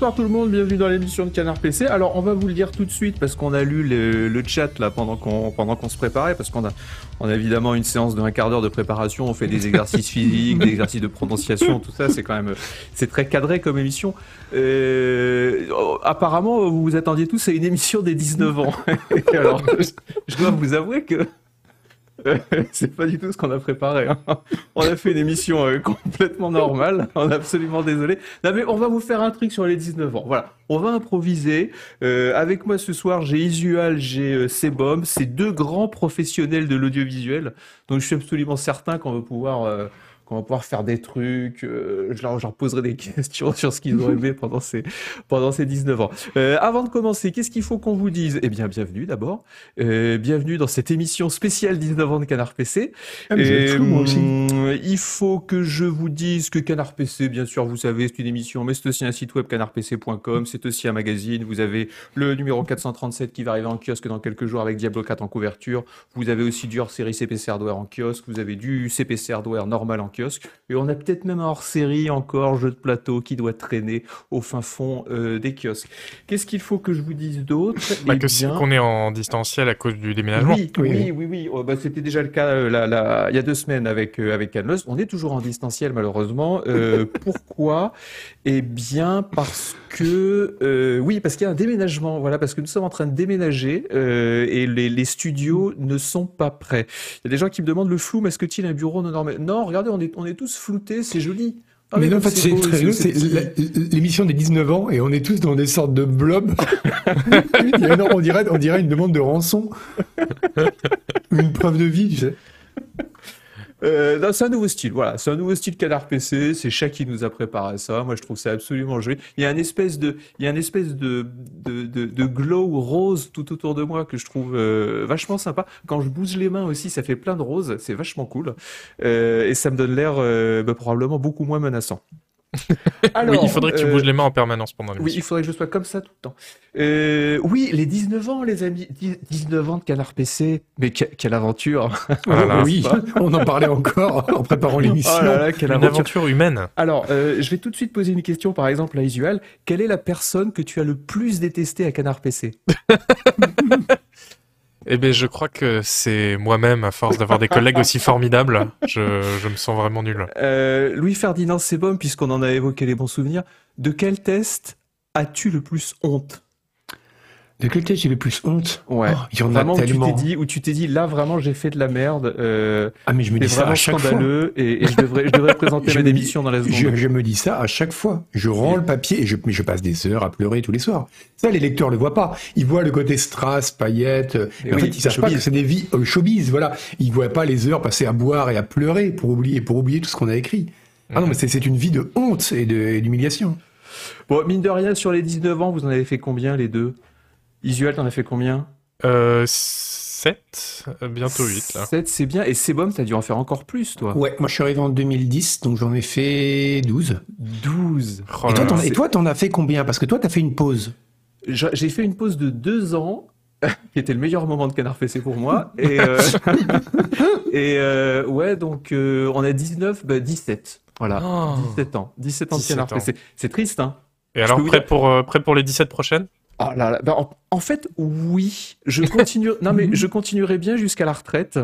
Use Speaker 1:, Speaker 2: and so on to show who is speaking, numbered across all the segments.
Speaker 1: bonsoir tout le monde, bienvenue dans l'émission de Canard PC. Alors on va vous le dire tout de suite parce qu'on a lu le, chat là pendant qu'on pendant qu'on se préparait parce qu'on a on a évidemment une séance de un quart d'heure de préparation, on fait des exercices physiques, des exercices de prononciation, tout ça, c'est quand même c'est très cadré comme émission. Euh, apparemment vous vous attendiez tous à une émission des 19 ans. alors je dois vous avouer que c'est pas du tout ce qu'on a préparé. Hein. On a fait une émission euh, complètement normale. On est absolument désolé. Non mais on va vous faire un truc sur les 19 ans. Voilà, on va improviser. Euh, avec moi ce soir, j'ai Isual, j'ai euh, Sebom. C'est deux grands professionnels de l'audiovisuel. Donc je suis absolument certain qu'on va pouvoir euh, on va pouvoir faire des trucs. Euh, je, leur, poserai des questions sur ce qu'ils ont aimé pendant ces, pendant ces 19 ans. Euh, avant de commencer, qu'est-ce qu'il faut qu'on vous dise? Eh bien, bienvenue d'abord. Euh, bienvenue dans cette émission spéciale 19 ans de Canard PC.
Speaker 2: Ah, moi aussi.
Speaker 1: Hum, il faut que je vous dise que Canard PC, bien sûr, vous savez, c'est une émission, mais c'est aussi un site web canardpc.com, c'est aussi un magazine. Vous avez le numéro 437 qui va arriver en kiosque dans quelques jours avec Diablo 4 en couverture. Vous avez aussi du hors-série CPC Hardware en kiosque. Vous avez du CPC Hardware normal en kiosque. Et on a peut-être même un hors-série encore, jeu de plateau, qui doit traîner au fin fond euh, des kiosques. Qu'est-ce qu'il faut que je vous dise d'autre?
Speaker 3: Bah, Que qu'on est en distanciel à cause du déménagement.
Speaker 1: Oui, oui, oui. oui, oh, bah, C'était déjà le cas euh, il y a deux semaines avec, euh, avec On est toujours en distanciel, malheureusement. pourquoi? Eh bien, parce que... oui, parce qu'il y a un déménagement. Voilà, parce que nous sommes en train de déménager et les, les, studios ne sont pas prêts. Il y a des gens qui me demandent le flou, mais est-ce que tu as un bureau normal Non, regardez, on est on est tous floutés, c'est joli.
Speaker 2: Ah, mais, non, en fait, c'est très c'est l'émission des 19 ans et on est tous dans des sortes de blobs. on, dirait, on dirait une demande de rançon. une preuve de vie, tu sais.
Speaker 1: Euh, c'est un nouveau style, voilà. C'est un nouveau style Canard PC. C'est Chat qui nous a préparé ça. Moi, je trouve ça absolument joli. Il y a une espèce de, il y a une espèce de, de, de, de glow rose tout autour de moi que je trouve euh, vachement sympa. Quand je bouge les mains aussi, ça fait plein de roses. C'est vachement cool. Euh, et ça me donne l'air euh, bah, probablement beaucoup moins menaçant.
Speaker 3: Alors, oui, il faudrait que tu bouges les mains en permanence pendant l'émission.
Speaker 1: Oui, il faudrait que je sois comme ça tout le temps. Euh, oui, les 19 ans, les amis. 19 ans de Canard PC. Mais quelle aventure
Speaker 2: ah Oui, on en parlait encore en préparant l'émission.
Speaker 3: Oh quelle une aventure, humaine.
Speaker 1: Alors, euh, je vais tout de suite poser une question, par exemple, à Isual. Quelle est la personne que tu as le plus détesté à Canard PC
Speaker 3: Eh bien, je crois que c'est moi-même, à force d'avoir des collègues aussi formidables, je, me sens vraiment nul.
Speaker 1: Euh, Louis-Ferdinand Sebum, puisqu'on en a évoqué les bons souvenirs, de quel test as-tu le plus honte?
Speaker 2: De quel test j'ai le plus honte
Speaker 1: Ouais. Oh, il y en a tellement. Où tu t'es dit, où tu t'es dit, là vraiment j'ai fait de la merde. Euh,
Speaker 2: ah mais je me dis ça à chaque
Speaker 1: fois. Et, et je devrais, je devrais présenter ma démission dans la seconde.
Speaker 2: Je, je, me dis ça à chaque fois. Je rends le papier et je, mais je passe des heures à pleurer tous les soirs. Ça les lecteurs le voient pas. Ils voient le côté strass, paillettes. en fait ils savent pas que c'est des vies euh, showbiz. Voilà. Ils voient pas les heures passées à boire et à pleurer pour oublier, pour oublier tout ce qu'on a écrit. Ah non mais c'est une vie de honte et d'humiliation.
Speaker 1: Bon mine de rien sur les 19 ans vous en avez fait combien les deux? Isuel, t'en as fait combien
Speaker 3: euh, 7, euh, bientôt 8 là.
Speaker 1: 7, c'est bien. Et Sebum, t'as dû en faire encore plus, toi.
Speaker 2: Ouais, moi je suis arrivé en 2010, donc j'en ai fait 12.
Speaker 1: 12.
Speaker 2: et, toi, t'en, as fait combien? Parce que toi, t'as fait une pause.
Speaker 1: J'ai fait une pause de 2 ans, qui était le meilleur moment de Canard PC pour moi. Et, euh, et euh, ouais, donc on a 19, bah 17. Voilà, 17 ans. 17 ans de Canard PC. C'est triste, hein
Speaker 3: Et alors, prêt, pour, prêt pour les 17 prochaines?
Speaker 1: Oh là là, bah, en, fait, oui, je continue. non mais je continuerai bien jusqu'à la retraite,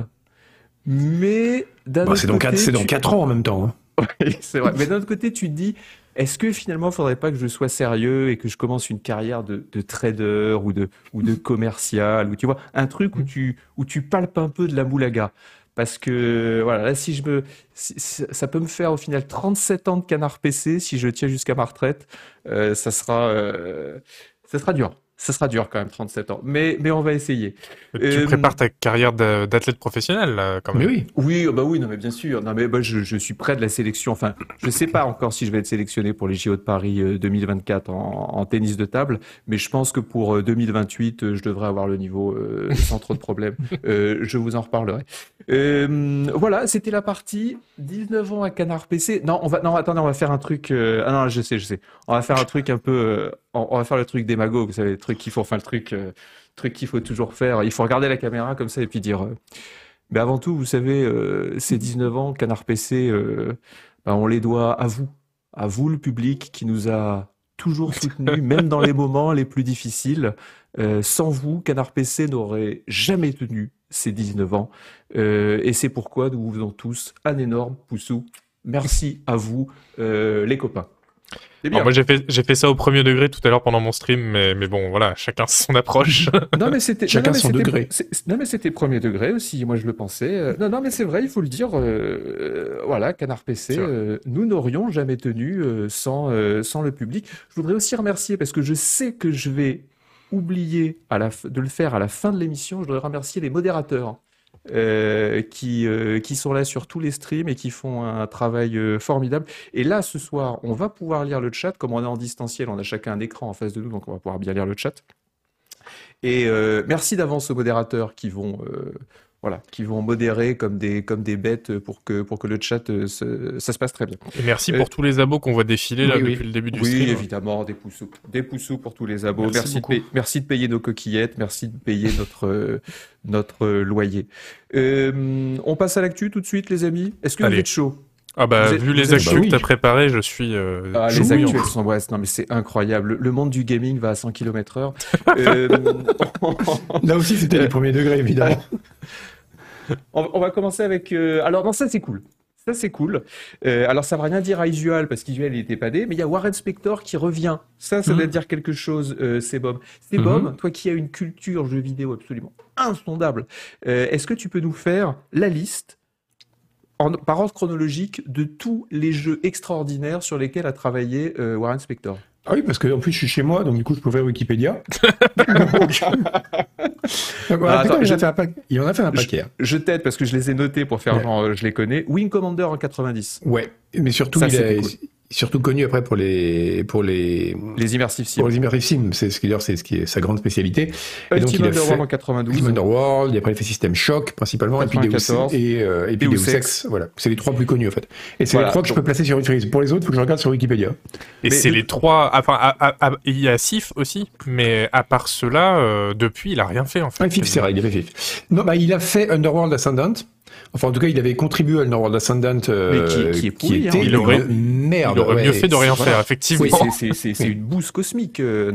Speaker 1: mais
Speaker 2: d'un bah, c'est dans quatre, c'est dans quatre ans en même temps.
Speaker 1: Hein. Oui, c'est vrai. mais d'un autre côté, tu te dis, est-ce que finalement, il faudrait pas que je sois sérieux et que je commence une carrière de, de trader ou de ou de commercial ou tu vois un truc où tu où tu palpes un peu de la moulaga? Parce que voilà là si je me ça peut me faire au final 37 ans de canard PC si je tiens jusqu'à ma retraite euh, ça sera euh, ce sera dur. Ce sera dur quand même, 37 ans. Mais, mais on va essayer.
Speaker 3: Tu euh, prépares ta carrière d'athlète professionnel, là, quand même.
Speaker 1: Mais oui. Oui, oh, bah oui, non, mais bien sûr. Non, mais bah, je, je, suis près de la sélection. Enfin, je sais pas encore si je vais être sélectionné pour les JO de Paris 2024 euh, en, en tennis de table, mais je pense que pour 2028, euh, je devrais avoir le niveau sans trop de problèmes. je vous en reparlerai. voilà, c'était la partie 19 ans à Canard PC. Non, on va, non, attendez, on va faire un truc. ah non, je sais, je sais. On va faire un truc un peu on, va faire le truc des vous savez, le truc qu'il faut, enfin le truc, euh, truc qu'il faut toujours faire. Il faut regarder la caméra comme ça et puis dire. Euh, mais avant tout, vous savez, euh, ces 19 ans, Canard PC, ben, on les doit à vous, à vous le public qui nous a toujours soutenu, même dans les moments les plus difficiles. Euh, sans vous, Canard PC n'aurait jamais tenu ses 19 ans. Euh, et c'est pourquoi nous vous faisons tous un énorme poussou. Merci à vous, euh, les copains.
Speaker 3: Moi j'ai fait j'ai fait ça au premier degré tout à l'heure pendant mon stream mais mais bon voilà chacun son approche.
Speaker 1: non mais c'était
Speaker 2: chacun son degré.
Speaker 1: Non mais c'était premier degré aussi moi je le pensais. Non non mais c'est vrai il faut le dire voilà Canard PC nous n'aurions jamais tenu sans sans le public. Je voudrais aussi remercier parce que je sais que je vais à la, de le faire à la fin de l'émission, je voudrais remercier les modérateurs euh, qui, euh, qui sont là sur tous les streams et qui font un travail euh, formidable. Et là, ce soir, on va pouvoir lire le chat. Comme on est en distanciel, on a chacun un écran en face de nous, donc on va pouvoir bien lire le chat. Et merci d'avance aux modérateurs qui vont voilà, qui vont modérer comme des, comme des bêtes pour que, pour que le chat, euh, ça se passe très bien.
Speaker 3: Et merci pour euh, tous les abos qu'on voit défiler là, depuis le début du stream.
Speaker 1: Oui, évidemment, des poussous, des poussous pour tous les abos. Merci, merci, de, merci de, payer nos coquillettes, merci de payer notre, euh, notre loyer. on passe à l'actu tout de suite, les amis. Est-ce que vous êtes chaud?
Speaker 3: Ah bah vu les actus bah que t'as préparées, je suis.
Speaker 1: ah, les actus sont non mais c'est incroyable. Le, monde du gaming va à 100 km heure. euh...
Speaker 2: Là aussi c'était les premiers degrés évidemment.
Speaker 1: On, va commencer avec. Euh, alors, non, ça c'est cool. Ça c'est cool. Euh, alors ça va rien dire à Isual parce qu'Isual il était pas dé, mais il y a Warren Spector qui revient. Ça, ça doit mhm. dire quelque chose, euh, c'est Bob. C'est Bob, mhm. toi qui as une culture jeux vidéo absolument insondable. Est-ce que tu peux nous faire la liste en, par ordre chronologique de tous les jeux extraordinaires sur lesquels a travaillé Warren Spector?
Speaker 2: Ah oui, parce qu'en plus je suis chez moi, donc du coup je peux faire Wikipédia. Ah, il en a fait un paquet.
Speaker 1: Hein. Je, t'aide parce que je les ai notés pour faire genre je les connais. Wing Commander en 90.
Speaker 2: Ouais, mais surtout il, a, surtout connu après pour les pour les
Speaker 1: les immersive sims.
Speaker 2: Pour les immersive sims, c'est ce qui c'est ce qui est sa grande spécialité.
Speaker 1: et donc il a fait en 92.
Speaker 2: Ultimate Underworld, il a après fait System Shock principalement et puis Deus et euh, et puis Deus Ex, voilà, c'est les trois plus connus en fait. Et c'est les trois que je peux placer sur une frise. Pour les autres, il faut que je regarde sur Wikipédia.
Speaker 3: Et c'est les trois enfin il y a Sif aussi, mais à part cela euh, depuis, il a rien fait en fait.
Speaker 2: Ah, Fif, c'est vrai, il a fait Fif. Non, bah il a fait Underworld Ascendant. Enfin, en tout cas, il avait contribué à Underworld Ascendant,
Speaker 1: euh, qui, qui,
Speaker 3: était
Speaker 1: hein.
Speaker 3: il aurait, merde. Il aurait mieux fait de rien faire, effectivement.
Speaker 1: c'est une bouse cosmique. Euh,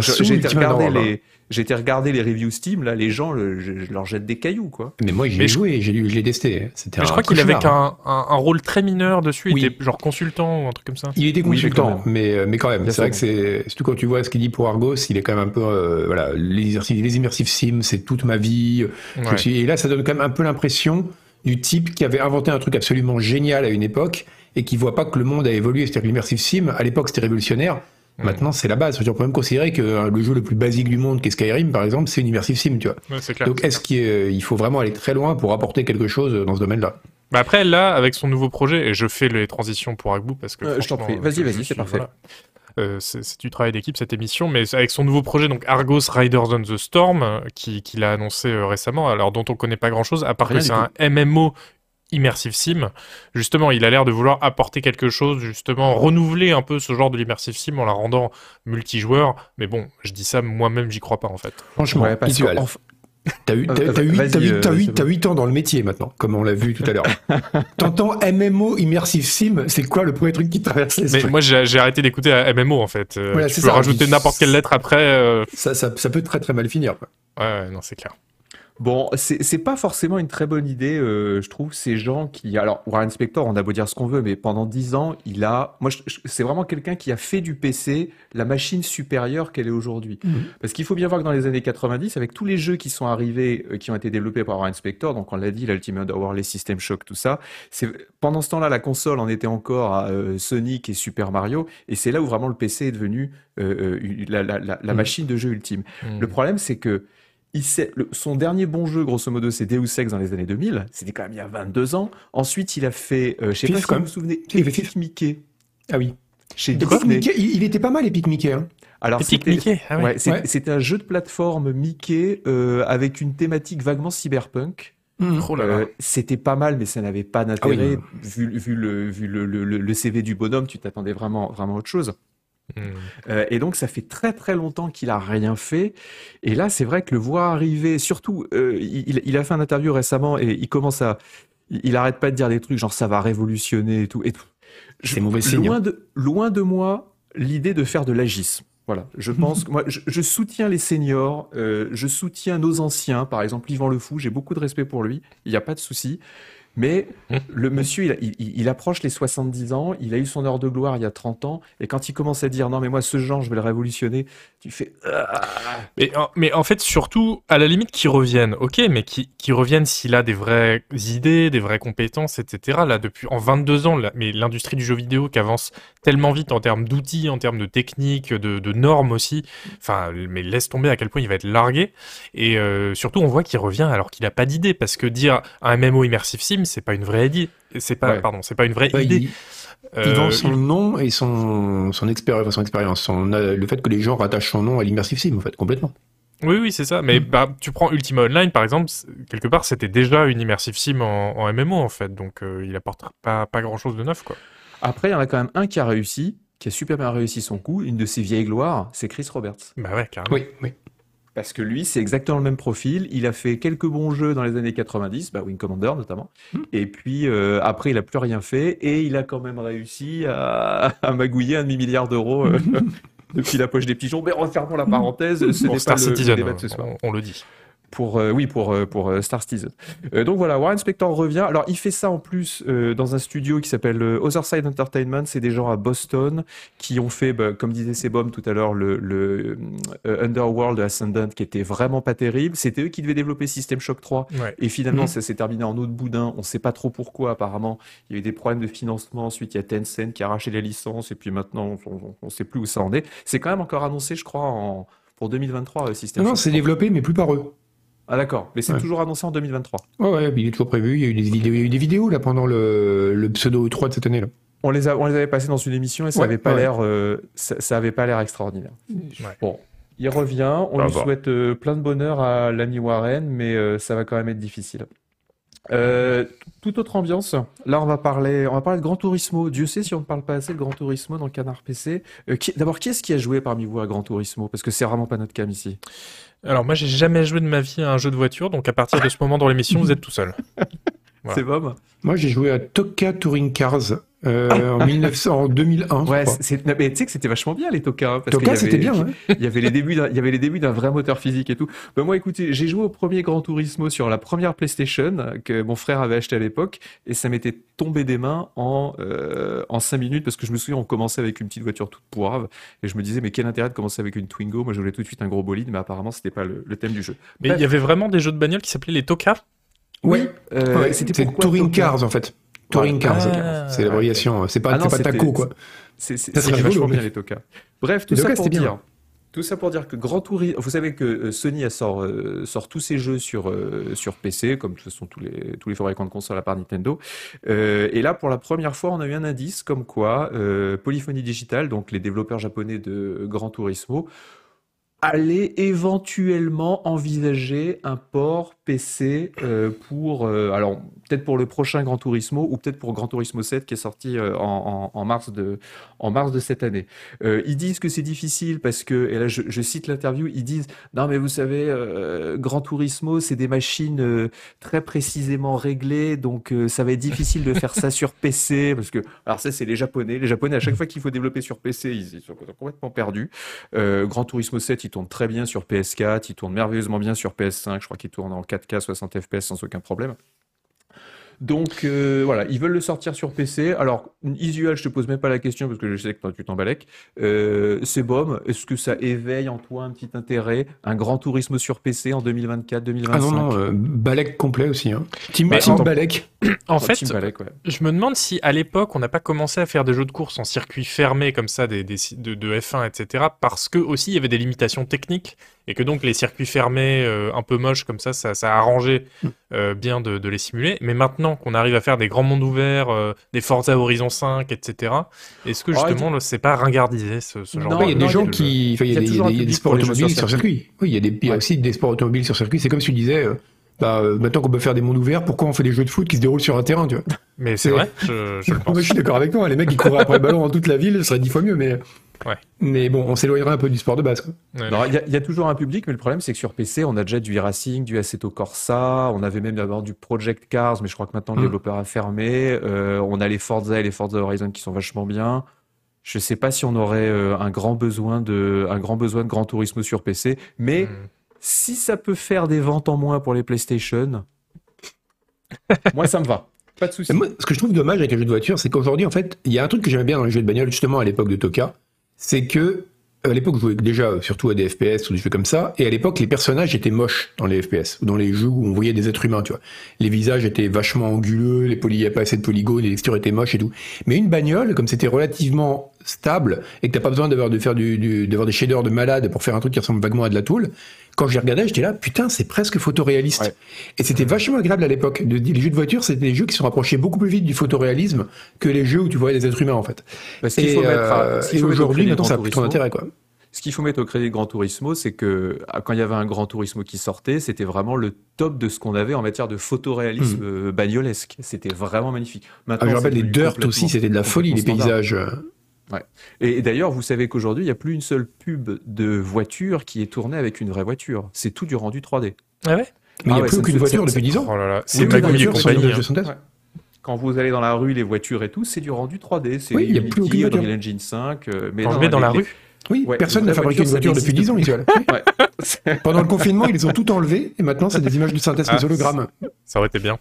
Speaker 1: J'ai été regarder les, j'ai été regarder les reviews Steam, là, les gens, je, leur jette des cailloux, quoi.
Speaker 2: Mais moi, j'ai joué, j'ai je l'ai testé.
Speaker 3: C'était je crois qu'il avait un, un, un, rôle très mineur dessus, il était genre consultant ou un truc comme ça.
Speaker 2: Il était consultant, mais, mais quand même, c'est vrai que c'est, surtout quand tu vois ce qu'il dit pour Argos, il est quand même un peu, euh, voilà, les, les immersive sim, c'est toute ma vie. Et là, ça donne quand même un peu l'impression du type qui avait inventé un truc absolument génial à une époque et qui voit pas que le monde a évolué. C'est-à-dire que l'immersive sim, à l'époque, c'était révolutionnaire. Maintenant, c'est la base. On peut même considérer que euh, le jeu le plus basique du monde, qui est Skyrim, par exemple, c'est une immersive sim, tu vois.
Speaker 3: clair,
Speaker 2: Donc, est-ce qu'il faut vraiment aller très loin pour apporter quelque chose dans ce domaine-là?
Speaker 3: Bah après, là, avec son nouveau projet, et je fais les transitions pour Agbou parce que.
Speaker 1: Euh, je t'en prie, vas-y, vas-y, c'est parfait.
Speaker 3: Euh, c'est du travail d'équipe cette émission, mais avec son nouveau projet, donc Argos Riders on the Storm, qu'il qui a annoncé récemment, alors dont on connaît pas grand chose, à part que c'est un MMO immersive sim. Justement, il a l'air de vouloir apporter quelque chose, justement, renouveler un peu ce genre de l'immersive sim en la rendant multijoueur. Mais bon, je dis ça, moi-même, j'y crois pas, en fait.
Speaker 2: Franchement, ouais, parce T'as eu, t'as, 8, ans dans le métier maintenant, comme on l'a vu tout à l'heure. T'entends MMO Immersive Sim, c'est quoi le premier truc qui traverse l'esprit?
Speaker 3: Mais moi j'ai, arrêté d'écouter MMO en fait. Euh, tu peux rajouter n'importe quelle lettre après. Euh.
Speaker 2: Ça, ça, ça, peut très très mal finir. Quoi.
Speaker 3: Ouais, non, c'est clair.
Speaker 1: Bon, c'est pas forcément une très bonne idée, euh, je trouve, ces gens qui... Alors, Warren Spector, on a beau dire ce qu'on veut, mais pendant dix ans, il a... Moi, c'est vraiment quelqu'un qui a fait du PC la machine supérieure qu'elle est aujourd'hui. Mmh. Parce qu'il faut bien voir que dans les années 90, avec tous les jeux qui sont arrivés, euh, qui ont été développés par Warren Spector, donc on l'a dit, l'Ultimate War, les System Shock, tout ça, c'est pendant ce temps-là, la console en était encore à euh, Sonic et Super Mario, et c'est là où vraiment le PC est devenu la, la, la, mmh. machine de jeu ultime. Mmh. Le problème, c'est que son dernier bon jeu, grosso modo, c'est Deus Ex dans les années 2000. C'était quand même il y a 22 ans. Ensuite, il a fait, euh, je sais pas si vous vous souvenez, Epic Mickey.
Speaker 2: Ah oui. Chez Disney. il, était pas mal, Epic Mickey. Hein.
Speaker 3: Alors, Epic Mickey. Ah ouais.
Speaker 1: c'était un jeu de plateforme Mickey euh, avec une thématique vaguement cyberpunk.
Speaker 3: Mmh. Oh euh,
Speaker 1: c'était pas mal, mais ça n'avait pas d'intérêt. Ah vu, vu, le, vu le, le, le, CV du bonhomme, tu t'attendais vraiment, vraiment autre chose. Hmm. Euh, et donc ça fait très très longtemps qu'il a rien fait. Et là, c'est vrai que le voir arriver, surtout, euh, il, il, a fait un interview récemment et il commence à, il, arrête pas de dire des trucs genre ça va révolutionner et tout. Et
Speaker 2: C'est mauvais signe.
Speaker 1: Loin de, loin de moi l'idée de faire de l'agisme. Voilà, je pense que moi, je, soutiens les seniors, euh, je soutiens nos anciens, par exemple Yvan Le Fou, j'ai beaucoup de respect pour lui, il n'y a pas de souci. Mais le monsieur, il, approche les 70 ans, il a eu son heure de gloire il y a 30 ans, et quand il commence à dire non, mais moi, ce genre, je vais le révolutionner, tu fais. Ah.
Speaker 3: Mais, mais en fait, surtout, à la limite, qu'il revienne, ok, mais qu'il revienne s'il a des vraies idées, des vraies compétences, etc. Là, depuis en 22 ans, mais l'industrie du jeu vidéo qui avance tellement vite en termes d'outils, en termes de techniques, de, normes aussi, enfin, mais laisse tomber à quel point il va être largué. Et euh, surtout, on voit qu'il revient alors qu'il n'a pas d'idée, parce que dire un MMO immersive sim, c'est pas une vraie idée. C'est pas, pardon, c'est pas une vraie idée.
Speaker 2: Il, vend euh, son nom et son, son expérience, son expérience, son, le fait que les gens rattachent son nom à l'immersive sim, en fait, complètement.
Speaker 3: Oui, oui, c'est ça. Mais mm. bah, tu prends Ultima Online, par exemple, quelque part, c'était déjà une immersive sim en, MMO, en fait. Donc, euh, il apporte pas, pas grand-chose de neuf, quoi.
Speaker 1: Après, il y en a quand même un qui a réussi, qui a super bien réussi son coup. Une de ses vieilles gloires, c'est Chris Roberts.
Speaker 3: Bah ouais, carrément.
Speaker 2: Oui, oui.
Speaker 1: Parce que lui, c'est exactement le même profil. Il a fait quelques bons jeux dans les années 90, bah Wing Commander notamment. Hmm. Et puis euh, après, il a plus rien fait et il a quand même réussi à, magouiller un demi-milliard d'euros euh, depuis la poche des pigeons. Mais refermons la parenthèse, ce n'est pas le, débat de ce soir.
Speaker 3: on le dit
Speaker 1: pour euh, oui pour euh, pour euh, Star Citizen. donc voilà, Warren Spector revient. Alors il fait ça en plus dans un studio qui s'appelle Other Side Entertainment. C'est des gens à Boston qui ont fait, bah, comme disait Sebum tout à l'heure, le, le Underworld Ascendant qui était vraiment pas terrible. C'était eux qui devaient développer System Shock 3 et finalement mhm. ça s'est terminé en eau de boudin. On sait pas trop pourquoi. Apparemment, il y a eu des problèmes de financement. Ensuite, il y a Tencent qui a arraché la licence et puis maintenant on, on, sait plus où ça en est. C'est quand même encore annoncé, je crois, en pour 2023 System
Speaker 2: non, non, c'est développé, mais plus par eux.
Speaker 1: Ah d'accord, mais c'est toujours annoncé en 2023.
Speaker 2: Ouais, ouais, il est toujours prévu. Il y a eu des vidéos, il y a eu des vidéos là pendant le, le pseudo 3 de cette année là.
Speaker 1: On les, a, on les avait passées dans une émission et ça n'avait pas l'air, euh, ça, avait pas l'air extraordinaire. Bon, il revient. On lui souhaite euh, plein de bonheur à l'ami Warren, mais euh, ça va quand même être difficile. toute autre ambiance. Là, on va parler, on va parler de Gran Turismo. Dieu sait si on ne parle pas assez de Gran Turismo dans le Canard PC. D'abord, qui est-ce qui a joué parmi vous à Gran Turismo? Parce que c'est vraiment pas notre cam ici.
Speaker 3: Alors moi j'ai jamais joué de ma vie à un jeu de voiture, donc à partir de ce moment dans l'émission vous êtes tout seul.
Speaker 1: C'est Bob.
Speaker 2: Moi j'ai joué à Toka Touring Cars. Euh, en, 1900, en 2001. Ouais,
Speaker 1: mais tu sais que c'était vachement bien les Toka.
Speaker 2: Parce Toka, c'était bien.
Speaker 1: Il y avait les débuts, il y avait les débuts d'un vrai moteur physique et tout. Ben moi, écoutez, j'ai joué au premier Gran Turismo sur la première PlayStation que mon frère avait acheté à l'époque, et ça m'était tombé des mains en euh, en cinq minutes parce que je me souviens, on commençait avec une petite voiture toute poirave, et je me disais mais quel intérêt de commencer avec une Twingo? Moi, je voulais tout de suite un gros bolide, mais apparemment, c'était pas le, thème du jeu.
Speaker 3: Mais il y avait vraiment des jeux de bagnole qui s'appelaient les Toka.
Speaker 2: Oui, euh, c'était Touring Cars en fait. Touring Cars, ah, c'est l'abréviation. C'est pas, ah pas taco, quoi.
Speaker 1: C'est vachement bien, les Toka. Bref, tout ça pour dire... Tout ça pour dire que Grand Tourisme, vous savez que euh, Sony sort, euh, sort tous ses jeux sur, euh, sur PC, comme ce sont tous les, tous les fabricants de consoles à part Nintendo. et là, pour la première fois, on a eu un indice comme quoi Polyphony Digital, donc les développeurs japonais de Grand Turismo, allaient éventuellement envisager un port PC euh, pour, euh, alors peut-être pour le prochain Gran Turismo ou peut-être pour Gran Turismo 7 qui est sorti euh, en, en, mars de, en mars de cette année. ils disent que c'est difficile parce que, et là je, je cite l'interview, ils disent non mais vous savez, Gran Turismo c'est des machines très précisément réglées, donc ça va être difficile de faire ça sur PC parce que, alors ça c'est les Japonais, les Japonais à chaque fois qu'il faut développer sur PC ils, sont complètement perdus. Gran Turismo 7 il tourne très bien sur PS4, il tourne merveilleusement bien sur PS5, je crois qu'il tourne en 4K 60 FPS sans aucun problème. Donc euh, voilà, ils veulent le sortir sur PC. Alors, Isual, je te pose même pas la question parce que je sais que tu t'en euh, c'est bon. Est-ce que ça éveille en toi un petit intérêt Un grand tourisme sur PC en 2024, 2025 Ah non, non,
Speaker 2: euh, Balek complet aussi. Hein. Team, Balek.
Speaker 3: En fait, je me demande si à l'époque on n'a pas commencé à faire des jeux de course en circuit fermé comme ça, des, de, de, F1, etc. Parce que aussi il y avait des limitations techniques et que donc les circuits fermés euh, un peu moches comme ça, ça, a arrangé mm. euh, bien de, les simuler. Mais maintenant qu'on arrive à faire des grands mondes ouverts, euh, des Forza Horizon 5, etc., est-ce que oh, justement c'est pas ringardisé ce, ce genre
Speaker 2: Il y a des gens qui, il y a, des, sports automobiles sur circuit. Oui, il y a, des, aussi des sports automobiles sur circuit. C'est comme si tu disais. Bah, maintenant qu'on peut faire des mondes ouverts, pourquoi on fait des jeux de foot qui se déroulent sur un terrain, tu vois?
Speaker 3: Mais c'est vrai, je, je, le pense.
Speaker 2: je suis d'accord avec toi. Les mecs qui couraient après le ballon dans toute la ville, ce serait dix fois mieux. Mais mais bon, on s'éloignerait un peu du sport de base.
Speaker 1: Il y, a toujours un public, mais le problème c'est que sur PC, on a déjà du e-racing, du Assetto Corsa, on avait même d'abord du Project Cars, mais je crois que maintenant le mm. développeur a fermé. Euh, on a les Forza et les Forza Horizon qui sont vachement bien. Je sais pas si on aurait un grand besoin de un grand besoin de Gran Turismo sur PC, mais hmm. si ça peut faire des ventes en moins pour les PlayStation, moi ça me va. Pas de souci.
Speaker 2: ce que je trouve dommage avec les jeux de voiture, c'est qu'aujourd'hui, en fait, il y a un truc que j'aimais bien dans les jeux de bagnole, justement à l'époque de Toka, c'est que à l'époque, je jouais déjà surtout à des FPS ou des jeux comme ça, et à l'époque, les personnages étaient moches dans les FPS, ou dans les jeux où on voyait des êtres humains, tu vois. Les visages étaient vachement anguleux, les poly, il n'y avait pas assez de polygones, les textures étaient moches et tout. Mais une bagnole, comme c'était relativement stable, et que t'as pas besoin d'avoir de faire du, d'avoir des shaders de malade pour faire un truc qui ressemble vaguement à de la toule, quand je les regardais, j'étais là, putain, c'est presque photoréaliste. Et c'était vachement agréable à l'époque. Les jeux de voiture, c'était des jeux qui se rapprochaient beaucoup plus vite du photoréalisme que les jeux où tu voyais des êtres humains, en fait.
Speaker 1: et, euh, aujourd'hui, maintenant, ça a plus trop d'intérêt, quoi. Ce qu'il faut mettre au crédit de Gran Turismo, c'est que ah, quand il y avait un Gran Turismo qui sortait, c'était vraiment le top de ce qu'on avait en matière de photoréalisme euh, bagnolesque. C'était vraiment magnifique.
Speaker 2: Maintenant, ah, je rappelle les Dirt aussi, c'était de la folie, les paysages.
Speaker 1: Ouais. Et, d'ailleurs, vous savez qu'aujourd'hui, il n'y a plus une seule pub de voiture qui est tournée avec une vraie voiture. C'est tout du rendu 3D.
Speaker 3: Ah ouais?
Speaker 2: Mais il n'y a ah plus aucune voiture depuis 10 ans.
Speaker 3: Oh là là, c'est et compagnie.
Speaker 1: Hein. Quand vous allez dans la rue, les voitures et tout, c'est du rendu 3D. C'est oui, il n'y a plus aucune voiture. Engine 5.
Speaker 3: Euh, mais Quand je vais dans la rue
Speaker 2: oui, personne n'a fabriqué une voiture depuis 10 ans, Michel. Pendant le confinement, ils les ont tout enlevés et maintenant, c'est des images de synthèse ah, hologramme.
Speaker 3: Ça aurait été bien.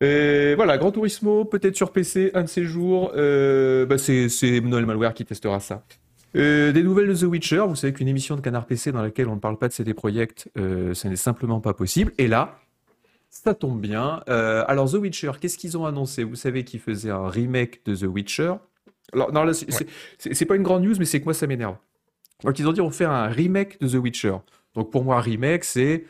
Speaker 1: Et voilà, Grand Turismo, peut-être sur PC, un de ces jours. Euh, bah c'est Noël Malware qui testera ça. Euh, des nouvelles de The Witcher. Vous savez qu'une émission de Canard PC dans laquelle on ne parle pas de CD Projekt, euh, ça n'est simplement pas possible. Et là, ça tombe bien. Euh, alors, The Witcher, qu'est-ce qu'ils ont annoncé? Vous savez qu'ils faisaient un remake de The Witcher. Alors, non, c'est pas une grande news, mais c'est que moi, ça m'énerve. Donc, ils ont dit on fait un remake de The Witcher. Donc, pour moi, remake, c'est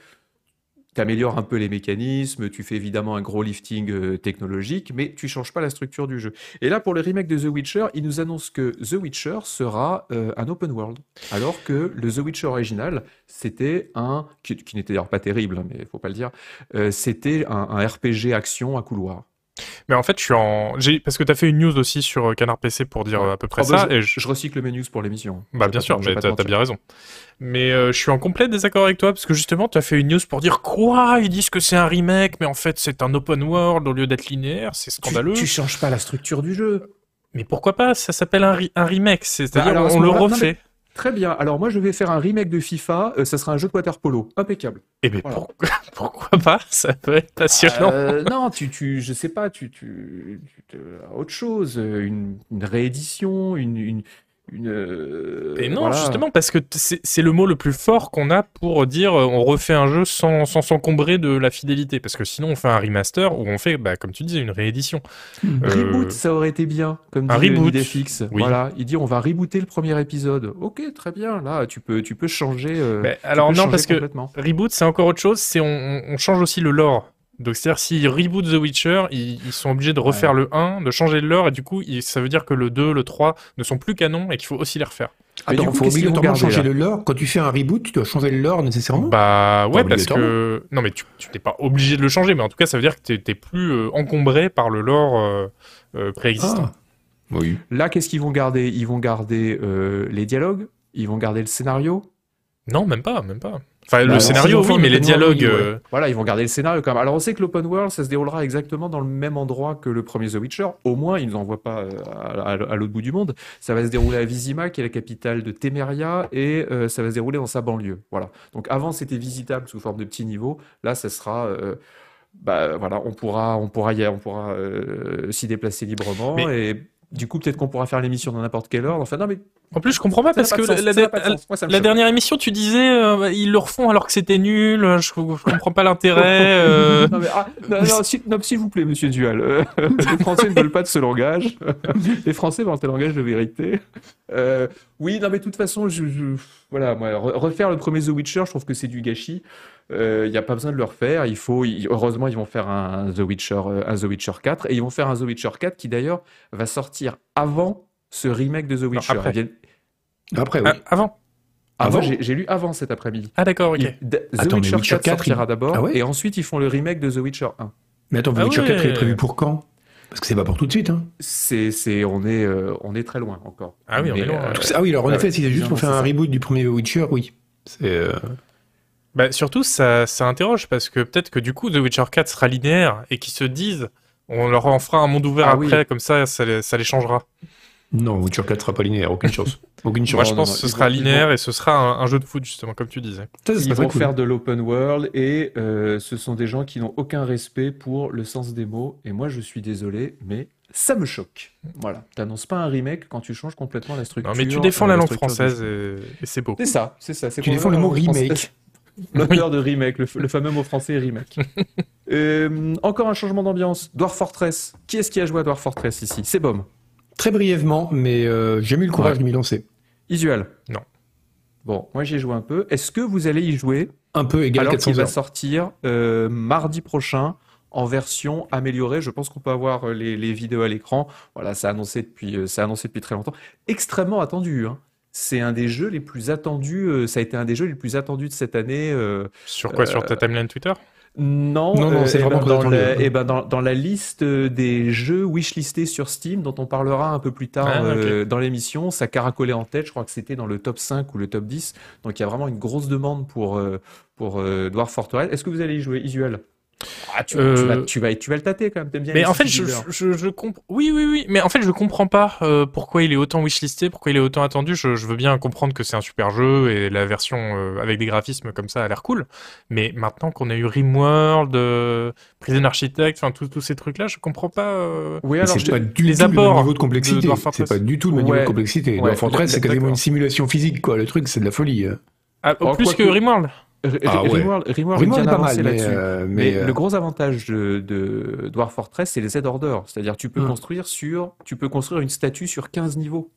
Speaker 1: tu améliores un peu les mécanismes, tu fais évidemment un gros lifting euh, technologique, mais tu changes pas la structure du jeu. Et là, pour le remake de The Witcher, ils nous annoncent que The Witcher sera euh, un open world, alors que le The Witcher original, c'était un, qui, n'était d'ailleurs pas terrible, hein, mais faut pas le dire, euh, c'était un RPG action à couloir.
Speaker 3: Mais en fait, je suis en. Parce que tu as fait une news aussi sur euh, Canard PC pour dire euh, à peu près oh, bah,
Speaker 1: ça. Je... et je... recycle mes news pour l'émission.
Speaker 3: Bah, bien sûr, mais t'as as bien raison. Mais euh, je suis en complet désaccord avec toi parce que justement, tu as fait une news pour dire quoi? Ils disent que c'est un remake, mais en fait, c'est un open world au lieu d'être linéaire. C'est scandaleux.
Speaker 1: Tu, changes pas la structure du jeu.
Speaker 3: Mais pourquoi pas? Ça s'appelle un, un remake. C'est-à-dire, on, le refait.
Speaker 1: Très bien. Alors moi, je vais faire un remake de FIFA. Euh, ça sera un jeu de water polo, impeccable.
Speaker 3: Eh bien, pourquoi, pas? Ça peut être passionnant.
Speaker 1: Euh, non, tu, tu, je sais pas, tu, tu, autre chose, une, une réédition, une, une, une.
Speaker 3: Euh, et non, justement, parce que c'est le mot le plus fort qu'on a pour dire euh, on refait un jeu sans s'encombrer de la fidélité. Parce que sinon, on fait un remaster ou on fait, bah, comme tu disais, une réédition.
Speaker 1: Hmm. Euh, reboot, ça aurait été bien, comme un reboot. FX. Voilà, il dit on va rebooter le premier épisode. Ok, très bien. Là, tu peux, tu peux changer.
Speaker 3: alors non, parce que reboot, c'est encore autre chose. C'est on, on change aussi le lore. Donc c'est-à-dire s'ils rebootent The Witcher, ils, sont obligés de refaire le 1, de changer de lore, et du coup ça veut dire que le 2, le 3 ne sont plus canons et qu'il faut aussi les refaire.
Speaker 2: Ah, il faut obligatoirement changer le lore. Quand tu fais un reboot, tu dois changer le lore nécessairement
Speaker 3: Bah ouais, parce que... Non mais tu n'es pas obligé de le changer, mais en tout cas ça veut dire que tu n'es plus euh, encombré par le lore euh, euh, préexistant. Ah.
Speaker 1: Oui. Là, qu'est-ce qu'ils vont garder? Ils vont garder les dialogues? Ils vont garder le scénario?
Speaker 3: Non, même pas, même pas. Enfin, le bah, scénario, oui, mais les dialogues. Euh,
Speaker 1: voilà, ils vont garder le scénario quand même. Alors, on sait que l'open world, ça se déroulera exactement dans le même endroit que le premier The Witcher. Au moins, ils ne nous envoient pas euh, à, l'autre bout du monde. Ça va se dérouler à Vizima, qui est la capitale de Temeria, et euh, ça va se dérouler dans sa banlieue. Voilà. Donc, avant, c'était visitable sous forme de petits niveaux. Là, ça sera. bah, voilà, on pourra, on pourra, y, on pourra s'y déplacer librement. Et du coup, peut-être qu'on pourra faire l'émission dans n'importe quelle ordre. Enfin, non, mais
Speaker 3: en plus, je comprends pas parce que la, dernière émission, tu disais euh, ils le refont alors que c'était nul. Je, comprends pas l'intérêt. Euh.
Speaker 1: non, mais, ah, non, s'il vous plaît, Monsieur Dual. Euh, les Français ne veulent pas de ce langage. les Français veulent un langage de vérité. oui, non, mais de toute façon, je, voilà, moi, refaire le premier The Witcher, je trouve que c'est du gâchis. Il n'y a pas besoin de le refaire. Il faut, heureusement, ils vont faire un The Witcher, un The Witcher 4 et ils vont faire un The Witcher 4 qui d'ailleurs va sortir avant ce remake de The Witcher.
Speaker 2: après. après, oui.
Speaker 3: Ah, avant.
Speaker 1: Avant, j'ai lu avant cet après-midi.
Speaker 3: Ah d'accord, ok.
Speaker 1: The Witcher, 4, sortira d'abord, ah et ensuite ils font le remake de The Witcher 1.
Speaker 2: Mais attends, The ah Witcher 4 est prévu pour quand? Parce que c'est pas pour tout de suite. Hein.
Speaker 1: C'est, c'est, on est, euh, on est très loin encore.
Speaker 3: Ah oui, on est loin.
Speaker 2: Euh, ah oui, alors en effet, si c'est juste pour faire un reboot du premier The Witcher, oui. C'est. Euh,
Speaker 3: bah, surtout, ça, ça interroge parce que peut-être que du coup, The Witcher 4 sera linéaire et qu'ils se disent, on leur en fera un monde ouvert après, comme ça, ça les, ça les changera.
Speaker 2: Non, Witcher 4 sera pas linéaire, aucune chance. Aucune chance.
Speaker 3: Moi, je pense que ce sera linéaire et ce sera un, jeu de foot, justement, comme tu disais.
Speaker 1: ils vont faire de l'open world et euh, ce sont des gens qui n'ont aucun respect pour le sens des mots. Et moi, je suis désolé, mais ça me choque. Voilà. T'annonces pas un remake quand tu changes complètement la structure.
Speaker 3: Non, mais tu défends la, langue française et, c'est beau.
Speaker 1: C'est ça, c'est ça.
Speaker 2: Tu défends le mot remake.
Speaker 1: L'auteur de remake, le, fameux mot français remake. Euh, encore un changement d'ambiance. Dwarf Fortress. Qui est-ce qui a joué à Dwarf Fortress ici? C'est Bom.
Speaker 2: Très brièvement, mais euh, j'ai eu le courage de m'y lancer.
Speaker 1: Isuel
Speaker 3: Non.
Speaker 1: Bon, moi j'ai joué un peu. Est-ce que vous allez y jouer?
Speaker 2: Un peu égal
Speaker 1: alors
Speaker 2: 400
Speaker 1: qu'il va sortir euh, mardi prochain en version améliorée. Je pense qu'on peut avoir les, vidéos à l'écran. Voilà, c'est annoncé depuis, c'est annoncé depuis très longtemps. Extrêmement attendu. Hein. C'est un des jeux les plus attendus. ça a été un des jeux les plus attendus de cette année.
Speaker 3: sur quoi? Sur ta timeline Twitter?
Speaker 1: Non,
Speaker 2: non, c'est vraiment
Speaker 1: dans, eh ben dans, dans, la liste des jeux wishlistés sur Steam, dont on parlera un peu plus tard ah, euh, dans l'émission, ça caracolait en tête, je crois que c'était dans le top 5 ou le top 10. Donc il y a vraiment une grosse demande pour, euh, pour euh, Dwarf Fortress. Est-ce que vous allez y jouer Isuel? Ah, tu, vas, tu, vas, tu, vas, le tâter quand même, t'aimes bien.
Speaker 3: Mais en fait, je, je, je comprends. Oui, oui, oui. Mais en fait, je comprends pas euh, pourquoi il est autant wishlisté, pourquoi il est autant attendu. Je, veux bien comprendre que c'est un super jeu et la version euh, avec des graphismes comme ça a l'air cool. Mais maintenant qu'on a eu Rimworld, euh, Prison Architect, enfin tous ces trucs-là, je comprends pas. Euh,
Speaker 2: oui, alors c'est pas du les tout le niveau de complexité. C'est pas du tout le même niveau de complexité. Ouais, Fortress, c'est quasiment une simulation physique, quoi. Le truc, c'est de la folie.
Speaker 3: Ah, oh, plus que Rimworld.
Speaker 1: Ah Rimworld, est pas mal là-dessus. Euh, mais, euh, le gros avantage de, de Dwarf Fortress, c'est les Z-Order. C'est-à-dire, tu peux hmm. construire sur, tu peux construire une statue sur 15 niveaux.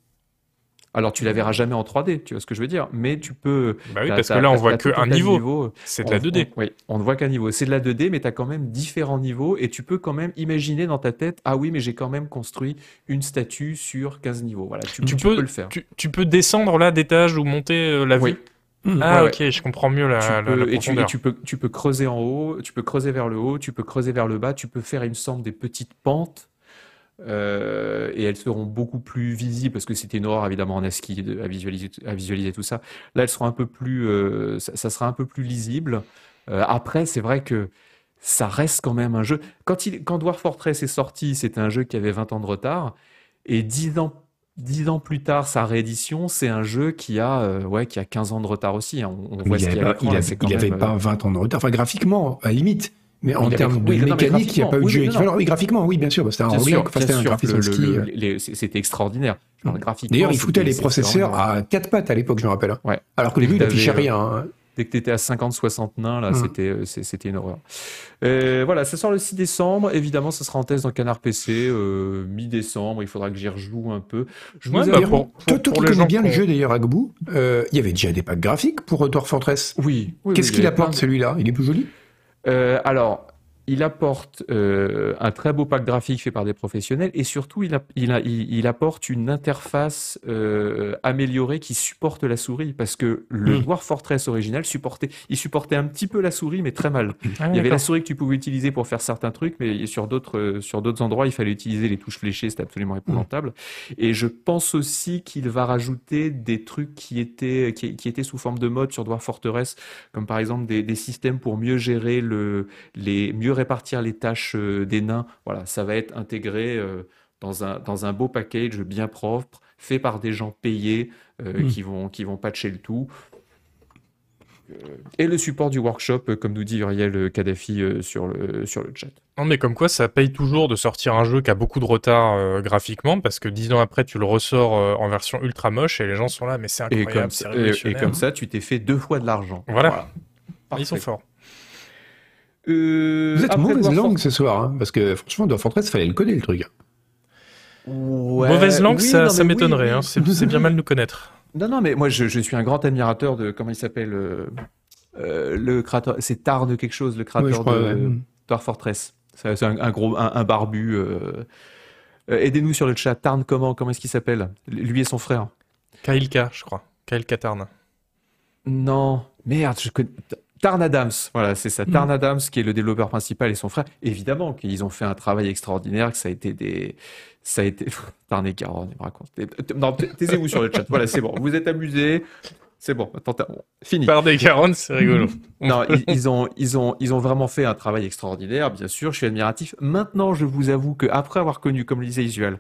Speaker 1: Alors, tu la verras jamais en 3D, tu vois ce que je veux dire, mais tu peux.
Speaker 3: Bah oui, parce que là, on voit qu'un niveau. C'est de la 2D.
Speaker 1: oui, on ne voit qu'un niveau. C'est de la 2D, mais tu as quand même différents niveaux et tu peux quand même imaginer dans ta tête ah oui, mais j'ai quand même construit une statue sur 15 niveaux. Voilà, tu, peux, le faire.
Speaker 3: Tu, peux descendre là d'étage ou monter euh, la vue. Mmh. ah ok, je comprends mieux la, tu
Speaker 1: peux, et, tu, peux, tu peux creuser en haut, tu peux creuser vers le haut, tu peux creuser vers le bas, tu peux faire, il me semble, des petites pentes. Euh, et elles seront beaucoup plus visibles parce que c'était une horreur évidemment en ASCII à visualiser, à visualiser tout ça. Là, elles seront un peu plus, euh, ça, sera un peu plus lisible. Euh, après, c'est vrai que ça reste quand même un jeu. Quand, il, quand Dwarf Fortress est sorti, c'était un jeu qui avait 20 ans de retard. Et 10 ans Dix ans plus tard, sa réédition, c'est un jeu qui a, euh, ouais, qui a 15 ans de retard aussi. Hein.
Speaker 2: On, voit il ce qu'il a. Il n'avait pas 20 ans de retard. Enfin, graphiquement, à la limite. Mais en termes de mécanique, il n'y a pas eu de jeu équivalent. Oui, graphiquement, oui, bien sûr. C'était un c'était un graphisme
Speaker 1: C'était extraordinaire.
Speaker 2: D'ailleurs, il foutait les processeurs à quatre pattes à l'époque, je me rappelle. Hein.
Speaker 1: Ouais.
Speaker 2: Alors que les vues n'affichaient rien.
Speaker 1: Dès que tu étais à 50-60 nains, là, c'était, euh, c'était une horreur. Euh, voilà, ça sort le 6 décembre. Évidemment, ça sera en test dans Canard PC euh, mi-décembre. Il faudra que j'y rejoue un peu.
Speaker 2: Je vous bah, pour, connais bien le jeu d'ailleurs, Agbou, il y avait déjà des packs graphiques pour Dwarf Fortress.
Speaker 1: Oui.
Speaker 2: Qu'est-ce qu'il apporte celui-là? Il est plus joli?
Speaker 1: Alors, il apporte euh, un très beau pack graphique fait par des professionnels et surtout il, il, apporte une interface euh, améliorée qui supporte la souris parce que le hmm. Dwarf Fortress original supportait, il supportait un petit peu la souris mais très mal. Ah il y avait la souris que tu pouvais utiliser pour faire certains trucs mais sur d'autres euh, sur d'autres endroits il fallait utiliser les touches fléchées, c'était absolument épouvantable. Et je pense aussi qu'il va rajouter des trucs qui étaient qui, étaient sous forme de mode sur Dwarf Fortress comme par exemple des, des systèmes pour mieux gérer le les mieux répartir les tâches euh, des nains. Voilà, ça va être intégré euh, dans un, dans un beau package bien propre, fait par des gens payés euh, hmm. qui, vont, qui vont patcher le tout. Et le support du workshop, comme nous dit Uriel Kadhafi sur, le, sur le chat.
Speaker 3: Non, mais comme quoi, ça paye toujours de sortir un jeu qui a beaucoup de retard graphiquement, parce que dix ans après, tu le ressors en version ultra moche et les gens sont là, mais c'est incroyable.
Speaker 1: Et comme, et, comme ça, tu t'es fait deux fois de l'argent.
Speaker 3: Voilà. Ils sont forts.
Speaker 2: Euh, Vous êtes mauvaise langue ce soir, hein, parce que franchement, dans Fortress, fallait le connaître le truc.
Speaker 3: mauvaise langue, ça, ça m'étonnerait. Hein, c'est bien mal nous connaître.
Speaker 1: Non, non, mais moi, je, suis un grand admirateur de comment il s'appelle euh, euh, le créateur. C'est Tarn quelque chose, le créateur de Dwarf Fortress. C'est un, gros, un, barbu. Aidez-nous sur le chat. Tarn, comment, comment est-ce qu'il s'appelle? Lui et son frère.
Speaker 3: Kailka, je crois. Kailka Tarn.
Speaker 1: Non, merde, je connais. Tarn Adams, voilà, c'est ça. Mm. Tarn Adams, qui est le développeur principal et son frère. Évidemment qu'ils ont fait un travail extraordinaire, que ça a été des, ça a été, Tarn et Caron, il me raconte. Non, taisez-vous sur le chat. Voilà, c'est bon. Vous êtes amusés. C'est bon, attends, fini.
Speaker 3: Tarn et Caron, c'est rigolo.
Speaker 1: non, ils, ont, ils ont, ils ont vraiment fait un travail extraordinaire, bien sûr. Je suis admiratif. Maintenant, je vous avoue que après avoir connu, comme le disait Isuel,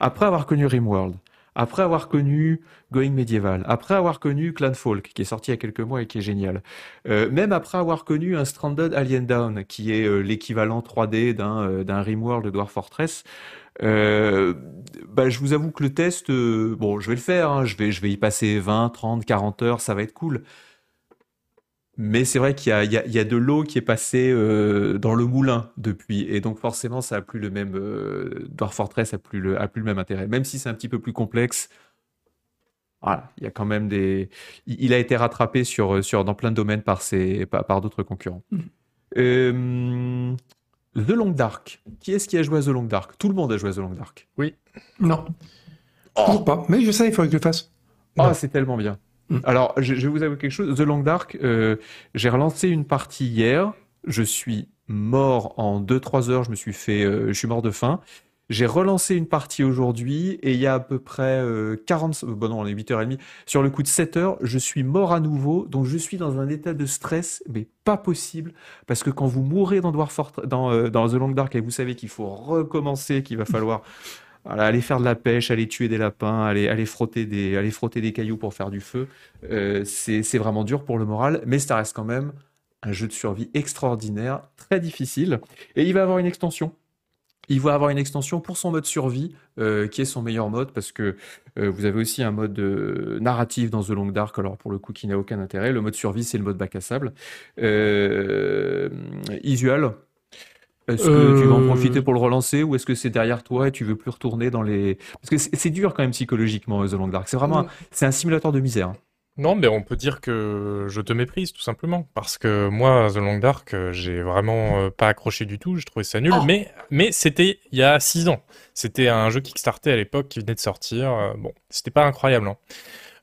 Speaker 1: après avoir connu Rimworld, après avoir connu Going Medieval, après avoir connu Clan Folk, qui est sorti il y a quelques mois et qui est génial, euh, même après avoir connu un Stranded Alien Down, qui est euh, l'équivalent 3D d'un euh, Rimworld de Dwarf Fortress, euh, bah, je vous avoue que le test, bon, je vais le faire, hein, je, vais, je vais y passer 20, 30, 40 heures, ça va être cool. Mais c'est vrai qu'il y, y, y a, de l'eau qui est passée euh, dans le moulin depuis, et donc forcément, ça a plus le même. Euh, Dwarf Fortress a plus le, a plus le même intérêt, même si c'est un petit peu plus complexe. Voilà, il y a quand même des. Il a été rattrapé sur, sur dans plein de domaines par ses, par, par d'autres concurrents. Mmh. Euh, The Long Dark. Qui est-ce qui a joué à The Long Dark? Tout le monde a joué à The Long Dark.
Speaker 3: Oui.
Speaker 2: Non. Oh. Toujours pas. Mais je sais, il faudrait que je le fasse.
Speaker 1: Ah, c'est tellement bien. Mm. Alors, je, vais vous avouer quelque chose. The Long Dark, euh, j'ai relancé une partie hier. Je suis mort en 2-3 heures. Je me suis fait, euh, je suis mort de faim. J'ai relancé une partie aujourd'hui et il y a à peu près 40, euh, bon non, on est 8h30, sur le coup de 7 heures, je suis mort à nouveau, donc je suis dans un état de stress, mais pas possible, parce que quand vous mourrez dans, dans, dans The Long Dark et vous savez qu'il faut recommencer, qu'il va falloir aller faire de la pêche, aller tuer des lapins, aller, frotter des cailloux pour faire du feu. Euh, c'est vraiment dur pour le moral, mais ça reste quand même un jeu de survie extraordinaire, très difficile. Et il va avoir une extension. Il va avoir une extension pour son mode survie, euh, qui est son meilleur mode, parce que euh, vous avez aussi un mode narratif dans The Long Dark, alors pour le coup qui n'a aucun intérêt. Le mode survie, c'est le mode bac à sable. Isual, est-ce que tu vas en profiter euh. pour le relancer ou est-ce que c'est derrière toi et tu veux plus retourner dans les... Parce que c'est dur quand même psychologiquement The Long Dark. C'est vraiment... C'est un simulateur de misère.
Speaker 3: Non, mais on peut dire que je te méprise tout simplement parce que moi The Long Dark, euh, j'ai vraiment euh, pas accroché du tout. Je trouvais ça nul. Oh. Mais mais c'était il y a 6 ans. C'était un jeu Kickstarter à l'époque qui venait de sortir. Bon, c'était pas incroyable. Hein.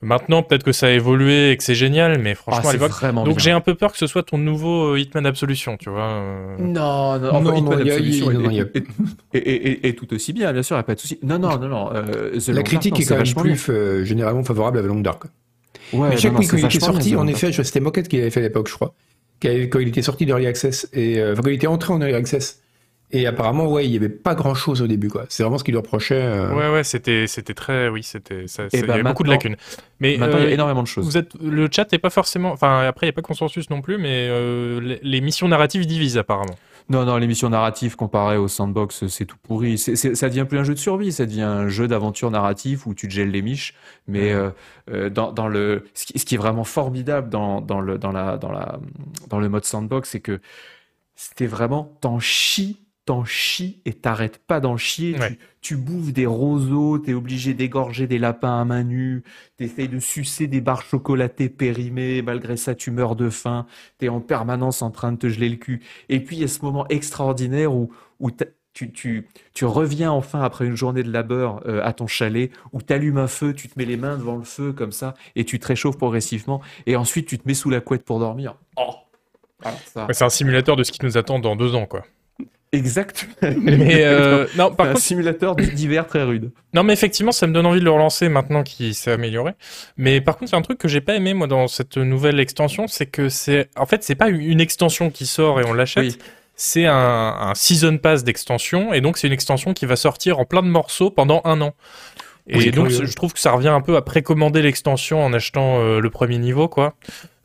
Speaker 3: Maintenant, peut-être que ça a évolué et que c'est génial, mais franchement, ah, à l'époque. Donc j'ai un peu peur que ce soit ton nouveau euh, Hitman Absolution, tu vois. Euh.
Speaker 1: Non, non, non, Hitman Absolution est, tout aussi bien, bien sûr, il n'y a pas de souci. Non, non, non, non.
Speaker 2: Euh, La critique est quand même plus généralement favorable à The Long Dark. Ouais, mais chaque fois qu'il était sorti, en effet, c'était Moquette qui l'avait fait à l'époque, je crois. Quand il était sorti d'Early Access, et, enfin, quand il était entré en Early Access, et apparemment, ouais, il n'y avait pas grand chose au début, quoi. C'est vraiment ce qu'il lui reprochait. Euh.
Speaker 3: Ouais, ouais, c'était, c'était très, oui, c'était, ça, il y avait beaucoup de lacunes.
Speaker 1: Mais maintenant, il y a euh, énormément de choses.
Speaker 3: Vous êtes, le chat n'est pas forcément, enfin, après, il n'y a pas de consensus non plus, mais euh, les, missions narratives divisent apparemment.
Speaker 1: Non, non, les missions narratives comparées au sandbox, c'est tout pourri. C'est, ça devient plus un jeu de survie, ça devient un jeu d'aventure narratif où tu te gèles les miches. Mais dans, dans, le, ce qui, ce qui, est vraiment formidable dans, dans le, dans la, dans la, dans le mode sandbox, c'est que c'était vraiment t'en chies t'en chies et t'arrêtes pas d'en chier. Tu, bouffes des roseaux, t'es obligé d'égorger des lapins à main nue, t'essayes de sucer des barres chocolatées périmées, malgré ça tu meurs de faim, t'es en permanence en train de te geler le cul. Et puis il y a ce moment extraordinaire où, où tu, tu, tu, reviens enfin après une journée de labeur euh, à ton chalet, où tu allumes un feu, tu te mets les mains devant le feu comme ça, et tu te réchauffes progressivement, et ensuite tu te mets sous la couette pour dormir. Oh
Speaker 3: C'est un simulateur de ce qui nous attend dans deux ans, quoi.
Speaker 1: Exact.
Speaker 3: Mais euh, non,
Speaker 1: par un simulateur d'hiver très rude.
Speaker 3: Non, mais effectivement, ça me donne envie de le relancer maintenant qu'il s'est amélioré. Mais par contre, c'est un truc que j'ai pas aimé moi dans cette nouvelle extension, c'est que c'est, en fait, c'est pas une extension qui sort et on l'achète. C'est un, un season pass d'extension et donc c'est une extension qui va sortir en plein de morceaux pendant un an. Et donc, je trouve que ça revient un peu à précommander l'extension en achetant euh, le premier niveau, quoi.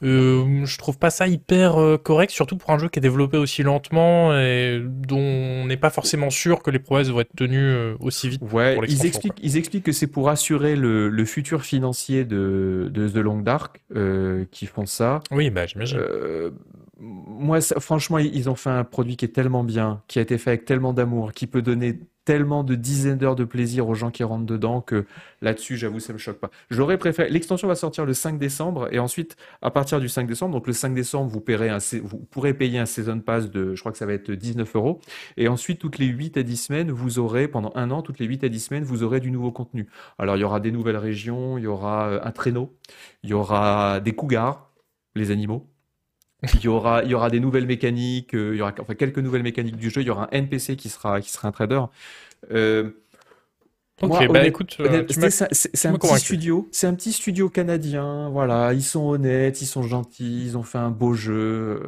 Speaker 3: Euh, je trouve pas ça hyper euh, correct, surtout pour un jeu qui est développé aussi lentement et dont on n'est pas forcément sûr que les prouesses vont être tenues euh, aussi vite.
Speaker 1: Ouais, ils expliquent, ils expliquent que c'est pour assurer le, le, futur financier de, de The Long Dark euh, qui font ça.
Speaker 3: Oui, bah j'imagine.
Speaker 1: moi, franchement, ils ont fait un produit qui est tellement bien, qui a été fait avec tellement d'amour, qui peut donner tellement de dizaines d'heures de plaisir aux gens qui rentrent dedans que là-dessus, j'avoue, ça me choque pas. J'aurais préféré. L'extension va sortir le 5 décembre et ensuite, à partir du 5 décembre, donc le 5 décembre, vous, paierez un, vous pourrez payer un season pass de, je crois que ça va être 19 euros. Et ensuite, toutes les 8 à 10 semaines, vous aurez, pendant un an, toutes les 8 à 10 semaines, vous aurez du nouveau contenu. Alors, il y aura des nouvelles régions, il y aura euh, un traîneau, il y aura des cougars, les animaux. Il y aura, il y aura des nouvelles mécaniques, euh, il y aura enfin quelques nouvelles mécaniques du jeu. Il y aura un NPC qui sera, qui sera un trader. Euh,
Speaker 3: ok, bah écoute,
Speaker 1: euh, c'est un petit studio, c'est un petit studio canadien. Voilà, ils sont honnêtes, ils sont gentils, ils ont fait un beau jeu.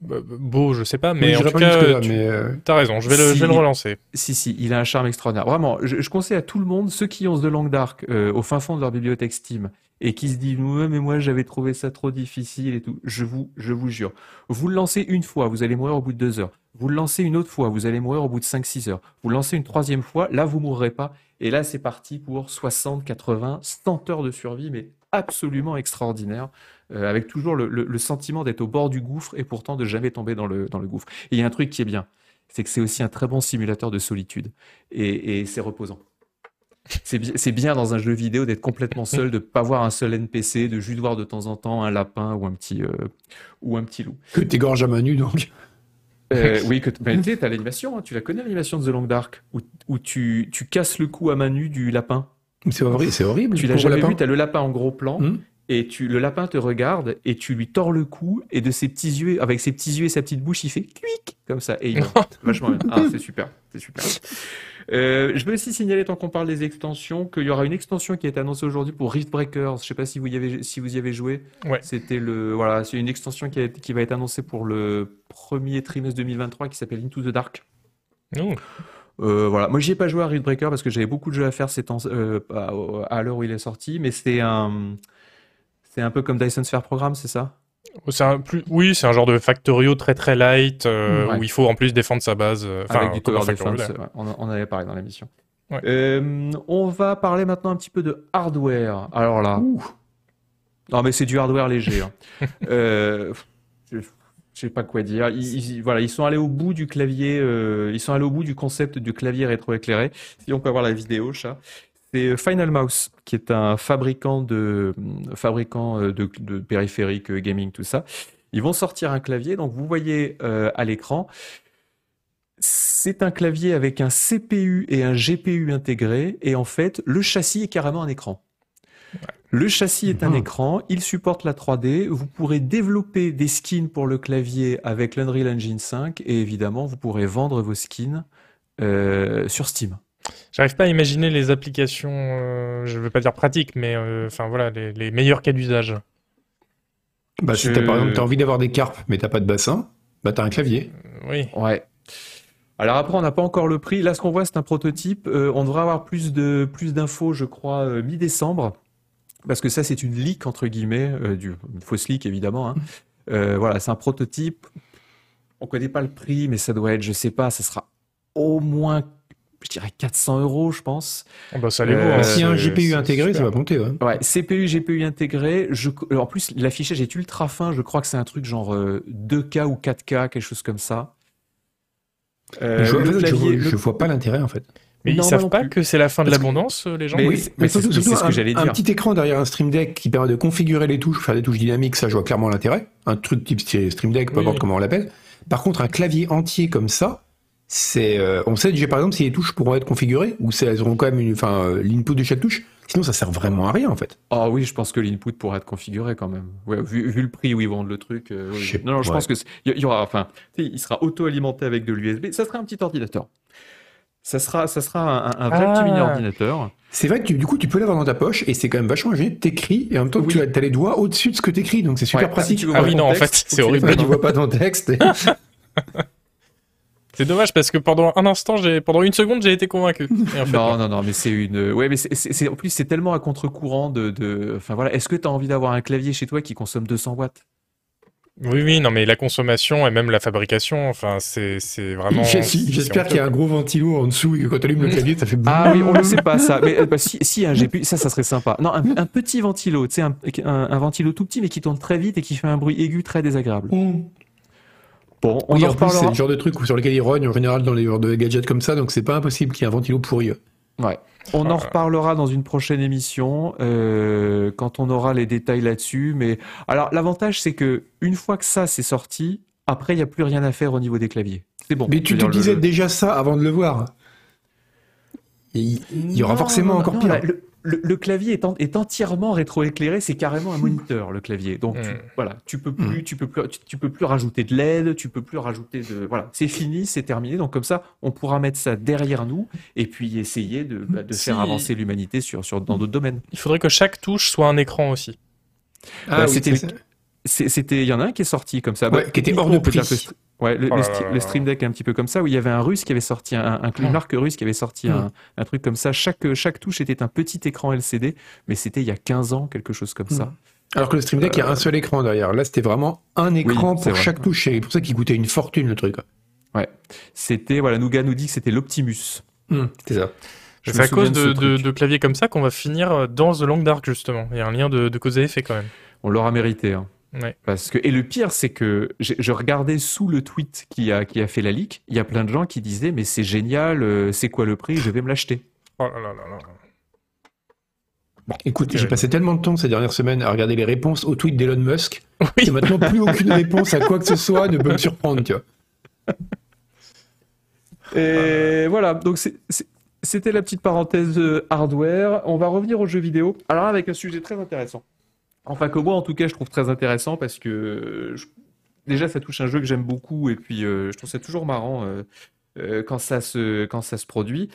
Speaker 3: Bah, beau, je sais pas, mais en tout cas, tu as raison, je vais, le, je vais, le, relancer.
Speaker 1: Si, si, il a un charme extraordinaire. Vraiment, je, je conseille à tout le monde, ceux qui ont The Long Dark au fin fond de leur bibliothèque Steam, et qui se dit ouais, mais moi j'avais trouvé ça trop difficile et tout. Je vous, je vous jure. Vous le lancez une fois, vous allez mourir au bout de deux heures. Vous le lancez une autre fois, vous allez mourir au bout de 5-6 heures. Vous le lancez une troisième fois, là vous mourrez pas. Et là c'est parti pour 60, 80, 100 heures de survie, mais absolument extraordinaire, euh, avec toujours le, sentiment d'être au bord du gouffre et pourtant de jamais tomber dans le, dans le gouffre. Et il y a un truc qui est bien, c'est que c'est aussi un très bon simulateur de solitude. Et, et c'est reposant. C'est bien dans un jeu vidéo d'être complètement seul, de pas voir un seul NPC, de juste voir de temps en temps un lapin ou un petit, euh, ou un petit loup.
Speaker 2: Que t'égorges à main nue donc.
Speaker 1: Euh, oui, que ben, tu as l'animation, hein, tu la connais l'animation de The Long Dark, où, où tu, tu, casses le cou à main nue du lapin.
Speaker 2: C'est horrible, c'est horrible.
Speaker 1: Tu l'as jamais vu, tu as le lapin en gros plan, hmm. et tu, le lapin te regarde, et tu lui tords le cou, et de ses petits yeux, avec ses petits yeux et sa petite bouche, il fait clic, comme ça, et il vachement bien. Ah, c'est super, c'est super. Euh, je veux aussi signaler, tant qu'on parle des extensions, qu'il y aura une extension qui est annoncée aujourd'hui pour Rift Breakers. Je ne sais pas si vous y avez, si vous y avez joué.
Speaker 3: Ouais.
Speaker 1: C'était le, voilà, c'est une extension qui, qui, va être annoncée pour le premier trimestre 2023 qui s'appelle Into the Dark.
Speaker 3: Oh.
Speaker 1: Euh, voilà. Moi, j'y ai pas joué à Rift Breaker parce que j'avais beaucoup de jeux à faire ces temps, euh, à, l'heure où il est sorti, mais c'est un, c'est un peu comme Dyson Sphere Programme, c'est ça?
Speaker 3: Un plus... Oui, c'est un genre de Factorio très très light euh, où il faut en plus défendre sa base. Euh,
Speaker 1: Avec du tower defense, on, on, avait parlé dans l'émission. Euh, on va parler maintenant un petit peu de hardware. Alors là, non mais c'est du hardware léger. Hein. je, sais pas quoi dire. Ils, voilà, ils sont allés au bout du clavier. ils sont allés au bout du concept du clavier rétroéclairé. Si on peut avoir la vidéo, chat. C'est euh, Final Mouse, qui est un fabricant de, euh, fabricant euh, de, de périphériques gaming, tout ça. Ils vont sortir un clavier, donc vous voyez à l'écran, c'est un clavier avec un CPU et un GPU intégrés, et en fait, le châssis est carrément un écran. Le châssis est un mmh. écran, il supporte la 3D, vous pourrez développer des skins pour le clavier avec l'Unreal Engine 5, et évidemment, vous pourrez vendre vos skins sur Steam.
Speaker 3: J'arrive pas à imaginer les applications, euh, je veux pas dire pratiques, mais euh, enfin voilà, les, meilleurs cas d'usage.
Speaker 2: Bah, si par exemple, as envie d'avoir des carpes, mais t'as pas de bassin, bah t'as un clavier.
Speaker 3: Euh, oui.
Speaker 1: Ouais. Alors après, on n'a pas encore le prix. Là, ce qu'on voit, c'est un prototype. on devrait avoir plus de plus d'infos, je crois, mi-décembre, parce que ça, c'est une leak entre guillemets, du, une fausse leak évidemment. Hein. voilà, c'est un prototype. On connaît pas le prix, mais ça doit être, je sais pas, ça sera au moins je dirais 400 euros, je pense.
Speaker 3: Oh bah, ça euh,
Speaker 2: si un GPU intégré, ça va monter. Ouais.
Speaker 1: ouais, CPU, GPU intégré. Je, en plus, l'affichage est ultra fin. Je crois que c'est un truc genre 2K euh, ou 4K, quelque chose comme ça.
Speaker 2: Euh, je, ne vois pas l'intérêt en fait.
Speaker 3: Mais ils savent pas que, c'est la fin de l'abondance, les gens.
Speaker 1: oui, mais c'est ce que j'allais dire.
Speaker 2: Un petit écran derrière un Stream Deck qui permet de configurer les touches, faire des touches dynamiques, ça je vois clairement l'intérêt. Un truc type Stream Deck, peu importe comment on l'appelle. Par contre, un clavier entier comme ça, c'est, euh, on sait déjà par exemple si les touches pourront être configurées ou si elles auront quand même une, enfin, euh, l'input de chaque touche. Sinon, ça sert vraiment à rien en fait.
Speaker 1: Ah oui, je pense que l'input pourra être configuré quand même. Ouais, vu, vu, le prix où ils vendent le truc. Euh, non, non, je pense que il y aura, enfin, il sera auto-alimenté avec de l'USB. Ça sera un petit ordinateur. Ça sera, ça sera un, vrai petit mini ah. ordinateur.
Speaker 2: C'est vrai que du coup, tu peux l'avoir dans ta poche et c'est quand même vachement Tu T'écris et en même temps, tu as, les doigts au-dessus de ce que t'écris, donc c'est super pratique.
Speaker 3: ah oui, non, en fait, c'est horrible.
Speaker 2: Tu vois pas ton texte.
Speaker 3: C'est dommage parce que pendant un instant, j'ai, pendant une seconde, j'ai été convaincu.
Speaker 1: non, non, non, mais c'est une, ouais, mais c'est, en plus, c'est tellement à contre-courant de, de, enfin voilà, est-ce que tu as envie d'avoir un clavier chez toi qui consomme 200 watts?
Speaker 3: Oui, oui, non, mais la consommation et même la fabrication, enfin, c'est, c'est vraiment.
Speaker 2: J'espère qu'il y a un gros ventilo en dessous et que quand tu allumes le clavier, ça fait.
Speaker 1: Ah oui, on ne sait pas ça. Mais bah, si, si un GPU, ça, ça serait sympa. Non, un, petit ventilo, tu sais, un, un, ventilo tout petit mais qui tourne très vite et qui fait un bruit aigu très désagréable.
Speaker 2: Mmh. Bon, on en, reparlera. C'est le genre de truc sur lequel ils rognent en général dans les de gadgets comme ça, donc c'est pas impossible qu'il y ait un ventilo pourri.
Speaker 1: Ouais. On en reparlera dans une prochaine émission euh, quand on aura les détails là-dessus. Mais alors l'avantage c'est que une fois que ça c'est sorti, après il n'y a plus rien à faire au niveau des claviers. C'est bon.
Speaker 2: Mais tu te disais déjà ça avant de le voir. Il, y aura forcément encore pire
Speaker 1: le, clavier est, entièrement rétroéclairé, c'est carrément un moniteur le clavier. Donc tu, mm. voilà, tu peux plus, tu peux plus, tu, peux plus rajouter de LED, tu peux plus rajouter de, voilà, c'est fini, c'est terminé. Donc comme ça, on pourra mettre ça derrière nous et puis essayer de, bah, faire avancer l'humanité sur, sur dans d'autres domaines.
Speaker 3: Il faudrait que chaque touche soit un écran aussi.
Speaker 1: Ah, bah, c'était C'était, il y en a un qui est sorti comme ça,
Speaker 2: ouais, qui était hors de prix.
Speaker 1: Ouais, le, oh Stream Deck est un petit peu comme ça, où il y avait un russe qui avait sorti, un, un une marque russe qui avait sorti un, un, truc comme ça. Chaque, chaque touche était un petit écran LCD, mais c'était il y a 15 ans, quelque chose comme ça.
Speaker 2: Alors que le Stream Deck, il y a un seul écran derrière. Là, c'était vraiment un écran pour chaque touche. C'est pour ça qu'il coûtait une fortune, le truc.
Speaker 1: Ouais. C'était, voilà, Nougat nous dit que c'était l'Optimus.
Speaker 2: Hmm, c'est ça.
Speaker 3: C'est à cause de, de, claviers comme ça qu'on va finir dans The Long Dark, justement. Il y a un lien de, de cause à effet quand même.
Speaker 1: On l'aura mérité. Hein. Parce que, et le pire, c'est que je, regardais sous le tweet qui a, qui a fait la leak, il y a plein de gens qui disaient Mais c'est génial, euh, c'est quoi le prix Je vais me l'acheter.
Speaker 3: Oh là là là là.
Speaker 2: Bon, écoute, j'ai passé tellement de temps ces dernières semaines à regarder les réponses au tweet d'Elon Musk oui. que maintenant plus aucune réponse à quoi que ce soit ne peut me surprendre, tu vois.
Speaker 1: Et voilà, donc c'était la petite parenthèse euh, hardware. On va revenir aux jeux vidéo. Alors avec un sujet très intéressant. Enfin que moi en tout cas je trouve très intéressant parce que déjà ça touche un jeu que j'aime beaucoup et puis euh, je trouve ça toujours marrant euh, quand ça se quand ça se produit.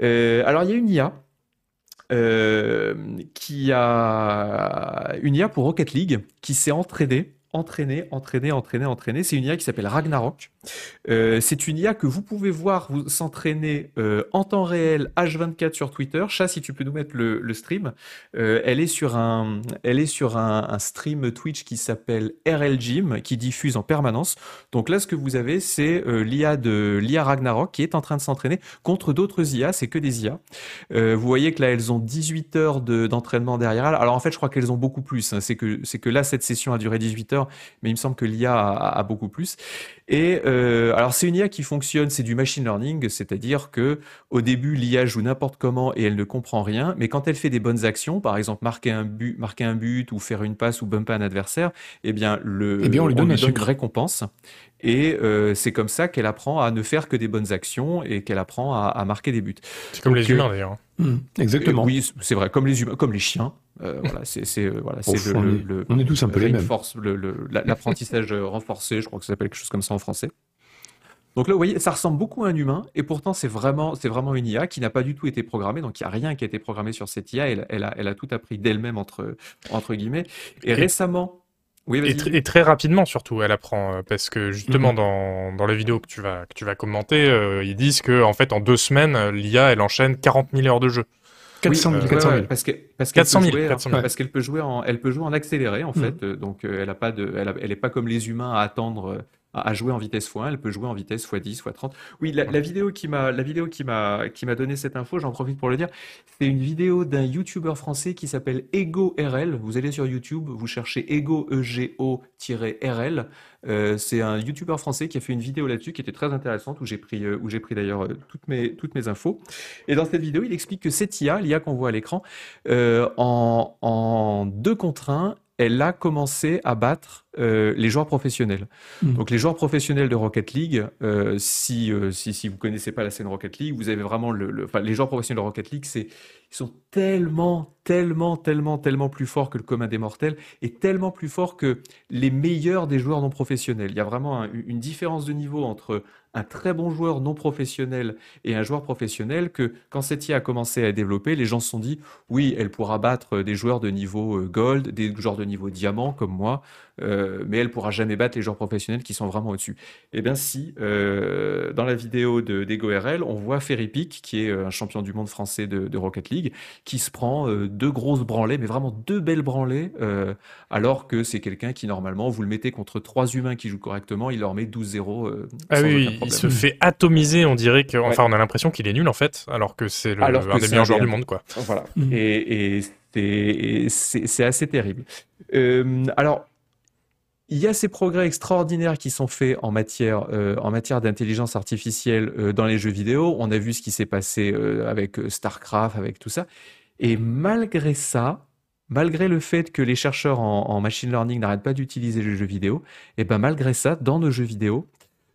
Speaker 1: alors il y a une IA qui a une IA pour Rocket League qui s'est entraînée entraîner, entraîner, entraîner, entraîner. C'est une IA qui s'appelle Ragnarok. Euh, c'est une IA que vous pouvez voir vous s'entraîner euh, en temps réel H24 sur Twitter. Chat, si tu peux nous mettre le, stream. Euh, elle est sur un, elle est sur un, stream Twitch qui s'appelle RL Gym, qui diffuse en permanence. Donc là, ce que vous avez, c'est l'IA de l'IA Ragnarok qui est en train de s'entraîner contre d'autres IA. C'est que des IA. vous voyez que là, elles ont 18 heures d'entraînement derrière. Alors en fait, je crois qu'elles ont beaucoup plus. Hein. C'est que c'est que là, cette session a duré 18 heures mais il me semble que l'IA a, beaucoup plus. Et euh, alors c'est une IA qui fonctionne, c'est du machine learning, c'est-à-dire que au début l'IA joue n'importe comment et elle ne comprend rien, mais quand elle fait des bonnes actions, par exemple marquer un but, marquer un but ou faire une passe ou bumper un adversaire, eh bien le,
Speaker 2: eh bien on lui donne,
Speaker 1: une récompense. Et euh, c'est comme ça qu'elle apprend à ne faire que des bonnes actions et qu'elle apprend à, marquer des buts.
Speaker 3: C'est comme les humains d'ailleurs.
Speaker 2: Hmm, exactement.
Speaker 1: oui, c'est vrai, comme les humains, comme les chiens. Euh, voilà, c'est euh, voilà, c'est
Speaker 2: le, on est tous un peu les mêmes.
Speaker 1: L'apprentissage renforcé, je crois que ça s'appelle quelque chose comme ça en français. Donc là, vous voyez, ça ressemble beaucoup à un humain, et pourtant c'est vraiment, c'est vraiment une IA qui n'a pas du tout été programmée. Donc il n'y a rien qui a été programmé sur cette IA. Elle, elle, a, elle a tout appris d'elle-même entre entre guillemets. Et récemment,
Speaker 3: oui, et, et, très rapidement surtout, elle apprend euh, parce que justement mhm. dans, dans les vidéos que tu vas que tu vas commenter, ils disent que en fait en deux semaines, l'IA elle enchaîne 40 000 heures de jeu.
Speaker 2: 400 000, 400 000.
Speaker 1: parce qu'elle parce qu peut, jouer, parce qu'elle peut jouer en elle peut jouer en accéléré en mm. fait euh, donc euh, elle a pas de elle, a, elle est pas comme les humains à attendre euh, à jouer en vitesse x1, elle peut jouer en vitesse x10, x30. Oui, la, la vidéo qui m'a la vidéo qui m'a qui m'a donné cette info, j'en profite pour le dire, c'est une vidéo d'un YouTuber français qui s'appelle Ego RL. Vous allez sur YouTube, vous cherchez Ego E G O RL. Euh, c'est un YouTuber français qui a fait une vidéo là-dessus qui était très intéressante où j'ai pris où j'ai pris d'ailleurs toutes mes toutes mes infos. Et dans cette vidéo, il explique que cette IA, l'IA qu'on voit à l'écran, euh, en en deux contre 1, elle a commencé à battre euh, les joueurs professionnels. Mmh. Donc les joueurs professionnels de Rocket League, euh, si, euh, si, si vous connaissez pas la scène Rocket League, vous avez vraiment le, enfin, les joueurs professionnels de Rocket League, c'est ils sont tellement, tellement, tellement, tellement plus forts que le commun des mortels et tellement plus forts que les meilleurs des joueurs non professionnels. Il y a vraiment une différence de niveau entre un très bon joueur non professionnel et un joueur professionnel que quand cette IA a commencé à développer, les gens se sont dit oui, elle pourra battre des joueurs de niveau euh, gold, des joueurs de niveau diamant comme moi, euh, mais elle pourra jamais battre les joueurs professionnels qui sont vraiment au-dessus. Eh bien si, euh, dans la vidéo de RL, on voit Ferry Peak, qui est un champion du monde français de, Rocket League, qui se prend deux grosses branlées, mais vraiment deux belles branlées, alors que c'est quelqu'un qui normalement, vous le mettez contre trois humains qui jouent correctement, il leur met 12-0.
Speaker 3: ah oui, il se fait atomiser, on dirait que, enfin, on a l'impression qu'il est nul en fait, alors que c'est un des meilleurs joueurs du monde, quoi.
Speaker 1: Voilà. Mm. Et, c'est assez terrible. Euh, alors, il y a ces progrès extraordinaires qui sont faits en matière, euh, d'intelligence artificielle euh, dans les jeux vidéo. On a vu ce qui s'est passé avec StarCraft, avec tout ça. Et malgré ça, malgré le fait que les chercheurs en, machine learning n'arrêtent pas d'utiliser les jeux vidéo, et ben malgré ça, dans nos jeux vidéo,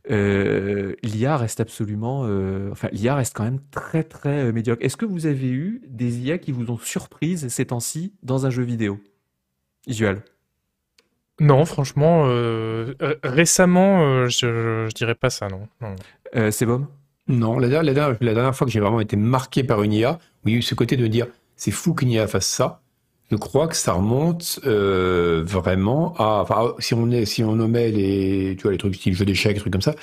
Speaker 1: euh, l'IA reste absolument, euh, enfin l'IA reste quand même très très euh, médiocre. Est-ce que vous avez eu des IA qui vous ont surprise ces temps-ci dans un jeu vidéo visuel
Speaker 3: Non, franchement, récemment, je, je, dirais pas ça, non.
Speaker 1: c'est bon
Speaker 2: Non, la, la, dernière fois que j'ai vraiment été marqué par une IA, où il y a eu ce côté de dire c'est fou qu'une IA fasse ça. je crois que ça remonte euh, vraiment à, enfin, si on est, si on nommait les, tu vois, les trucs style jeu d'échecs, trucs comme ça,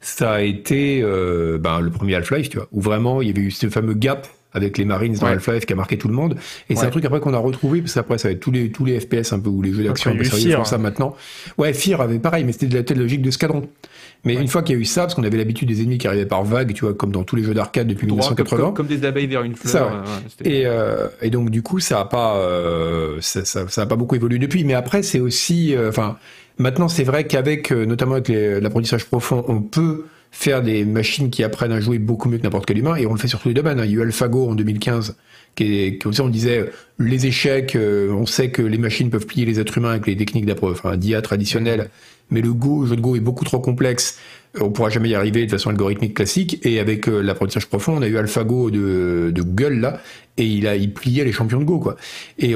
Speaker 2: ça a été euh, ben, le premier Half-Life, tu vois, où vraiment il y avait eu ce fameux gap avec les Marines dans Half-Life qui a marqué tout le monde. Et c'est un truc après qu'on a retrouvé, parce qu'après ça va être tous les, tous les FPS un peu, ou les jeux d'action, ils font ça maintenant. Ouais, Fear avait pareil, mais c'était de la telle logique de Scadron. Mais une fois qu'il y a eu ça, parce qu'on avait l'habitude des ennemis qui arrivaient par vagues, tu vois, comme dans tous les jeux d'arcade depuis 1980.
Speaker 1: Comme, des abeilles vers une fleur.
Speaker 2: et, euh, et, donc du coup, ça a pas, euh, ça, ça, ça, a pas beaucoup évolué depuis. Mais après, c'est aussi, euh, enfin, maintenant c'est vrai qu'avec, euh, notamment avec l'apprentissage profond, on peut faire des machines qui apprennent à jouer beaucoup mieux que n'importe quel humain, et on le fait sur tous les domaines. Hein. Il y a eu AlphaGo en 2015, qui est, comme ça on disait, les échecs, on sait que les machines peuvent plier les êtres humains avec les techniques enfin, d'IA traditionnelles, mais le Go, le jeu de Go est beaucoup trop complexe. On pourra jamais y arriver de façon algorithmique classique. Et avec euh, l'apprentissage profond, on a eu AlphaGo de, de Google là, et il a il pliait les champions de Go quoi.
Speaker 1: Et,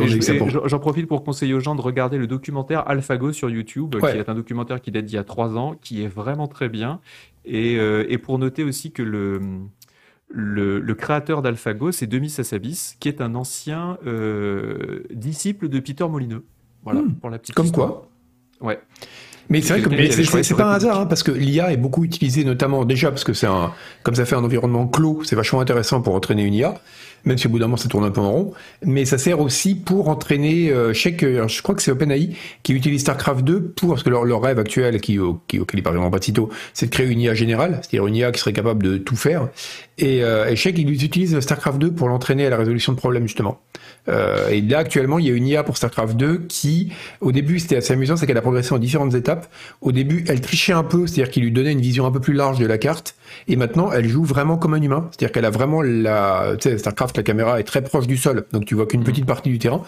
Speaker 1: j'en profite pour conseiller aux gens de regarder le documentaire AlphaGo sur YouTube, qui est un documentaire qui date d'il y a trois ans, qui est vraiment très bien. Et, euh, et pour noter aussi que le le, le, créateur d'AlphaGo, c'est Demis Sassabis, qui est un ancien euh, disciple de Peter Molineux. Voilà,
Speaker 2: hmm. pour la petite Comme quoi
Speaker 1: Ouais.
Speaker 2: Mais c'est vrai que c'est pas un hasard, hein, parce que l'IA est beaucoup utilisée, notamment déjà parce que c'est un, comme ça fait un environnement clos, c'est vachement intéressant pour entraîner une IA, même si au bout d'un moment ça tourne un peu en rond. Mais ça sert aussi pour entraîner, euh, je crois que c'est OpenAI qui utilise StarCraft 2 pour, parce que leur, leur rêve actuel, qui, qui, auquel ils parlent pas sitôt, c'est de créer une IA générale, c'est-à-dire une IA qui serait capable de tout faire. Et, euh, et je utilisent StarCraft 2 pour l'entraîner à la résolution de problèmes justement. Euh, et là, actuellement, il y a une IA pour StarCraft 2 qui, au début, c'était assez amusant, c'est qu'elle a progressé en différentes étapes. Au début, elle trichait un peu, c'est-à-dire qu'il lui donnait une vision un peu plus large de la carte. Et maintenant, elle joue vraiment comme un humain. C'est-à-dire qu'elle a vraiment la, tu sais, StarCraft, la caméra est très proche du sol, donc tu vois qu'une petite partie du terrain.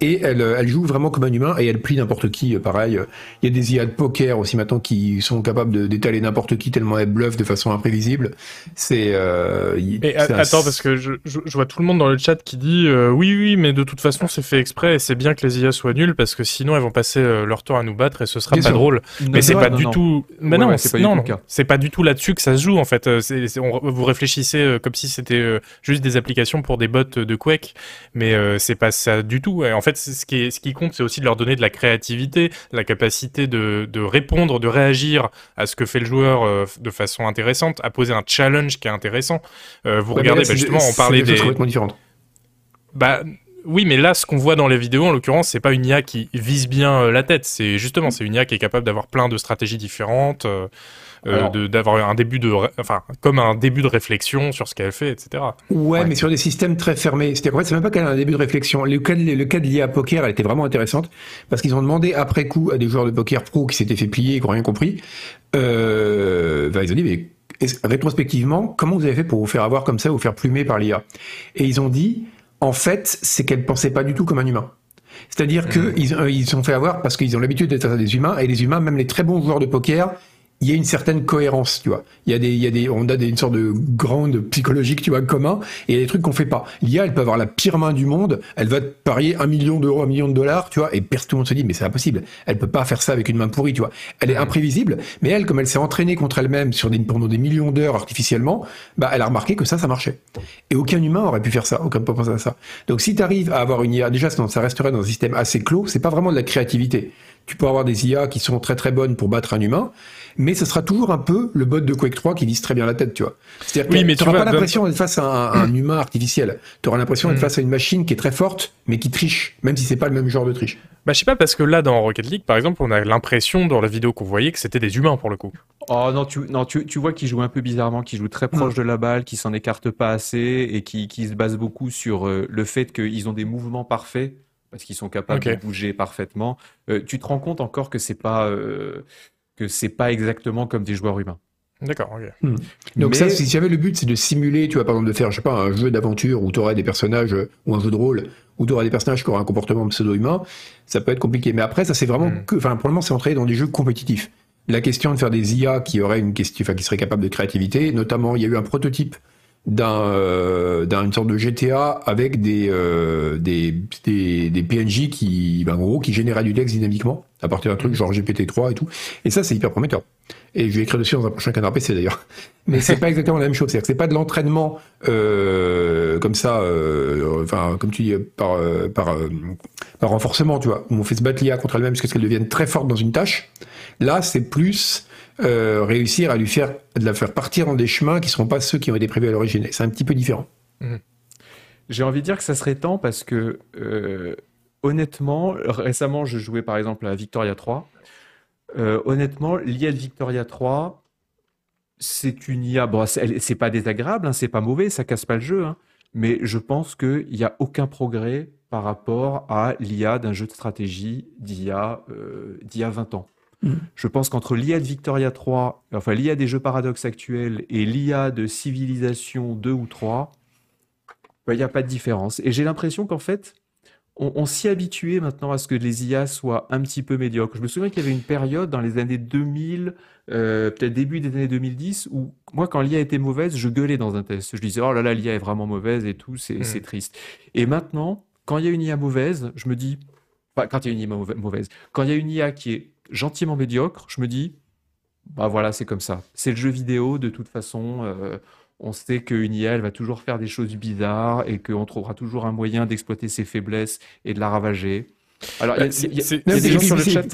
Speaker 2: Et elle, elle joue vraiment comme un humain et elle plie n'importe qui. Euh, pareil, il y a des IA de poker aussi maintenant qui sont capables d'étaler n'importe qui tellement elle bluffe de façon imprévisible. C'est. Euh,
Speaker 3: attends, parce que je, je, vois tout le monde dans le chat qui dit euh, oui, oui, mais de toute façon c'est fait exprès et c'est bien que les IA soient nuls parce que sinon elles vont passer euh, leur temps à nous battre et ce sera pas drôle. mais c'est pas, du tout. Mais non, c'est pas, c'est pas du tout là-dessus que ça se joue en fait. on, vous réfléchissez comme si c'était juste des applications pour des bots de Quake, mais c'est pas ça du tout. en fait, ce qui, est, ce qui compte, c'est aussi de leur donner de la créativité, la capacité de, de, répondre, de réagir à ce que fait le joueur euh, de façon intéressante, à poser un challenge qui est intéressant. Euh, vous regardez, bah, justement, on parlait des...
Speaker 2: complètement différentes.
Speaker 3: Bah, oui, mais là, ce qu'on voit dans les vidéos, en l'occurrence, c'est pas une IA qui vise bien euh, la tête. C'est justement, c'est une IA qui est capable d'avoir plein de stratégies différentes. Euh, d'avoir un début de, enfin, comme un début de réflexion sur ce qu'elle fait, etc.
Speaker 2: Ouais, mais sur des systèmes très fermés. C'est-à-dire qu'en fait, c'est même pas qu'elle a un début de réflexion. Le cas, de, le cas de l'IA poker, elle était vraiment intéressante parce qu'ils ont demandé après coup à des joueurs de poker pro qui s'étaient fait plier et qui n'ont rien compris. Euh, bah, ils ont dit, mais rétrospectivement, comment vous avez fait pour vous faire avoir comme ça, vous faire plumer par l'IA Et ils ont dit, en fait, c'est qu'elle pensait pas du tout comme un humain. C'est-à-dire qu'ils mmh. euh, ils sont fait avoir parce qu'ils ont l'habitude d'être des humains et les humains, même les très bons joueurs de poker, il y a une certaine cohérence, tu vois. Il y a des, il y a des, on a des, une sorte de grande psychologique, tu vois, commun, et il y a des trucs qu'on fait pas. L'IA, elle peut avoir la pire main du monde, elle va te parier un million d'euros, un million de dollars, tu vois, et tout le monde se dit, mais c'est impossible. Elle peut pas faire ça avec une main pourrie, tu vois. Elle est imprévisible, mais elle, comme elle s'est entraînée contre elle-même sur des, pendant des millions d'heures artificiellement, bah, elle a remarqué que ça, ça marchait. Et aucun humain aurait pu faire ça, aucun peut penser à ça. Donc, si tu arrives à avoir une IA, déjà, ça resterait dans un système assez clos, c'est pas vraiment de la créativité. Tu peux avoir des IA qui sont très très bonnes pour battre un humain, mais ce sera toujours un peu le bot de Quake 3 qui vise très bien la tête, tu vois. C'est-à-dire que tu n'auras pas l'impression d'être face à un, humain artificiel. Tu auras l'impression d'être mm. face à une machine qui est très forte, mais qui triche, même si c'est pas le même genre de triche.
Speaker 3: Bah, je sais pas, parce que là, dans Rocket League, par exemple, on a l'impression, dans la vidéo qu'on voyait, que c'était des humains pour le coup.
Speaker 1: Oh non, tu, non, tu, tu vois qu'ils jouent un peu bizarrement, qu'ils jouent très proche mm. de la balle, qu'ils s'en écartent pas assez et qui, qui se basent beaucoup sur euh, le fait qu'ils ont des mouvements parfaits parce qu'ils sont capables de bouger parfaitement. Euh, tu te rends compte encore que c'est pas euh, que c'est pas exactement comme des joueurs humains.
Speaker 3: D'accord, ok.
Speaker 2: Hmm. Donc ça, si jamais le but c'est de simuler, tu vois, par exemple, de faire, je sais pas, un jeu d'aventure où tu aurais des personnages, euh, ou un jeu de rôle, où tu aurais des personnages qui auraient un comportement pseudo-humain, ça peut être compliqué. Mais après, ça c'est vraiment hmm. que, enfin, pour le moment, c'est entré dans des jeux compétitifs. La question de faire des IA qui auraient une question, enfin, qui seraient capables de créativité, notamment, il y a eu un prototype d'un euh, d'une sorte de GTA avec des, euh, des, des, des PNJ qui ben, en gros qui généraient du texte dynamiquement à partir d'un truc genre GPT-3 et tout et ça c'est hyper prometteur Et je vais écrire dessus dans un prochain canard PC d'ailleurs. Mais c'est pas exactement la même chose. C'est-à-dire que c'est pas de l'entraînement euh, comme ça, euh, enfin comme tu dis par euh, par, euh, par renforcement, tu vois. Où on fait se battre l'IA contre elle-même jusqu'à ce qu'elle devienne très forte dans une tâche. Là, c'est plus euh, réussir à lui faire de la faire partir dans des chemins qui ne seront pas ceux qui ont été prévus à l'origine. C'est un petit peu différent.
Speaker 1: Mmh. J'ai envie de dire que ça serait temps parce que honnêtement, récemment, je jouais par exemple à Victoria 3. Euh, honnêtement, l'IA de Victoria 3, c'est une IA. Bon, c'est pas désagréable, hein, c'est pas mauvais, ça casse pas le jeu. Hein, mais je pense qu'il n'y a aucun progrès par rapport à l'IA d'un jeu de stratégie d'IA euh, 20 ans. Mm. Je pense qu'entre l'IA de Victoria 3, enfin l'IA des jeux paradoxes actuels et l'IA de Civilisation 2 ou 3, bah, il n'y a pas de différence. Et j'ai l'impression qu'en fait, on, s'y habituait maintenant à ce que les IA soient un petit peu médiocres. Je me souviens qu'il y avait une période dans les années 2000, euh, peut-être début des années 2010, où moi, quand l'IA était mauvaise, je gueulais dans un test. Je disais, oh là là, l'IA est vraiment mauvaise et tout, c'est hmm. triste. Et maintenant, quand il y a une IA mauvaise, je me dis, pas quand il y a une IA mauvaise, quand il y a une IA qui est gentiment médiocre, je me dis, bah voilà, c'est comme ça. C'est le jeu vidéo, de toute façon. Euh, on sait qu'une IA, elle va toujours faire des choses bizarres et qu'on trouvera toujours un moyen d'exploiter ses faiblesses et de la ravager. Alors, il y a, des gens sur le chat.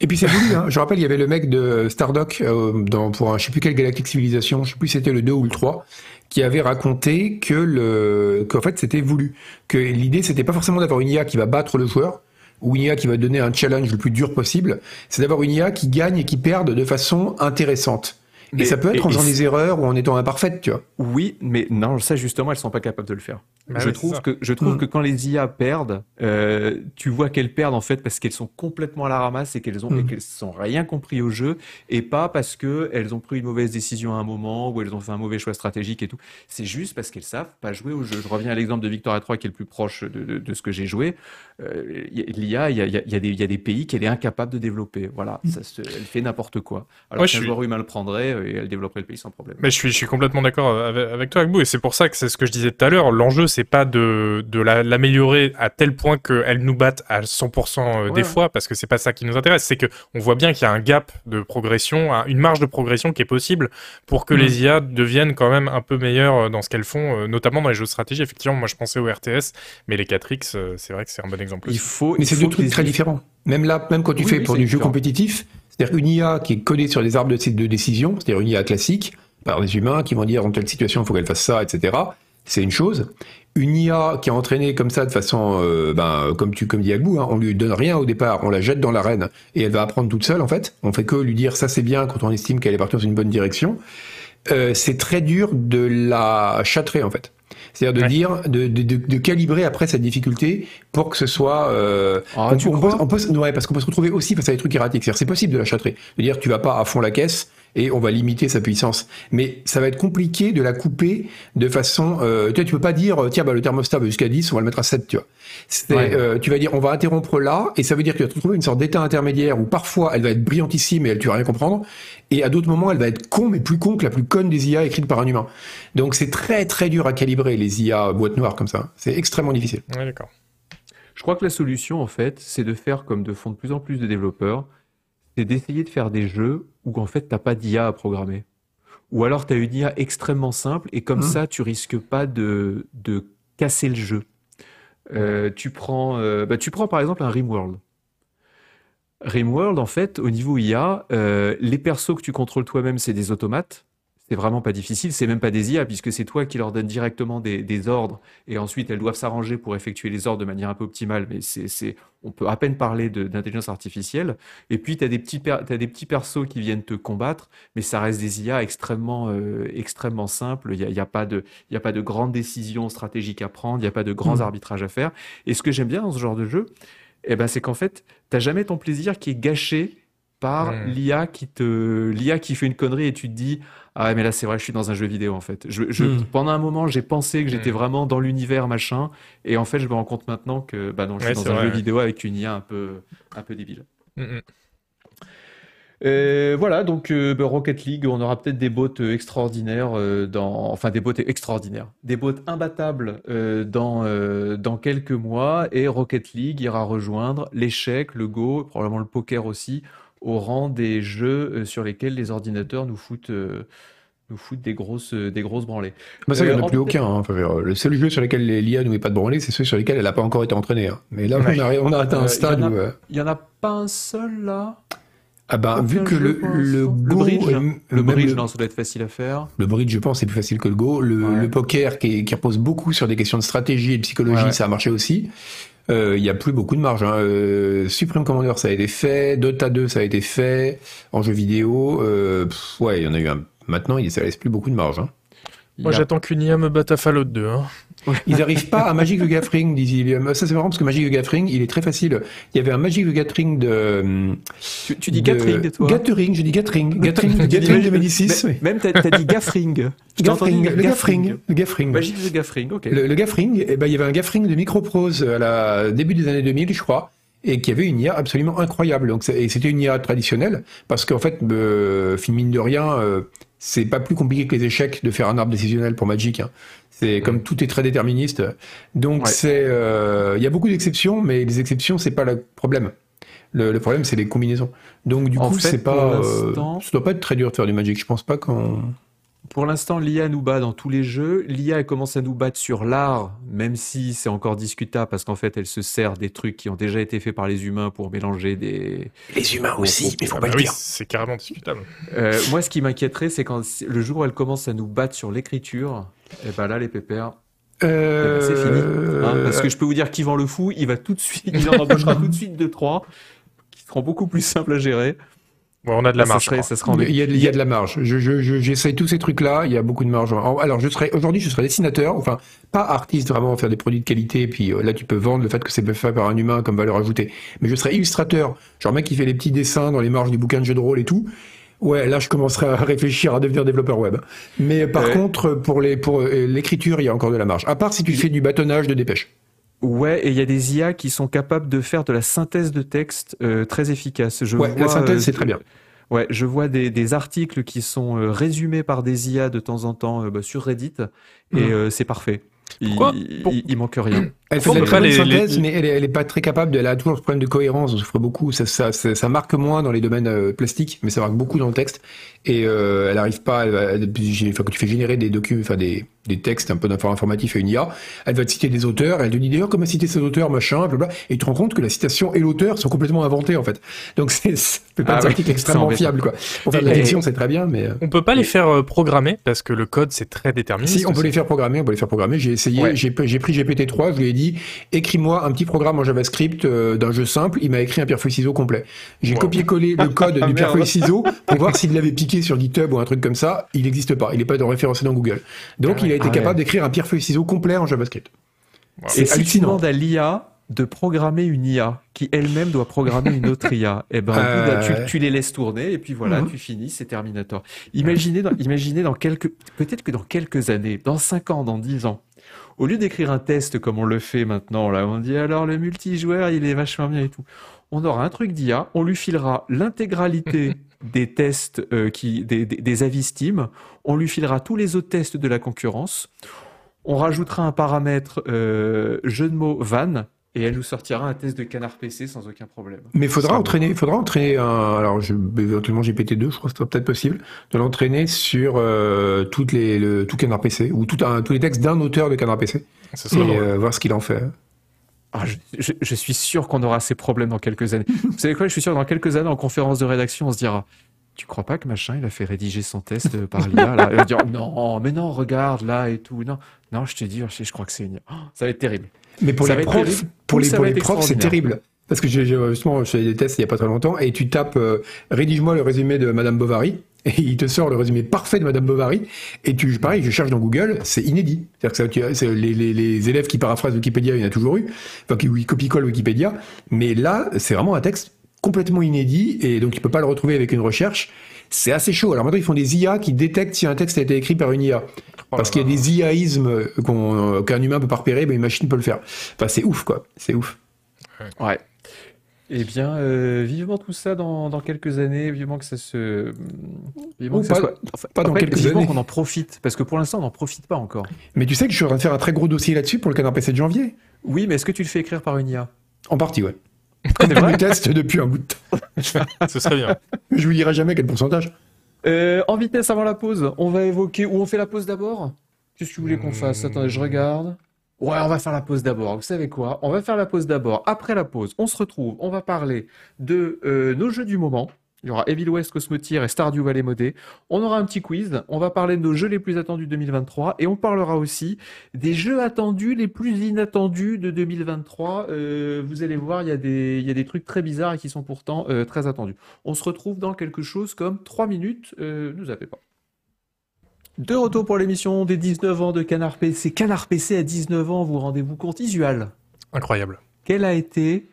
Speaker 2: Et puis c'est voulu, hein. je rappelle, il y avait le mec de Stardock euh, dans, pour un, je sais plus quelle galactique civilisation, je sais plus si c'était le 2 ou le 3, qui avait raconté que le, qu'en fait c'était voulu. Que l'idée c'était pas forcément d'avoir une IA qui va battre le joueur, ou une IA qui va donner un challenge le plus dur possible, c'est d'avoir une IA qui gagne et qui perde de façon intéressante. Mais, ça peut être en faisant des erreurs ou en étant imparfaite, tu vois.
Speaker 1: Oui, mais non, ça justement, elles sont pas capables de le faire. Bah je, trouve que, je trouve mm. que quand les IA perdent, euh, tu vois qu'elles perdent en fait parce qu'elles sont complètement à la ramasse et qu'elles ont mm. qu'elles sont rien compris au jeu et pas parce que elles ont pris une mauvaise décision à un moment ou elles ont fait un mauvais choix stratégique et tout. C'est juste parce qu'elles savent pas jouer au jeu. Je reviens à l'exemple de Victoria 3 qui est le plus proche de, de, ce que j'ai joué. Euh, L'IA, il y a, y, a, y a, des pays qu'elle est incapable de développer. Voilà, mm. ça elle fait n'importe quoi. Alors qu'un joueur humain le prendrait et elle développerait le pays sans problème.
Speaker 3: Mais je suis, je suis complètement d'accord avec, avec, toi, Agbou, et c'est pour ça que c'est ce que je disais tout à l'heure. L'enjeu, c'est pas de, de l'améliorer à tel point qu'elle nous batte à 100% euh, des fois, parce que c'est pas ça qui nous intéresse. C'est que on voit bien qu'il y a un gap de progression, une marge de progression qui est possible pour que mm. les IA deviennent quand même un peu meilleures euh, dans ce qu'elles font, euh, notamment dans les jeux de stratégie. Effectivement, moi je pensais au RTS, mais les 4X, c'est vrai que c'est un bon exemple.
Speaker 2: Il faut, mais c'est deux trucs très différents. Même là, même quand tu fais pour du jeu compétitif, c'est-à-dire une IA qui est codée sur les arbres de, de décision, c'est-à-dire une IA classique, par des humains qui vont dire dans telle situation il faut qu'elle fasse ça, etc. C'est une chose. Une IA qui est entraînée comme ça de façon, euh, ben, comme tu comme dit Agbou, hein, on lui donne rien au départ, on la jette dans l'arène et elle va apprendre toute seule en fait. On fait que lui dire ça c'est bien quand on estime qu'elle est partie dans une bonne direction. Euh, c'est très dur de la châtrer en fait. C'est-à-dire de dire, de, de, de, calibrer après cette difficulté pour que ce soit. Euh, ah, on, peut, on peut, ouais, parce qu'on peut se retrouver aussi face à des trucs erratiques. C'est possible de la châtrer, de dire tu vas pas à fond la caisse et on va limiter sa puissance. Mais ça va être compliqué de la couper de façon. Euh, tu vois, tu peux pas dire tiens bah le thermostat va jusqu'à 10, on va le mettre à 7, tu vois. Euh, tu vas dire on va interrompre là et ça veut dire que tu vas trouver une sorte d'état intermédiaire où parfois elle va être brillantissime et elle tu vas rien comprendre et à d'autres moments elle va être con mais plus con que la plus conne des IA écrites par un humain. Donc c'est très très dur à calibrer les IA boîte noire comme ça. C'est extrêmement difficile.
Speaker 3: Ouais, d'accord.
Speaker 1: Je crois que la solution en fait, c'est de faire comme de font de plus en plus de développeurs, c'est d'essayer de faire des jeux où en fait t'as pas d'IA à programmer. Ou alors tu as une IA extrêmement simple et comme mmh. ça tu risques pas de, de casser le jeu. Euh, tu, prends, euh, bah, tu prends par exemple un Rimworld. Rimworld, en fait, au niveau IA, euh, les persos que tu contrôles toi-même, c'est des automates c'est vraiment pas difficile, c'est même pas des IA, puisque c'est toi qui leur donnes directement des, ordres, et ensuite elles doivent s'arranger pour effectuer les ordres de manière un peu optimale, mais c'est, on peut à peine parler d'intelligence artificielle. Et puis tu as des petits as des petits persos qui viennent te combattre, mais ça reste des IA extrêmement euh, extrêmement simples. Il n'y a, a, pas de il a pas de grandes décisions stratégiques à prendre, il n'y a pas de grands mmh. arbitrages à faire. Et ce que j'aime bien dans ce genre de jeu, eh ben c'est qu'en fait t'as jamais ton plaisir qui est gâché par mmh. l'IA qui te l'IA qui fait une connerie et tu te dis ah mais là c'est vrai je suis dans un jeu vidéo en fait. Je, hmm. pendant un moment j'ai pensé que j'étais hmm. vraiment dans l'univers machin et en fait je me rends compte maintenant que bah non je suis dans un jeu vidéo avec une IA un peu un peu débile. Hmm, voilà, donc euh, bah, Rocket League, on aura peut-être des bots euh, extraordinaires euh, dans, enfin des bots extraordinaires, des bots imbattables dans dans quelques mois, et Rocket League ira rejoindre l'échec, le Go, probablement le poker aussi, au rang des jeux sur lesquels les ordinateurs nous foutent nous foutent des grosses, des grosses branlées.
Speaker 2: Bah ça, il n'y en a plus aucun. Hein. le seul jeu sur lequel l'IA ne met pas de branlées, c'est ceux sur lesquels elle n'a pas encore été entraînée. Hein. Mais là, on, a, atteint un stade où...
Speaker 1: Il n'y en a pas un seul, là?
Speaker 2: Ah bah, vu que le, le,
Speaker 1: Go, bridge, le bridge, non, ça doit être facile à faire.
Speaker 2: Le bridge, je pense, c'est plus facile que le Go. Le, poker, qui, qui, repose beaucoup sur des questions de stratégie et de psychologie, ça a marché aussi. Euh, il y a plus beaucoup de marge. Hein. Euh, Supreme Commander, ça a été fait. Dota 2, ça a été fait. En jeu vidéo, euh, ouais, il y en a eu un. Maintenant, il ne laisse plus beaucoup de marge. Hein.
Speaker 3: Moi, j'attends qu'une IA me batte à Fallout 2. Hein.
Speaker 2: Ils n'arrivent pas à Magic the Gathering, disait Ça, c'est marrant parce que Magic the Gathering, il est très facile. Il y avait un Magic the Gathering de.
Speaker 1: Tu, dis Gathering, toi
Speaker 2: Gathering, je dis Gathering. Gathering, Gathering de 2006.
Speaker 1: Même, t'as as dit Gathering.
Speaker 2: Gathering, le Gathering. Le Gathering.
Speaker 1: Magic the Gathering, ok.
Speaker 2: Le, Gathering, eh ben, il y avait un Gathering de Microprose à la début des années 2000, je crois et qui avait une IA absolument incroyable. Donc, et c'était une IA traditionnelle, parce qu'en fait, euh, mine de rien, euh, c'est pas plus compliqué que les échecs de faire un arbre décisionnel pour Magic. Hein. C'est comme tout est très déterministe. Donc c'est, euh, il y a beaucoup d'exceptions, mais les exceptions c'est pas le problème. Le, problème c'est les combinaisons. Donc du coup c'est pas, euh, ça doit pas être très dur de faire du Magic. Je pense pas qu'on
Speaker 1: pour l'instant, l'IA nous bat dans tous les jeux. L'IA commence à nous battre sur l'art, même si c'est encore discutable parce qu'en fait, elle se sert des trucs qui ont déjà été faits par les humains pour mélanger des.
Speaker 2: Les humains aussi, mais faut ah pas
Speaker 3: bah
Speaker 2: le dire.
Speaker 3: c'est carrément discutable.
Speaker 1: Euh, moi, ce qui m'inquiéterait, c'est quand le jour où elle commence à nous battre sur l'écriture, et eh ben là, les pépères. Euh... c'est fini. Hein, parce que je peux vous dire qu'Yvan le fou, il va tout de suite, il en embauchera tout de suite deux trois, qui seront beaucoup plus simples à gérer
Speaker 3: on a de la marge.
Speaker 2: Ça il, y a, il, y a, de la marge. Je, j'essaye tous ces trucs-là. Il y a beaucoup de marge. Alors, je serais aujourd'hui, je serais dessinateur, enfin pas artiste vraiment faire des produits de qualité. Et puis euh, là, tu peux vendre le fait que c'est fait par un humain comme valeur ajoutée. Mais je serais illustrateur, genre mec qui fait les petits dessins dans les marges du bouquin de jeux de rôle et tout. Ouais, là, je commencerai à réfléchir à devenir développeur web. Mais par contre, pour les pour euh, l'écriture, il y a encore de la marge. À part si tu fais du bâtonnage de dépêche.
Speaker 1: Ouais, et il y a des IA qui sont capables de faire de la synthèse de texte euh, très efficace.
Speaker 2: Je ouais, la synthèse, c'est très bien.
Speaker 1: Ouais, je vois des, des, articles qui sont euh, résumés par des IA de temps en temps euh, bah, sur Reddit, et mmh. euh, c'est parfait. Il, il, manque rien.
Speaker 2: Elle fait de la synthèse, mais elle est, elle est, pas très capable. Elle a toujours ce problème de cohérence. On souffre beaucoup. Ça, ça, ça, ça, marque moins dans les domaines plastiques, mais ça marque beaucoup dans le texte. Et elle n'arrive pas. Elle, quand tu fais générer des documents, enfin des des textes un peu informatif à une IA, elle va te citer des auteurs, elle te dit d'ailleurs comment citer ces auteurs, machin, blablabla, et tu te rends compte que la citation et l'auteur sont complètement inventés en fait. Donc c'est pas ah un article extrêmement fiable quoi. Pour faire de la fiction c'est très bien, mais euh,
Speaker 3: on peut pas les faire euh, programmer parce que le code c'est très déterminé.
Speaker 2: Si on peut les faire programmer, on peut les faire programmer. J'ai essayé, j'ai pris GPT-3, je lui ai dit écris-moi un petit programme en JavaScript euh, d'un jeu simple. Il m'a écrit un pierre feuille ciseau complet. J'ai copié-collé le code du pierre feuille ciseau pour voir s'il l'avait piqué sur GitHub ou un truc comme ça. Il n'existe pas. Il n'est pas référencé dans Google. Donc ah il a été ah capable d'écrire un pierre-feuille-ciseau complet en JavaScript.
Speaker 1: C'est si tu demandes à l'IA de programmer une IA qui elle-même doit programmer une autre IA, et eh ben euh, tu, les laisses tourner et puis voilà, mhm. tu finis, c'est Terminator. Imaginez dans, imaginez dans quelques, peut-être que dans quelques années, dans 5 ans, dans 10 ans, au lieu d'écrire un test comme on le fait maintenant, là, on dit alors le multijoueur, il est vachement bien et tout. On aura un truc d'IA, on lui filera l'intégralité des tests euh, qui, des, des, avis Steam, on lui filera tous les autres tests de la concurrence, on rajoutera un paramètre euh, jeu de mots van, et elle nous sortira un test de canard PC sans aucun problème.
Speaker 2: Mais il faudra entraîner, faudra entraîner un, alors je, éventuellement GPT-2, je crois que c'est peut-être possible, de l'entraîner sur euh, toutes les, le, tout canard PC, ou tout un, tous les textes d'un auteur de canard PC, et voir ce qu'il en fait.
Speaker 1: Ah, je, suis sûr qu'on aura ces problèmes dans quelques années. Vous savez quoi Je suis sûr que dans quelques années, en conférence de rédaction, on se dira Tu crois pas que machin, il a fait rédiger son test par l'IA là? Il va dire Non, mais non, regarde là et tout. Non, non je te dis, je, crois que c'est une. Oh, ça va être terrible.
Speaker 2: Mais pour les profs, pour les, pour les profs, c'est terrible. Parce que justement, je fais des tests il y a pas très longtemps et tu tapes euh, rédige-moi le résumé de Madame Bovary et il te sort le résumé parfait de Madame Bovary et tu pareil, je cherche dans Google, c'est inédit. C'est-à-dire que les, les, les, élèves qui paraphrasent Wikipédia, il y en a toujours eu, enfin qui copie-collent Wikipédia, mais là, c'est vraiment un texte complètement inédit et donc tu peux pas le retrouver avec une recherche. C'est assez chaud. Alors maintenant, ils font des IA qui détectent si un texte a été écrit par une IA. Parce qu'il y a des IAismes qu'un humain peut pas repérer, mais une machine peut le faire. Enfin, c'est ouf, quoi. C'est ouf.
Speaker 1: Ouais. Eh bien, euh, vivement tout ça dans, dans, quelques années, vivement que ça se.
Speaker 2: Vivement que pas, ça soit... pas dans quelques
Speaker 1: années.
Speaker 2: qu'on
Speaker 1: en profite, parce que pour l'instant, on n'en profite pas encore.
Speaker 2: Mais tu sais que je suis en train de faire un très gros dossier là-dessus pour le canard PC de janvier.
Speaker 1: Oui, mais est-ce que tu le fais écrire par une IA
Speaker 2: En partie, ouais. On le test depuis un bout de temps.
Speaker 3: Ce serait bien.
Speaker 2: Je vous dirai jamais quel pourcentage.
Speaker 1: Euh, en vitesse avant la pause, on va évoquer. Ou on fait la pause d'abord? Qu'est-ce que vous voulez qu'on fasse? Attendez, je regarde. Ouais, on va faire la pause d'abord. Vous savez quoi? On va faire la pause d'abord. Après la pause, on se retrouve. On va parler de euh, nos jeux du moment. Il y aura Evil West Cosmotier et Stardew Valley modé. On aura un petit quiz. On va parler de nos jeux les plus attendus 2023 et on parlera aussi des jeux attendus les plus inattendus de 2023. Euh, vous allez voir, il y, a des, il y a des trucs très bizarres et qui sont pourtant euh, très attendus. On se retrouve dans quelque chose comme 3 minutes. Euh, nous avez pas. De retour pour l'émission des 19 ans de Canard PC. Canard PC à 19 ans, vous rendez-vous compte Isual.
Speaker 3: Incroyable.
Speaker 1: Quelle a été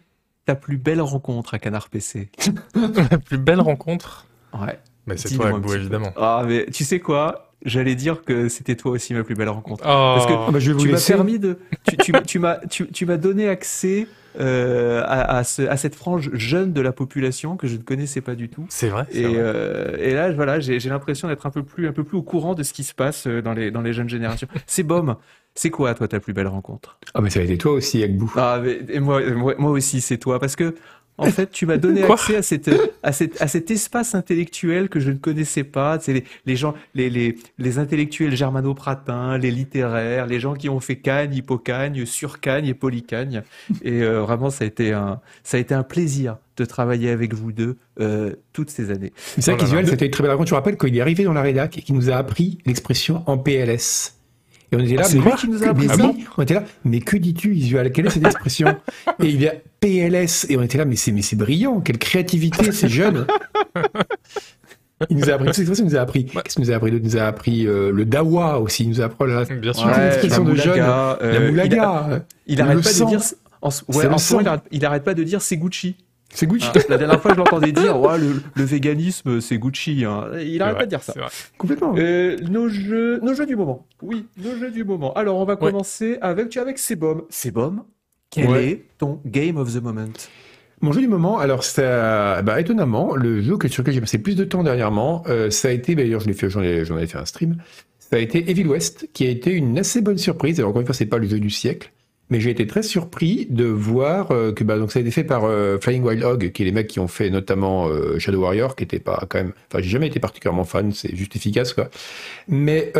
Speaker 1: ta plus belle rencontre à Canard PC
Speaker 3: La plus belle rencontre
Speaker 1: Ouais.
Speaker 3: Mais c'est toi, Agbo, évidemment.
Speaker 1: Ah, mais tu sais quoi? J'allais dire que c'était toi aussi ma plus belle rencontre.
Speaker 3: Oh.
Speaker 1: Parce que
Speaker 2: Ah bah, je vais vous
Speaker 1: tu m'as permis de. Tu, tu, tu m'as tu, tu m'as donné accès euh, à, à, ce, à cette frange jeune de la population que je ne connaissais pas du tout.
Speaker 3: C'est vrai. c'est
Speaker 1: Et,
Speaker 3: vrai.
Speaker 1: euh, et là, voilà, j'ai j'ai l'impression d'être un peu plus, un peu plus au courant de ce qui se passe euh, dans les, dans les jeunes générations. C'est Bom. C'est quoi, toi, ta plus belle rencontre?
Speaker 2: Ah, mais ça a été toi aussi, Agbou.
Speaker 1: Ah, mais, et moi, moi, moi aussi, c'est toi, parce que en fait, tu m'as donné accès à, cette, à, cette, à cet espace intellectuel que je ne connaissais pas. C'est les, les gens, les, les, les intellectuels germano-pratins, les littéraires, les gens qui ont fait Cagne, Hippocagne, Surcagne et Polycagne. Et euh, vraiment, ça a été un, ça a été un plaisir de travailler avec vous deux euh, toutes ces années.
Speaker 2: C'est vrai
Speaker 3: Oh là
Speaker 2: qu'Isuel,
Speaker 3: là.
Speaker 2: c'était une très belle rencontre. Je rappelle quand il est arrivé dans la rédac et qu'il nous a appris l'expression en PLS. Et on était là,
Speaker 1: Ah, c'est
Speaker 2: mais
Speaker 1: lui qui nous a appris
Speaker 2: mais
Speaker 1: ça
Speaker 2: oui, on était là, mais que dis-tu, Isuel Quelle est cette expression Et il y a PLS. Et on était là, mais c'est, mais c'est brillant, quelle créativité, c'est jeune. Il nous a appris, cette il nous a appris. Qu'est-ce qu'il nous a appris Il nous a appris euh, le dawa aussi. Il nous a appris, là,
Speaker 3: Bien sûr.
Speaker 2: Ouais. une expression
Speaker 1: la
Speaker 2: de jeune.
Speaker 1: moulaga, euh,
Speaker 2: la
Speaker 1: il a-
Speaker 2: moulaga.
Speaker 1: Il,
Speaker 2: Le
Speaker 1: arrête pas
Speaker 2: sang.
Speaker 1: de dire. En, ouais,
Speaker 2: le
Speaker 1: en
Speaker 2: sang.
Speaker 1: il arrête, il arrête pas de dire c'est Gucci.
Speaker 2: C'est Gucci.
Speaker 1: Ah, la dernière fois, je l'entendais dire, ouais, le, le véganisme, c'est Gucci. hein. Il arrête
Speaker 3: vrai,
Speaker 1: pas de dire ça.
Speaker 2: Complètement.
Speaker 1: Euh, nos jeux, nos jeux du moment. Oui, nos jeux du moment. Alors, on va
Speaker 3: Ouais.
Speaker 1: commencer avec, tu avec Sebom. Sebom, quel
Speaker 2: Ouais.
Speaker 1: est ton game of the moment?
Speaker 2: Mon jeu du moment, alors ça, bah, étonnamment, le jeu que- sur lequel j'ai passé plus de temps dernièrement, euh, ça a été, bah, d'ailleurs je l'ai fait, j'en ai, j'en ai fait un stream, ça a été Evil West, qui a été une assez bonne surprise. Alors encore une fois, c'est pas le jeu du siècle, mais j'ai été très surpris de voir euh, que bah, donc ça a été fait par euh, Flying Wild Hog, qui est les mecs qui ont fait notamment euh, Shadow Warrior, qui était pas quand même, enfin j'ai jamais été particulièrement fan, c'est juste efficace quoi. Mais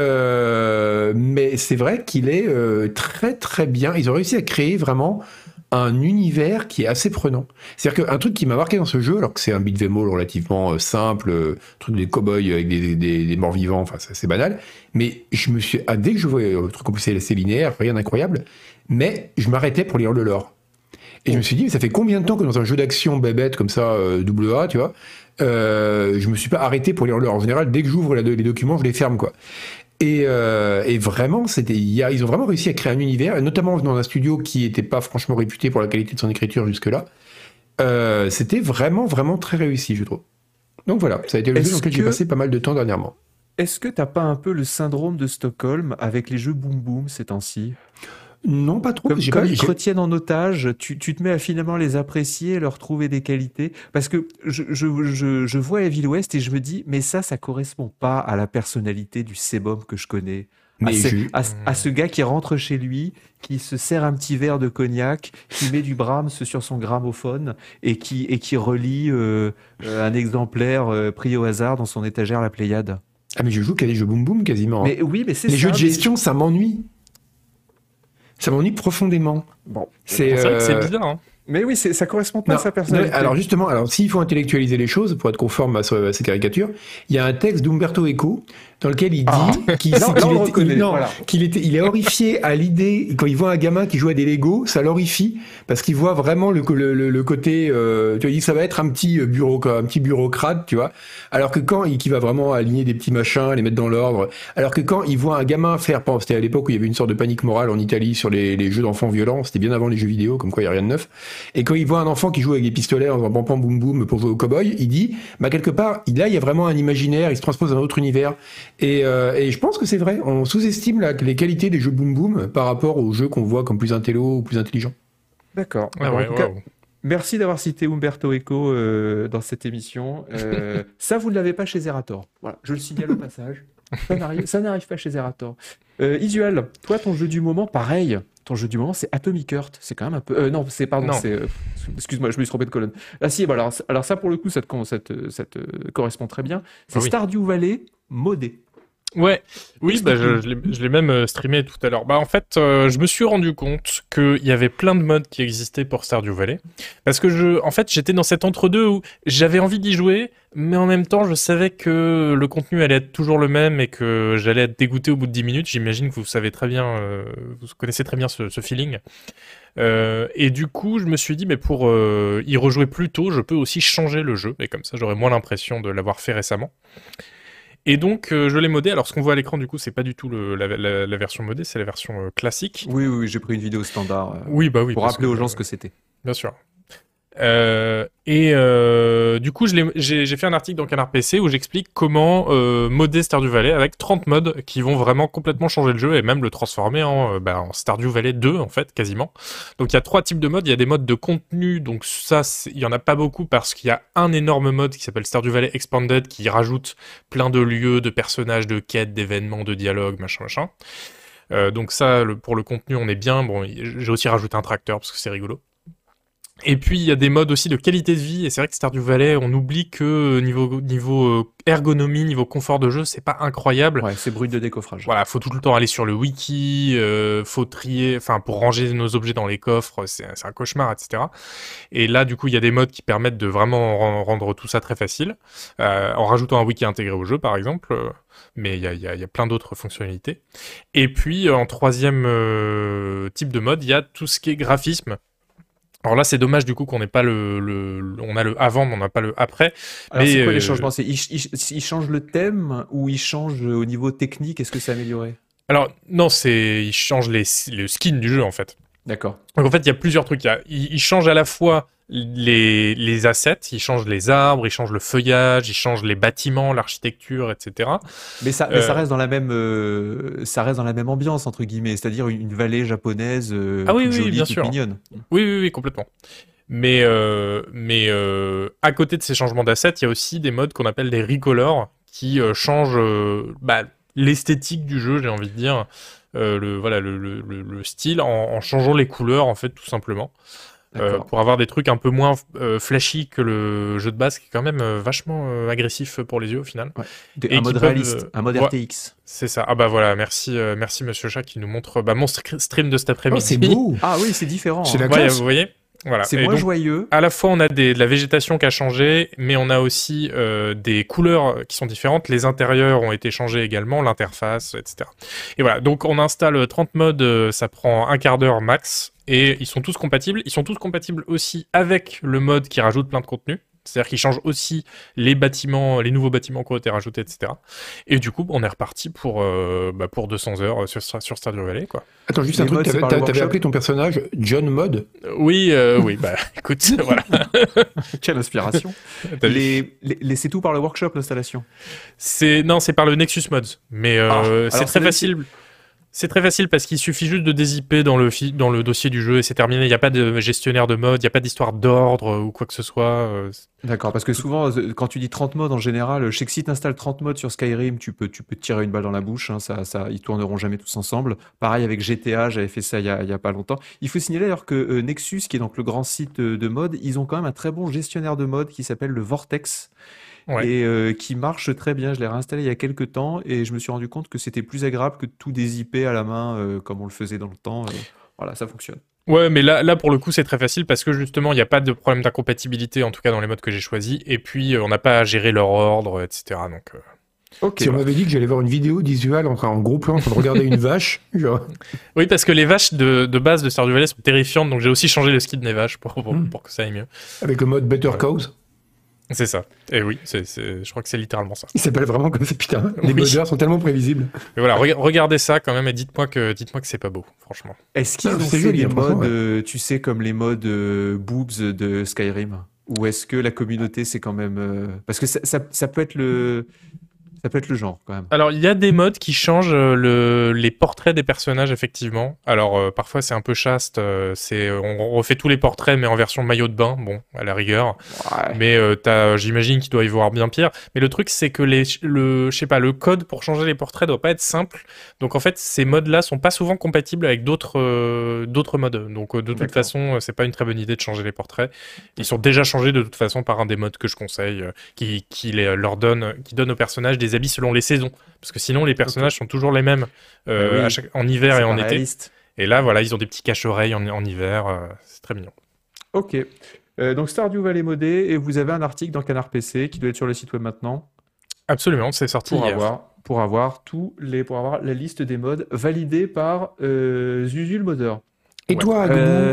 Speaker 2: mais c'est vrai qu'il est très très bien. Ils ont réussi à créer vraiment un univers qui est assez prenant. C'est-à-dire qu'un truc qui m'a marqué dans ce jeu, alors que c'est un beat'em all relativement simple, euh, truc des cow-boys avec des, des, des morts vivants, enfin c'est banal, mais je me suis, ah, dès que je voyais le truc en plus c'est linéaire, rien d'incroyable, mais je m'arrêtais pour lire le lore. Et je me suis dit, mais ça fait combien de temps que dans un jeu d'action bébête comme ça, euh, double A, tu vois, euh, je me suis pas arrêté pour lire le lore. En général, dès que j'ouvre les documents, je les ferme, quoi. Et, euh, et vraiment, c'était, ils ont vraiment réussi à créer un univers, et notamment dans un studio qui n'était pas franchement réputé pour la qualité de son écriture jusque-là. Euh, c'était vraiment, vraiment très réussi, je trouve. Donc voilà, ça a été le jeu dans lequel j'ai passé pas mal de temps dernièrement.
Speaker 1: Est-ce que t'as pas un peu le syndrome de Stockholm avec les jeux Boom Boom ces temps-ci?
Speaker 2: Non, pas trop.
Speaker 1: Comme, comme
Speaker 2: pas,
Speaker 1: ils te retiennent en otage, tu, tu te mets à finalement les apprécier, leur trouver des qualités. Parce que je, je, je, je vois Evil West et je me dis, mais ça, ça correspond pas à la personnalité du Sebum que je connais.
Speaker 2: mais
Speaker 1: à, ce, à, à ce gars qui rentre chez lui, qui se sert un petit verre de cognac, qui met du Brahms sur son gramophone et qui, et qui relit euh, euh, un exemplaire euh, pris au hasard dans son étagère La Pléiade.
Speaker 2: Ah, mais je joue qu'à des jeux boom boom quasiment.
Speaker 1: Mais oui, mais c'est
Speaker 2: Les
Speaker 1: ça.
Speaker 2: jeux de
Speaker 1: mais-
Speaker 2: gestion, ça m'ennuie. Ça m'ennuie profondément.
Speaker 1: Bon.
Speaker 2: C'est
Speaker 3: C'est vrai que c'est
Speaker 2: euh,
Speaker 3: bizarre. Hein.
Speaker 1: Mais oui, ça correspond pas
Speaker 2: Non,
Speaker 1: à sa personnalité.
Speaker 2: non, alors justement, alors s'il faut intellectualiser les choses pour être conforme à, ce- à ces caricatures, il y a un texte d'Umberto Eco dans lequel il dit
Speaker 1: Ah.
Speaker 2: qu'il était-
Speaker 1: voilà.
Speaker 2: était, il est horrifié à l'idée quand il voit un gamin qui joue à des Lego, ça l'horrifie parce qu'il voit vraiment le, le, côté, euh, tu vois, il dit que ça va être un petit euh, bureau, un petit bureaucrate, tu vois. Alors que quand il qui va vraiment aligner des petits machins, les mettre dans l'ordre, alors que quand il voit un gamin faire, c'était à l'époque où il y avait une sorte de panique morale en Italie sur les, les jeux d'enfants violents, c'était bien avant les jeux vidéo, comme quoi il y a rien de neuf. Et quand il voit un enfant qui joue avec des pistolets en faisant pam pam boum boum pour jouer au cowboy, il dit, bah quelque part, là il y a vraiment un imaginaire, il se transpose dans un autre univers. Et, euh, et je pense que c'est vrai, on sous-estime les qualités des jeux boom boom par rapport aux jeux qu'on voit comme plus intello ou plus intelligents.
Speaker 1: D'accord.
Speaker 3: Ah ouais.
Speaker 1: Merci d'avoir cité Umberto Eco euh, dans cette émission. Euh, ça, vous ne l'avez pas chez Zerator. Voilà, je le signale au passage. Ça n'arrive pas chez Zerator. Euh, Isual, toi, ton jeu du moment, pareil. Ton jeu du moment, c'est Atomic Heart. C'est quand même un peu. Euh, non, c'est pardon, c'est. Euh, excuse-moi, je me suis trompé de colonne. Ah si, bah, alors, alors ça, pour le coup, ça te, ça te, correspond très bien. C'est ah Stardew Valley modé.
Speaker 3: Ouais, oui, bah, je, je l'ai même euh, streamé tout à l'heure. Bah, en fait, euh, je me suis rendu compte qu'il y avait plein de modes qui existaient pour Stardew Valley. Parce que, je, en fait, j'étais dans cet entre-deux où j'avais envie d'y jouer, mais en même temps, je savais que le contenu allait être toujours le même et que j'allais être dégoûté au bout de 10 minutes. J'imagine que vous savez très bien, euh, vous connaissez très bien ce, ce feeling. et du coup, je me suis dit, mais pour y rejouer plus tôt, je peux aussi changer le jeu. Et comme ça, j'aurais moins l'impression de l'avoir fait récemment. Et donc, euh, je l'ai modé. Alors, ce qu'on voit à l'écran, du coup, c'est pas du tout le, la, version modée, c'est la version euh, classique.
Speaker 1: Oui, oui, j'ai pris une vidéo standard. Euh,
Speaker 3: oui, bah oui.
Speaker 1: Pour rappeler aux gens ce que c'était.
Speaker 3: Bien sûr. Euh, et euh, du coup, j'ai fait un article dans Canard PC où j'explique comment euh, modder Stardew Valley avec 30 modes qui vont vraiment complètement changer le jeu et même le transformer en, bah, en Stardew Valley 2 en fait, quasiment. Donc il y a trois types de modes. Il y a des modes de contenu, donc ça, il y en a pas beaucoup parce qu'il y a un énorme mode qui s'appelle Stardew Valley Expanded qui rajoute plein de lieux, de personnages, de quêtes, d'événements, de dialogues, machin, machin. Euh, donc ça, pour le contenu, on est bien. Bon, j'ai aussi rajouté un tracteur parce que c'est rigolo. Et puis il y a des modes aussi de qualité de vie, et c'est vrai que Stardew Valley, on oublie que niveau, niveau euh, ergonomie, niveau confort de jeu, c'est pas incroyable.
Speaker 1: Ouais, c'est brut de décoffrage.
Speaker 3: Voilà, faut tout le temps aller sur le wiki, euh, faut trier, enfin pour ranger nos objets dans les coffres, c'est un cauchemar, etc. Et là, du coup, il y a des modes qui permettent de vraiment rendre tout ça très facile, euh, en rajoutant un wiki intégré au jeu, par exemple. Euh, mais il y a, y a, plein d'autres fonctionnalités. Et puis, en troisième type de mode, il y a tout ce qui est graphisme. Alors là, c'est dommage du coup qu'on n'ait pas le, on a le avant, mais on n'a pas le après.
Speaker 1: Alors c'est quoi les euh, changements? C'est il, change le thème ou il change au niveau technique? Est-ce que c'est amélioré?
Speaker 3: Alors non, c'est il change les, le skin du jeu en fait.
Speaker 1: D'accord.
Speaker 3: Donc en fait, il y a plusieurs trucs. Il, il change à la fois les, les assets, ils changent les arbres, ils changent le feuillage, ils changent les bâtiments, l'architecture, etc.
Speaker 1: Mais ça, mais ça euh, reste dans la même, euh, ça reste dans la même ambiance entre guillemets, c'est-à-dire une, vallée japonaise euh,
Speaker 3: ah oui, oui, bien sûr. mignonne. Oui, oui, oui, complètement. Mais, mais à côté de ces changements d'assets, il y a aussi des modes qu'on appelle des recolors qui changent bah, l'esthétique du jeu, j'ai envie de dire, le, voilà, le, le, le style en, en, changeant les couleurs en fait, tout simplement. Euh, pour avoir des trucs un peu moins euh, flashy que le jeu de base qui est quand même euh, vachement agressif pour les yeux au final.
Speaker 1: un mode réaliste, un mode RTX.
Speaker 3: C'est ça. Ah bah voilà, merci, merci Monsieur Chat qui nous montre bah, mon stream de cet après-midi.
Speaker 1: Oh, c'est beau. ah oui, c'est différent.
Speaker 2: C'est la hein.
Speaker 3: Vous voyez.
Speaker 1: Voilà. C'est moins joyeux.
Speaker 3: À la fois, on a des, de la végétation qui a changé, mais on a aussi des couleurs qui sont différentes. Les intérieurs ont été changés également, l'interface, etc. Et voilà. Donc, on installe 30 modes, ça prend un quart d'heure max et ils sont tous compatibles. Ils sont tous compatibles aussi avec le mode qui rajoute plein de contenu. C'est-à-dire qu'ils changent aussi les bâtiments, les nouveaux bâtiments qui ont été rajoutés, etc. Et du coup, on est reparti pour, euh, bah, pour 200 heures sur, sur Stardew Valley. Quoi.
Speaker 2: Attends, juste un truc, t'avais appelé ton personnage John Mod
Speaker 3: Oui, euh, oui, bah écoute, voilà.
Speaker 1: Quelle inspiration. les, les, c'est tout par le workshop, l'installation?
Speaker 3: Non, c'est par le Nexus Mods. Mais euh, ah, c'est très facile. C'est très facile parce qu'il suffit juste de dézipper dans le, dans le dossier du jeu et c'est terminé. Il n'y a pas de gestionnaire de mode, il n'y a pas d'histoire d'ordre ou quoi que ce soit. Euh,
Speaker 1: D'accord, parce que souvent, euh, quand tu dis 30 modes en général, je sais que si tu installes 30 modes sur Skyrim, tu peux, tu peux te tirer une balle dans la bouche. Hein, ça, ça, ils tourneront jamais tous ensemble. Pareil avec GTA, j'avais fait ça il y, a, a pas longtemps. Il faut signaler d'ailleurs que euh, Nexus, qui est donc le grand site de mode, ils ont quand même un très bon gestionnaire de mode qui s'appelle le Vortex et euh, qui marche très bien. Je l'ai réinstallé il y a quelques temps et je me suis rendu compte que c'était plus agréable que tout dézipper à la main euh, comme on le faisait dans le temps. Euh, voilà, ça fonctionne.
Speaker 3: Ouais, mais là, là pour le coup, c'est très facile parce que justement, il n'y a pas de problème d'incompatibilité, en tout cas dans les modes que j'ai choisis. Et puis, on n'a pas à gérer leur ordre, etc. Donc.
Speaker 2: Si on m'avait dit que j'allais voir une vidéo d'Isual en, en gros plan en train de regarder une vache, genre...
Speaker 3: Oui, parce que les vaches de, de base de Stardew Valley sont terrifiantes, donc j'ai aussi changé le skin des vaches pour, pour, hmm. pour, que ça aille mieux.
Speaker 2: Avec le mode Better Cows
Speaker 3: c'est ça. Et oui, c'est, je crois que c'est littéralement ça.
Speaker 2: Il s'appelle vraiment comme ça, putain. Les oui. sont tellement prévisibles.
Speaker 3: Et voilà, regardez ça quand même et dites-moi que, dites-moi que c'est pas beau, franchement.
Speaker 1: Est-ce qu'ils ont fait les modes, euh, tu sais, comme les modes euh, boobs de Skyrim? Ou est-ce que la communauté, c'est quand même. Euh, parce que ça, ça, peut être le. Ça peut être le genre quand même.
Speaker 3: Alors il y a des modes qui changent le, les portraits des personnages effectivement. Alors parfois c'est un peu chaste, c'est on refait tous les portraits mais en version maillot de bain, bon à la rigueur. Mais j'imagine qu'il doit y voir bien pire. Mais le truc c'est que les, le, je sais pas, le code pour changer les portraits doit pas être simple. Donc en fait ces modes là sont pas souvent compatibles avec d'autres d'autres modes. Donc de toute façon c'est pas une très bonne idée de changer les portraits. Ils sont déjà changés de toute façon par un des modes que je conseille, euh, qui, qui les, leur donne, qui donne aux personnages des habits selon les saisons. Parce que sinon, les personnages sont toujours les mêmes euh, bah en hiver et en été. Et là, voilà, ils ont des petits cache-oreilles en, hiver. Euh, c'est très mignon.
Speaker 1: Ok. donc Stardew Valley modé, et vous avez un article dans Canard PC qui doit être sur le site web maintenant.
Speaker 3: Absolument, c'est sorti
Speaker 1: pour Avoir, pour avoir tous les, pour avoir la liste des modes validée par Zuzul Modder.
Speaker 2: Et toi,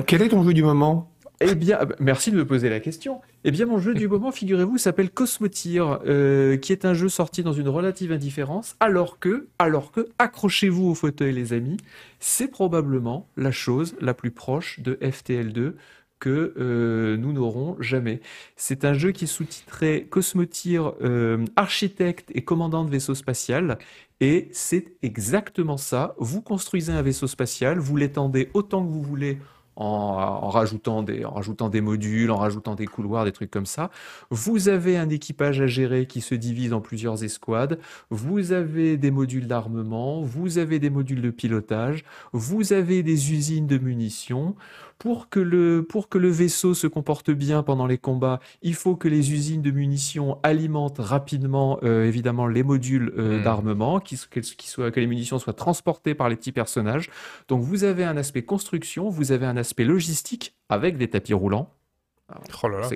Speaker 2: quel est ton jeu du moment?
Speaker 1: Eh bien, ah merci de me poser la question. Eh bien, mon jeu du moment, figurez-vous, s'appelle Cosmotir, euh, qui est un jeu sorti dans une relative indifférence, alors que, alors que, accrochez-vous au fauteuil, les amis, c'est probablement la chose la plus proche de FTL2 que euh, nous n'aurons jamais. C'est un jeu qui est sous-titré Cosmotir, euh, architecte et commandant de vaisseau spatial. Et c'est exactement ça. Vous construisez un vaisseau spatial, vous l'étendez autant que vous voulez en, rajoutant des, en rajoutant des modules, en rajoutant des couloirs, des trucs comme ça. Vous avez un équipage à gérer qui se divise en plusieurs escouades. Vous avez des modules d'armement, vous avez des modules de pilotage, vous avez des usines de munitions pour que, le, pour que le vaisseau se comporte bien pendant les combats, il faut que les usines de munitions alimentent rapidement, euh, évidemment, les modules euh, hmm. d'armement, qui, que les munitions soient transportées par les petits personnages. Donc vous avez un aspect construction, vous avez un aspect logistique avec des tapis roulants.
Speaker 3: oh là là,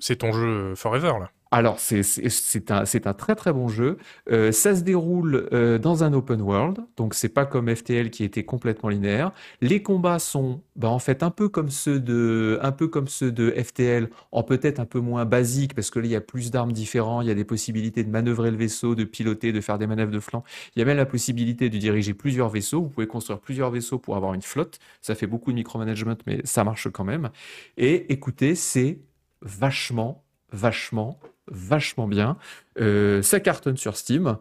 Speaker 3: c'est ton jeu Forever là.
Speaker 1: Alors, c'est un, un, très très bon jeu. Euh, ça se déroule euh, dans un open world, donc c'est pas comme FTL qui était complètement linéaire. Les combats sont bah, en fait un peu comme ceux de, un peu comme ceux de FTL, en peut-être un peu moins basique parce que là il y a plus d'armes différentes, il y a des possibilités de manœuvrer le vaisseau, de piloter, de faire des manœuvres de flanc. Il y a même la possibilité de diriger plusieurs vaisseaux. Vous pouvez construire plusieurs vaisseaux pour avoir une flotte. Ça fait beaucoup de micromanagement, mais ça marche quand même. Et écoutez, c'est vachement, vachement vachement bien. Euh, ça cartonne sur Steam.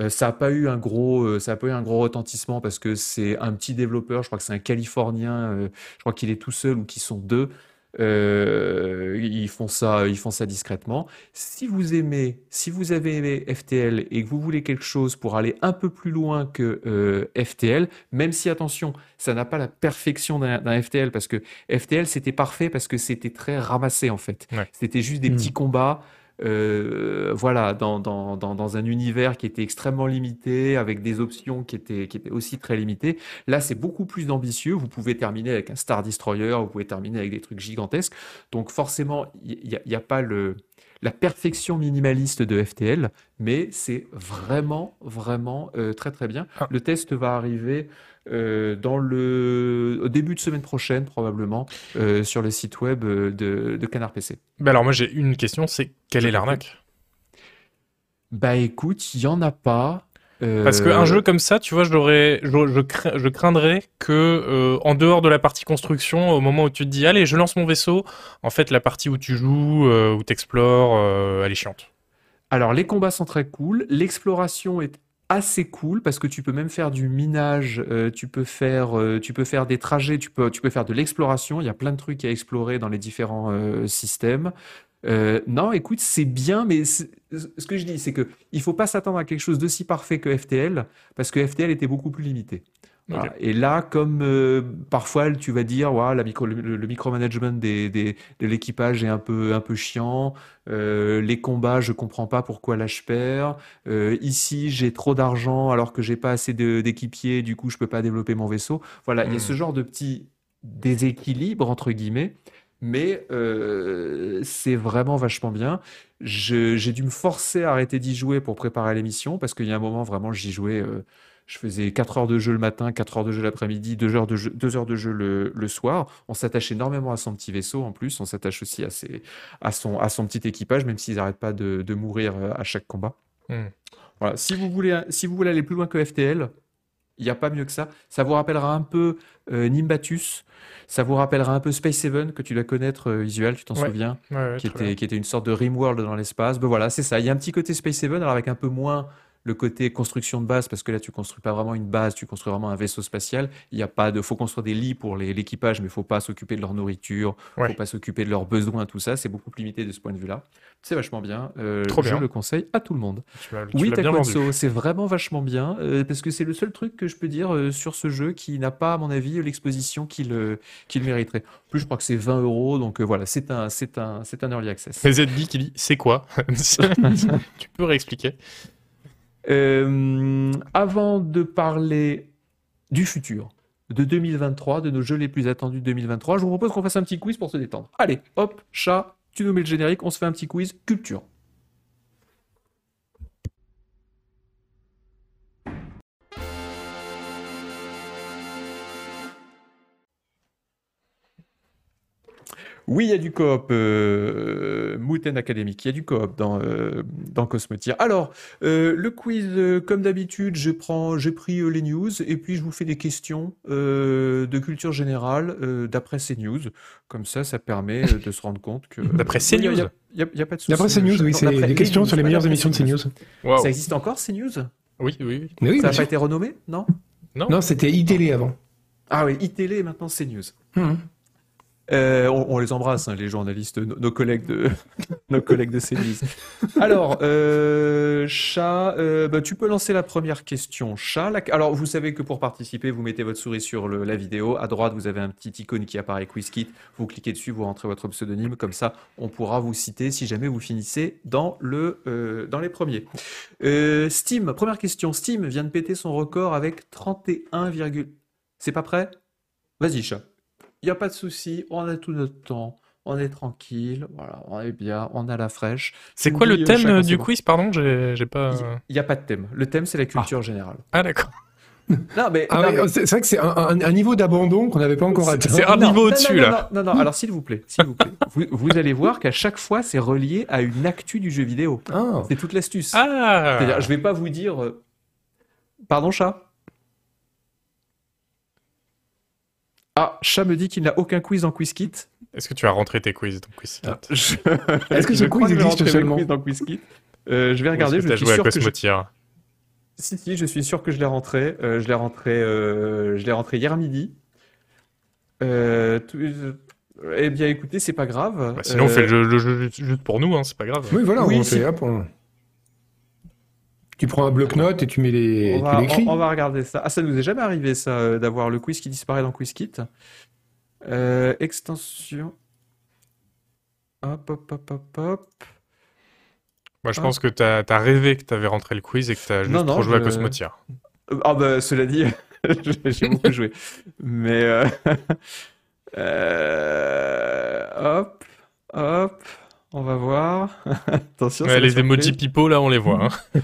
Speaker 1: Euh, ça n'a pas eu un gros, euh, ça a pas eu un gros retentissement parce que c'est un petit développeur. Je crois que c'est un Californien. je crois qu'il est tout seul ou qu'ils sont deux. ils font ça, ils font ça discrètement. Si vous aimez, si vous avez aimé FTL et que vous voulez quelque chose pour aller un peu plus loin que FTL, même si attention, ça n'a pas la perfection d'un FTL parce que FTL c'était parfait parce que c'était très ramassé en fait. C'était juste des mmh. petits combats. Euh, voilà, dans, dans, dans, un univers qui était extrêmement limité, avec des options qui étaient, qui étaient aussi très limitées. Là, c'est beaucoup plus ambitieux. Vous pouvez terminer avec un Star Destroyer, vous pouvez terminer avec des trucs gigantesques. Donc forcément, il n'y a, a, pas le, la perfection minimaliste de FTL, mais c'est vraiment, vraiment euh, très très bien. Ah. Le test va arriver euh, dans le au début de semaine prochaine probablement euh, sur le site web de, de Canard PC.
Speaker 3: Bah alors moi j'ai une question, c'est quelle est l'arnaque?
Speaker 1: Bah écoute, il y en a pas.
Speaker 3: Parce qu'un jeu comme ça, tu vois, je, je, je, craindrais que en dehors de la partie construction, au moment où tu te dis allez, je lance mon vaisseau, en fait la partie où tu joues, où tu explores, elle est chiante.
Speaker 1: Alors les combats sont très cool, l'exploration est assez cool parce que tu peux même faire du minage, euh, tu peux faire, euh, tu peux faire des trajets, tu peux, faire de l'exploration. Il y a plein de trucs à explorer dans les différents euh, systèmes. non, écoute, c'est bien, mais ce que je dis, c'est que il faut pas s'attendre à quelque chose d'aussi parfait que FTL parce que FTL était beaucoup plus limité. Et là, comme euh, parfois tu vas dire, la micro, le, micromanagement des, des, de l'équipage est un peu, un peu chiant, euh, les combats, je comprends pas pourquoi là je perds, euh, ici j'ai trop d'argent alors que j'ai pas assez d'équipiers, du coup je peux pas développer mon vaisseau. Voilà, il y a ce hmm. genre de petit déséquilibre entre guillemets, mais c'est vraiment vachement bien. J'ai dû me forcer à arrêter d'y jouer pour préparer l'émission parce qu'il y a un moment vraiment j'y jouais je faisais 4 heures de jeu le matin, 4 heures de jeu l'après-midi, 2 heures de jeu, heures de jeu le, soir. On s'attache énormément à son petit vaisseau en plus. On s'attache aussi à, à, son, à son petit équipage, même s'ils n'arrêtent pas de, mourir euh, à chaque combat. Hmm. Voilà. Si, vous voulez, si vous voulez aller plus loin que FTL, Il n'y a pas mieux que ça. Ça vous rappellera un peu Nimbatus. Ça vous rappellera un peu Space Seven que tu dois connaître, Visual, tu t'en souviens, qui, était, qui était une sorte de Rimworld dans l'espace. Ben voilà, c'est ça. Il y a un petit côté Space Seven, alors avec un peu moins le côté construction de base, parce que là, tu construis pas vraiment une base, tu construis vraiment un vaisseau spatial. Il y a pas de, faut construire des lits pour l'équipage, mais il faut pas s'occuper de leur nourriture, il faut pas s'occuper de leurs besoins, tout ça. C'est beaucoup plus limité de ce point de vue-là. C'est vachement bien. Euh, Trop je le conseille à tout le monde. Tu oui, Taquanso, c'est vraiment vachement bien, euh, parce que c'est le seul truc que je peux dire euh, sur ce jeu qui n'a pas, à mon avis, l'exposition qu'il qu'il mériterait. En plus, je crois que c'est 20 euros, donc voilà, c'est un, c'est un, c'est un early access.
Speaker 3: Mais ZB qui dit, c'est quoi? Tu peux réexpliquer
Speaker 1: euh, avant de parler du futur, de 2023, de nos jeux les plus attendus de 2023, je vous propose qu'on fasse un petit quiz pour se détendre. Allez, hop, chat, tu nous mets le générique, on se fait un petit quiz culture. Oui, il y a du coop, euh, Mouten Academic, il y a du coop dans, euh, dans. Alors, euh, le quiz, euh, comme d'habitude, j'ai pris les news et puis je vous fais des questions de culture générale d'après ces news. Comme ça, ça permet de se rendre compte que...
Speaker 3: D'après ces news
Speaker 2: Il n'y a, pas de souci. D'après ces news, oui, c'est des questions sur les meilleures émissions de ces news.
Speaker 1: Ça existe encore, ces news?
Speaker 3: Oui, oui.
Speaker 2: oui
Speaker 1: ça n'a pas été renommé, non?
Speaker 2: Non, non c'était iTélé avant.
Speaker 1: Ah oui, iTélé et maintenant CNews. Mmh. Euh, on, les embrasse, hein, les journalistes, nos, collègues de nos collègues de. Alors, euh, chat, euh, bah, tu peux lancer la première question. Chat, alors vous savez que pour participer, vous mettez votre souris sur la vidéo. À droite, vous avez un petit icône qui apparaît QuizKit. Vous cliquez dessus, vous rentrez votre pseudonyme. Comme ça, on pourra vous citer si jamais vous finissez dans le dans les premiers. Steam, première question. Steam vient de péter son record avec 31, c'est pas prêt? Vas-y, chat. Il n'y a pas de souci, on a tout notre temps, on est tranquille, voilà, on est bien, on a la fraîche.
Speaker 3: C'est quoi le euh, thème euh, du quiz, pardon? J'ai pas.
Speaker 1: Il n'y a pas de thème. Le thème, c'est la culture
Speaker 3: ah.
Speaker 1: générale.
Speaker 3: Ah, d'accord.
Speaker 2: Non, mais, ah c'est vrai que c'est un, niveau d'abandon qu'on n'avait pas encore atteint.
Speaker 3: C'est un niveau au-dessus, là.
Speaker 1: Non, non, alors s'il vous plaît, s'il vous plaît. vous, allez voir qu'à chaque fois, c'est relié à une actu du jeu vidéo. Ah. C'est toute l'astuce.
Speaker 3: Ah.
Speaker 1: C'est-à-dire, je vais pas vous dire. Euh, pardon, chat? Ah, Chat me dit qu'il n'a aucun quiz en QuizKit.
Speaker 3: Est-ce que tu as rentré tes quiz dans QuizKit
Speaker 1: ah, Est-ce que ce quiz existe seulement dans QuizKit euh, Je vais regarder.
Speaker 3: je suis sûr que je...
Speaker 1: Si, si, je suis sûr que je l'ai rentré. Euh, je l'ai rentré, euh, je l'ai rentré hier midi. Euh, Eh bien, écoutez, c'est pas grave.
Speaker 3: Bah, sinon, on fait le jeu, juste pour nous, hein, c'est pas grave.
Speaker 2: Oui, voilà, on fait hop, tu prends un bloc-notes et tu mets les.
Speaker 1: On va, on, va regarder ça. Ah, ça nous est jamais arrivé, ça, euh, d'avoir le quiz qui disparaît dans QuizKit. Euh, extension. Hop, hop, hop, hop, hop.
Speaker 3: Moi, je pense que tu as, rêvé que tu avais rentré le quiz et que tu as juste trop joué à Cosmotia.
Speaker 1: Euh, ah, bah, cela dit, j'ai beaucoup joué. Mais. hop, hop. On va voir.
Speaker 3: Attention. les emojis pipo, là, on les voit. Hein.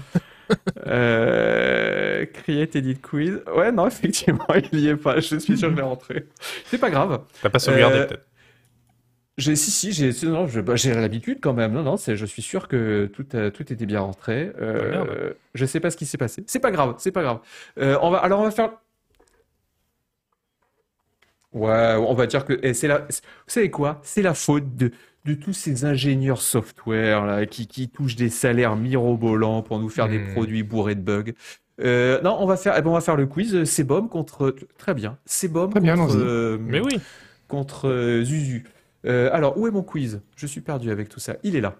Speaker 1: Euh, create edit quiz. Ouais, non, effectivement, il y est pas. Je suis sûr que je l'ai rentré. C'est pas grave.
Speaker 3: T'as pas sauvegardé euh, peut-être
Speaker 1: j'ai, si, si, j'ai, non, bah, j'ai l'habitude quand même. Non, non, c'est, je suis sûr que tout, tout était bien rentré. Euh, je sais pas ce qui s'est passé. C'est pas grave, c'est pas grave. Euh, on va, alors on va faire. Ouais, on va dire que eh, c'est la. Vous savez quoi? C'est la faute de de tous ces ingénieurs software là, qui, qui touchent des salaires mirobolants pour nous faire des hmm. produits bourrés de bugs. Euh, non, on va faire, eh ben, on va faire le quiz. C'est Bom contre, très bien.
Speaker 2: Contre, bien,
Speaker 3: euh, mais oui,
Speaker 1: contre euh, Zuzu. alors, où est mon quiz? Je suis perdu avec tout ça. Il est là.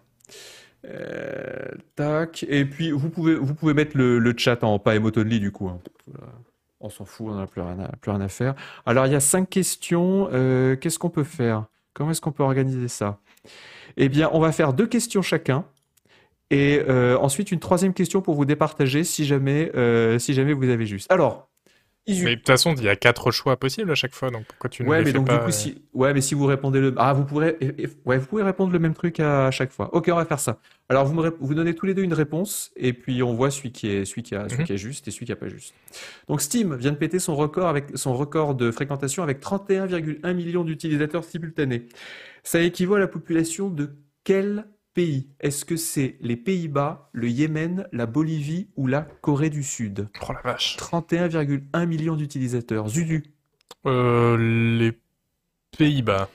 Speaker 1: tac. Et puis, vous pouvez, vous pouvez mettre le, le chat en pas emotonly du coup. Hein. On s'en fout, on n'a plus rien, à, plus rien à faire. Alors, il y a cinq questions. Qu'est-ce qu'on peut faire? Comment est-ce qu'on peut organiser ça? Eh bien, on va faire deux questions chacun. Et euh, ensuite, une troisième question pour vous départager si jamais, euh, si jamais vous avez juste. Alors,
Speaker 3: mais de toute façon, il y a quatre choix possibles à chaque fois, donc pourquoi tu ne
Speaker 1: ouais,
Speaker 3: mais
Speaker 1: donc,
Speaker 3: Du
Speaker 1: coup, si... Ouais, mais si vous répondez le... Ah, vous pourrez... Ouais, vous pouvez répondre le même truc à chaque fois. Ok, on va faire ça. Alors, vous, me... vous donnez tous les deux une réponse, et puis on voit celui qui est, celui qui a... celui mhm. qui est juste et celui qui n'a pas juste. Donc, Steam vient de péter son record, avec... son record de fréquentation avec 31,1 millions d'utilisateurs simultanés. Ça équivaut à la population de quel pays? Est-ce que c'est les Pays-Bas, le Yémen, la Bolivie ou la Corée du Sud?
Speaker 3: Oh la vache.
Speaker 1: 31,1 millions d'utilisateurs. Zudu.
Speaker 3: Euh, les Pays-Bas.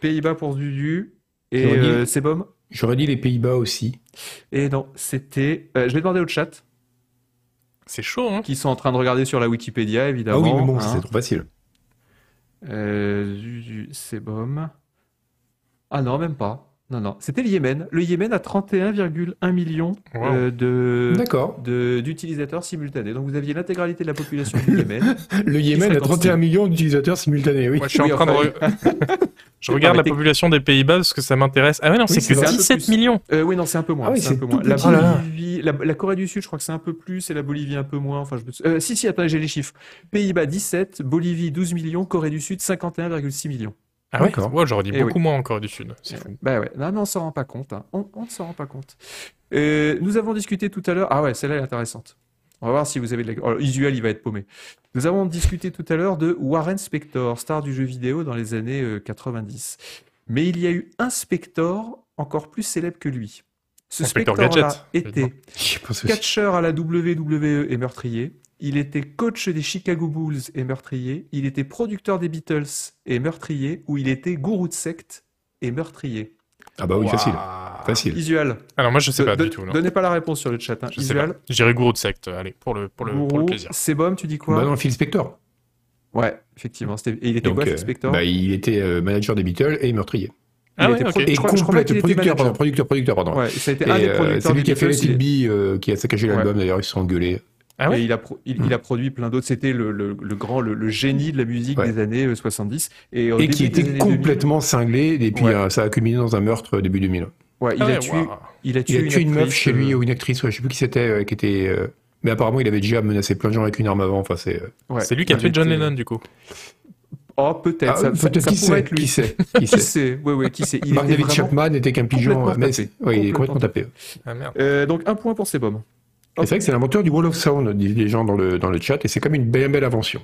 Speaker 1: Pays-Bas pour Zudu. Et
Speaker 2: J'aurais dit-
Speaker 1: euh, c'est bon
Speaker 2: J'aurais dit les Pays-Bas aussi.
Speaker 1: Et non, c'était. euh, je vais demander au chat,
Speaker 3: C'est chaud, hein
Speaker 1: qui sont en train de regarder sur la Wikipédia,
Speaker 2: Ah
Speaker 1: évidemment.
Speaker 2: oui, mais bon,
Speaker 1: hein.
Speaker 2: c'est trop facile.
Speaker 1: Euh, Zudu, c'est bon. Ah non, même pas. Non, non. C'était le Yémen. Le Yémen a 31,1 millions
Speaker 3: Wow.
Speaker 1: euh, de.
Speaker 2: D'accord.
Speaker 1: de- d'utilisateurs simultanés. Donc vous aviez l'intégralité de la population du Yémen.
Speaker 2: Le Yémen a
Speaker 1: fréquente
Speaker 2: 31 millions d'utilisateurs simultanés, oui.
Speaker 3: Moi, je suis
Speaker 1: Oui,
Speaker 3: en train de.
Speaker 1: enfin,
Speaker 3: re- je regarde la population des Pays-Bas parce que ça m'intéresse. Ah ouais, non, c'est
Speaker 2: c'est
Speaker 3: que
Speaker 2: vrai.
Speaker 3: 17
Speaker 1: Un peu plus.
Speaker 3: millions.
Speaker 1: Euh, oui, non, c'est un peu moins.
Speaker 2: Ah oui,
Speaker 1: c'est un
Speaker 2: c'est
Speaker 1: peu
Speaker 2: tout
Speaker 1: moins. La. Bolivie, Corée du Sud, je crois que c'est un peu plus, et la Bolivie un peu moins. Enfin, je me... euh, si, si, attendez, j'ai les chiffres. Pays-Bas 17, Bolivie 12 millions, Corée du Sud 51,6 millions.
Speaker 3: Ah ouais, j'aurais dit
Speaker 1: Eh
Speaker 3: beaucoup moins en Corée du Sud. C'est fou.
Speaker 1: Bah ouais, non, mais on s'en rend pas compte. hein. On, on ne s'en rend pas compte. Euh, nous avons discuté tout à l'heure. Ah ouais, celle-là est intéressante. On va voir si vous avez de la... oh, Isuel, il va être paumé. Nous avons discuté tout à l'heure de Warren Spector, star du jeu vidéo dans les années euh, 90. Mais il y a eu un Spector encore plus célèbre que lui. Ce
Speaker 2: pense aussi.
Speaker 1: catcheur à la WWE et meurtrier. Il était coach des Chicago Bulls et meurtrier. Il était producteur des Beatles et meurtrier. Ou il était gourou de secte et meurtrier.
Speaker 2: Ah bah oui, facile. Facile.
Speaker 1: Visual.
Speaker 3: Alors moi, je sais pas du tout. non.
Speaker 1: Donnez pas la réponse sur le chat. Hein.
Speaker 3: Je
Speaker 1: Visual.
Speaker 3: J'irai gourou de secte. Allez, pour le, pour le, pour le
Speaker 1: Gourou,
Speaker 3: plaisir.
Speaker 1: C'est bon, tu dis quoi
Speaker 2: Bah non, Phil Spector.
Speaker 1: Ouais, effectivement. Et il était
Speaker 2: Donc,
Speaker 1: quoi,
Speaker 2: euh,
Speaker 1: Phil Spector
Speaker 2: bah, il était euh, manager des Beatles et meurtrier.
Speaker 3: Ah
Speaker 1: Il
Speaker 3: ouais,
Speaker 1: pro-
Speaker 2: Et
Speaker 1: Je crois- je crois était
Speaker 2: producteur, pardon, producteur, producteur, pardon.
Speaker 1: Ouais, ça a été
Speaker 2: Et
Speaker 1: un des
Speaker 2: euh,
Speaker 1: producteurs
Speaker 2: c'est lui qui a fait
Speaker 1: Beatles.
Speaker 2: It
Speaker 1: est-
Speaker 2: Be, euh, qui a saccagé
Speaker 1: Ouais.
Speaker 2: l'album, d'ailleurs, ils se sont engueulés.
Speaker 3: Ah
Speaker 1: et il a, pro- il, il a produit plein d'autres. C'était le, le, le grand, le, le génie de la musique
Speaker 2: Ouais.
Speaker 1: des années euh, 70. Et, au
Speaker 2: Et qui était
Speaker 1: années 2000,
Speaker 2: complètement cinglé, et puis
Speaker 1: Ouais.
Speaker 2: euh, ça a culminé dans un meurtre euh, début 2000.
Speaker 1: ouais, il,
Speaker 3: Ah
Speaker 1: a
Speaker 3: ouais,
Speaker 1: tué,
Speaker 3: waouh.
Speaker 1: il a tué
Speaker 2: Il a tué une meuf chez lui
Speaker 1: euh,
Speaker 2: ou une actrice, ouais, je sais plus qui c'était, euh, qui était. euh, Mais apparemment, il avait déjà menacé plein de gens avec une arme avant. Enfin, c'est. euh,
Speaker 1: ouais.
Speaker 3: C'est lui qui a
Speaker 1: Il
Speaker 3: tué John Lennon, du coup.
Speaker 1: Oh, peut-être.
Speaker 2: ah,
Speaker 1: ça, ça-
Speaker 2: peut-être
Speaker 1: ça
Speaker 2: qui
Speaker 1: pourrait
Speaker 2: sait,
Speaker 1: être lui.
Speaker 2: qui sait, qui
Speaker 1: Qui
Speaker 2: sait.
Speaker 1: Ouais, ouais, qui sait Il
Speaker 2: Mark David Chapman était qu'un pigeon.
Speaker 1: complètement
Speaker 2: euh, mais ouais, il est
Speaker 1: Complètement
Speaker 2: tapé.
Speaker 3: Ah merde.
Speaker 1: Euh, donc un point pour ces
Speaker 2: C'est vrai que c'est l'inventeur du Wall of Sound, disent les gens dans le, dans le chat, et c'est comme une belle, belle invention.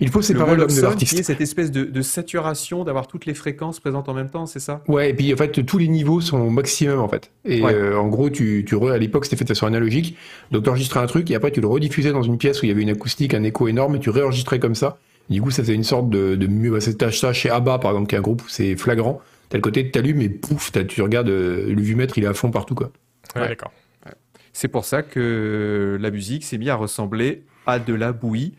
Speaker 2: Il faut séparer l'homme de l'artiste.
Speaker 1: cette espèce de, de saturation, d'avoir toutes les fréquences présentes en même temps, c'est ça?
Speaker 2: Ouais, et puis en fait, tous les niveaux sont au maximum en fait. Et
Speaker 1: Ouais.
Speaker 2: euh, en gros, tu, tu re- à l'époque, c'était fait de façon analogique. Donc, tu enregistrais un truc et après, tu le rediffusais dans une pièce où il y avait une acoustique, un écho énorme, et tu réenregistrais comme ça. Du coup, ça faisait une sorte de, de mieux. Bah, c'est ça chez ABBA, par exemple, qui est un groupe où c'est flagrant. T'as le côté, t'allumes et pouf, t'as- tu regardes euh, le vumètre, il est à fond partout quoi.
Speaker 3: Ouais,
Speaker 1: Ouais.
Speaker 3: d'accord.
Speaker 1: C'est pour ça que la musique s'est mise à ressembler à de la bouillie.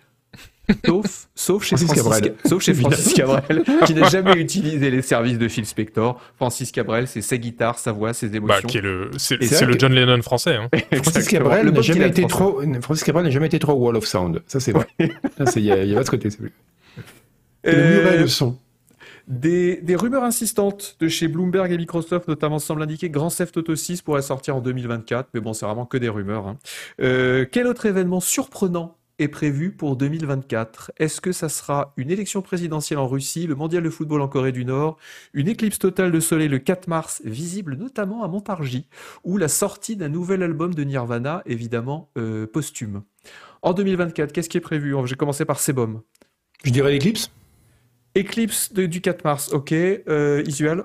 Speaker 1: Sauf, sauf chez
Speaker 2: Francis
Speaker 1: Francis,
Speaker 2: Cabrel.
Speaker 1: Ca- sauf chez. Francis Cabrel, qui n'a jamais utilisé les services de Phil Spector. Francis Cabrel, c'est sa guitare, sa voix, ses
Speaker 3: Bah,
Speaker 1: émotions.
Speaker 3: qui est le, c'est,
Speaker 1: Et
Speaker 3: c'est
Speaker 2: c'est
Speaker 3: le
Speaker 2: que-
Speaker 3: John Lennon français. Hein.
Speaker 2: Francis. Cabrel
Speaker 1: Le
Speaker 2: n'a jamais été
Speaker 1: français.
Speaker 2: trop. Francis Cabrel n'a jamais été trop Wall of Sound. Ça, c'est vrai. Il y, a- il y a pas ce côté. c'est. Et Le
Speaker 1: Euh,
Speaker 2: muret de son.
Speaker 1: Des, rumeurs insistantes de chez Bloomberg et Microsoft notamment semblent indiquer que Grand Theft Auto 6 pourrait sortir en 2024, mais bon, c'est vraiment que des rumeurs. hein. Euh, quel autre événement surprenant est prévu pour 2024 Est-ce que ça sera une élection présidentielle en Russie, le mondial de football en Corée du Nord, une éclipse totale de soleil le 4 mars, visible notamment à Montargis, ou la sortie d'un nouvel album de Nirvana, évidemment euh, posthume? En 2024, qu'est-ce qui est prévu? J'ai commencé par Sebum.
Speaker 2: Je dirais l'éclipse.
Speaker 1: Éclipse de- du 4 mars, ok. Euh, Isuel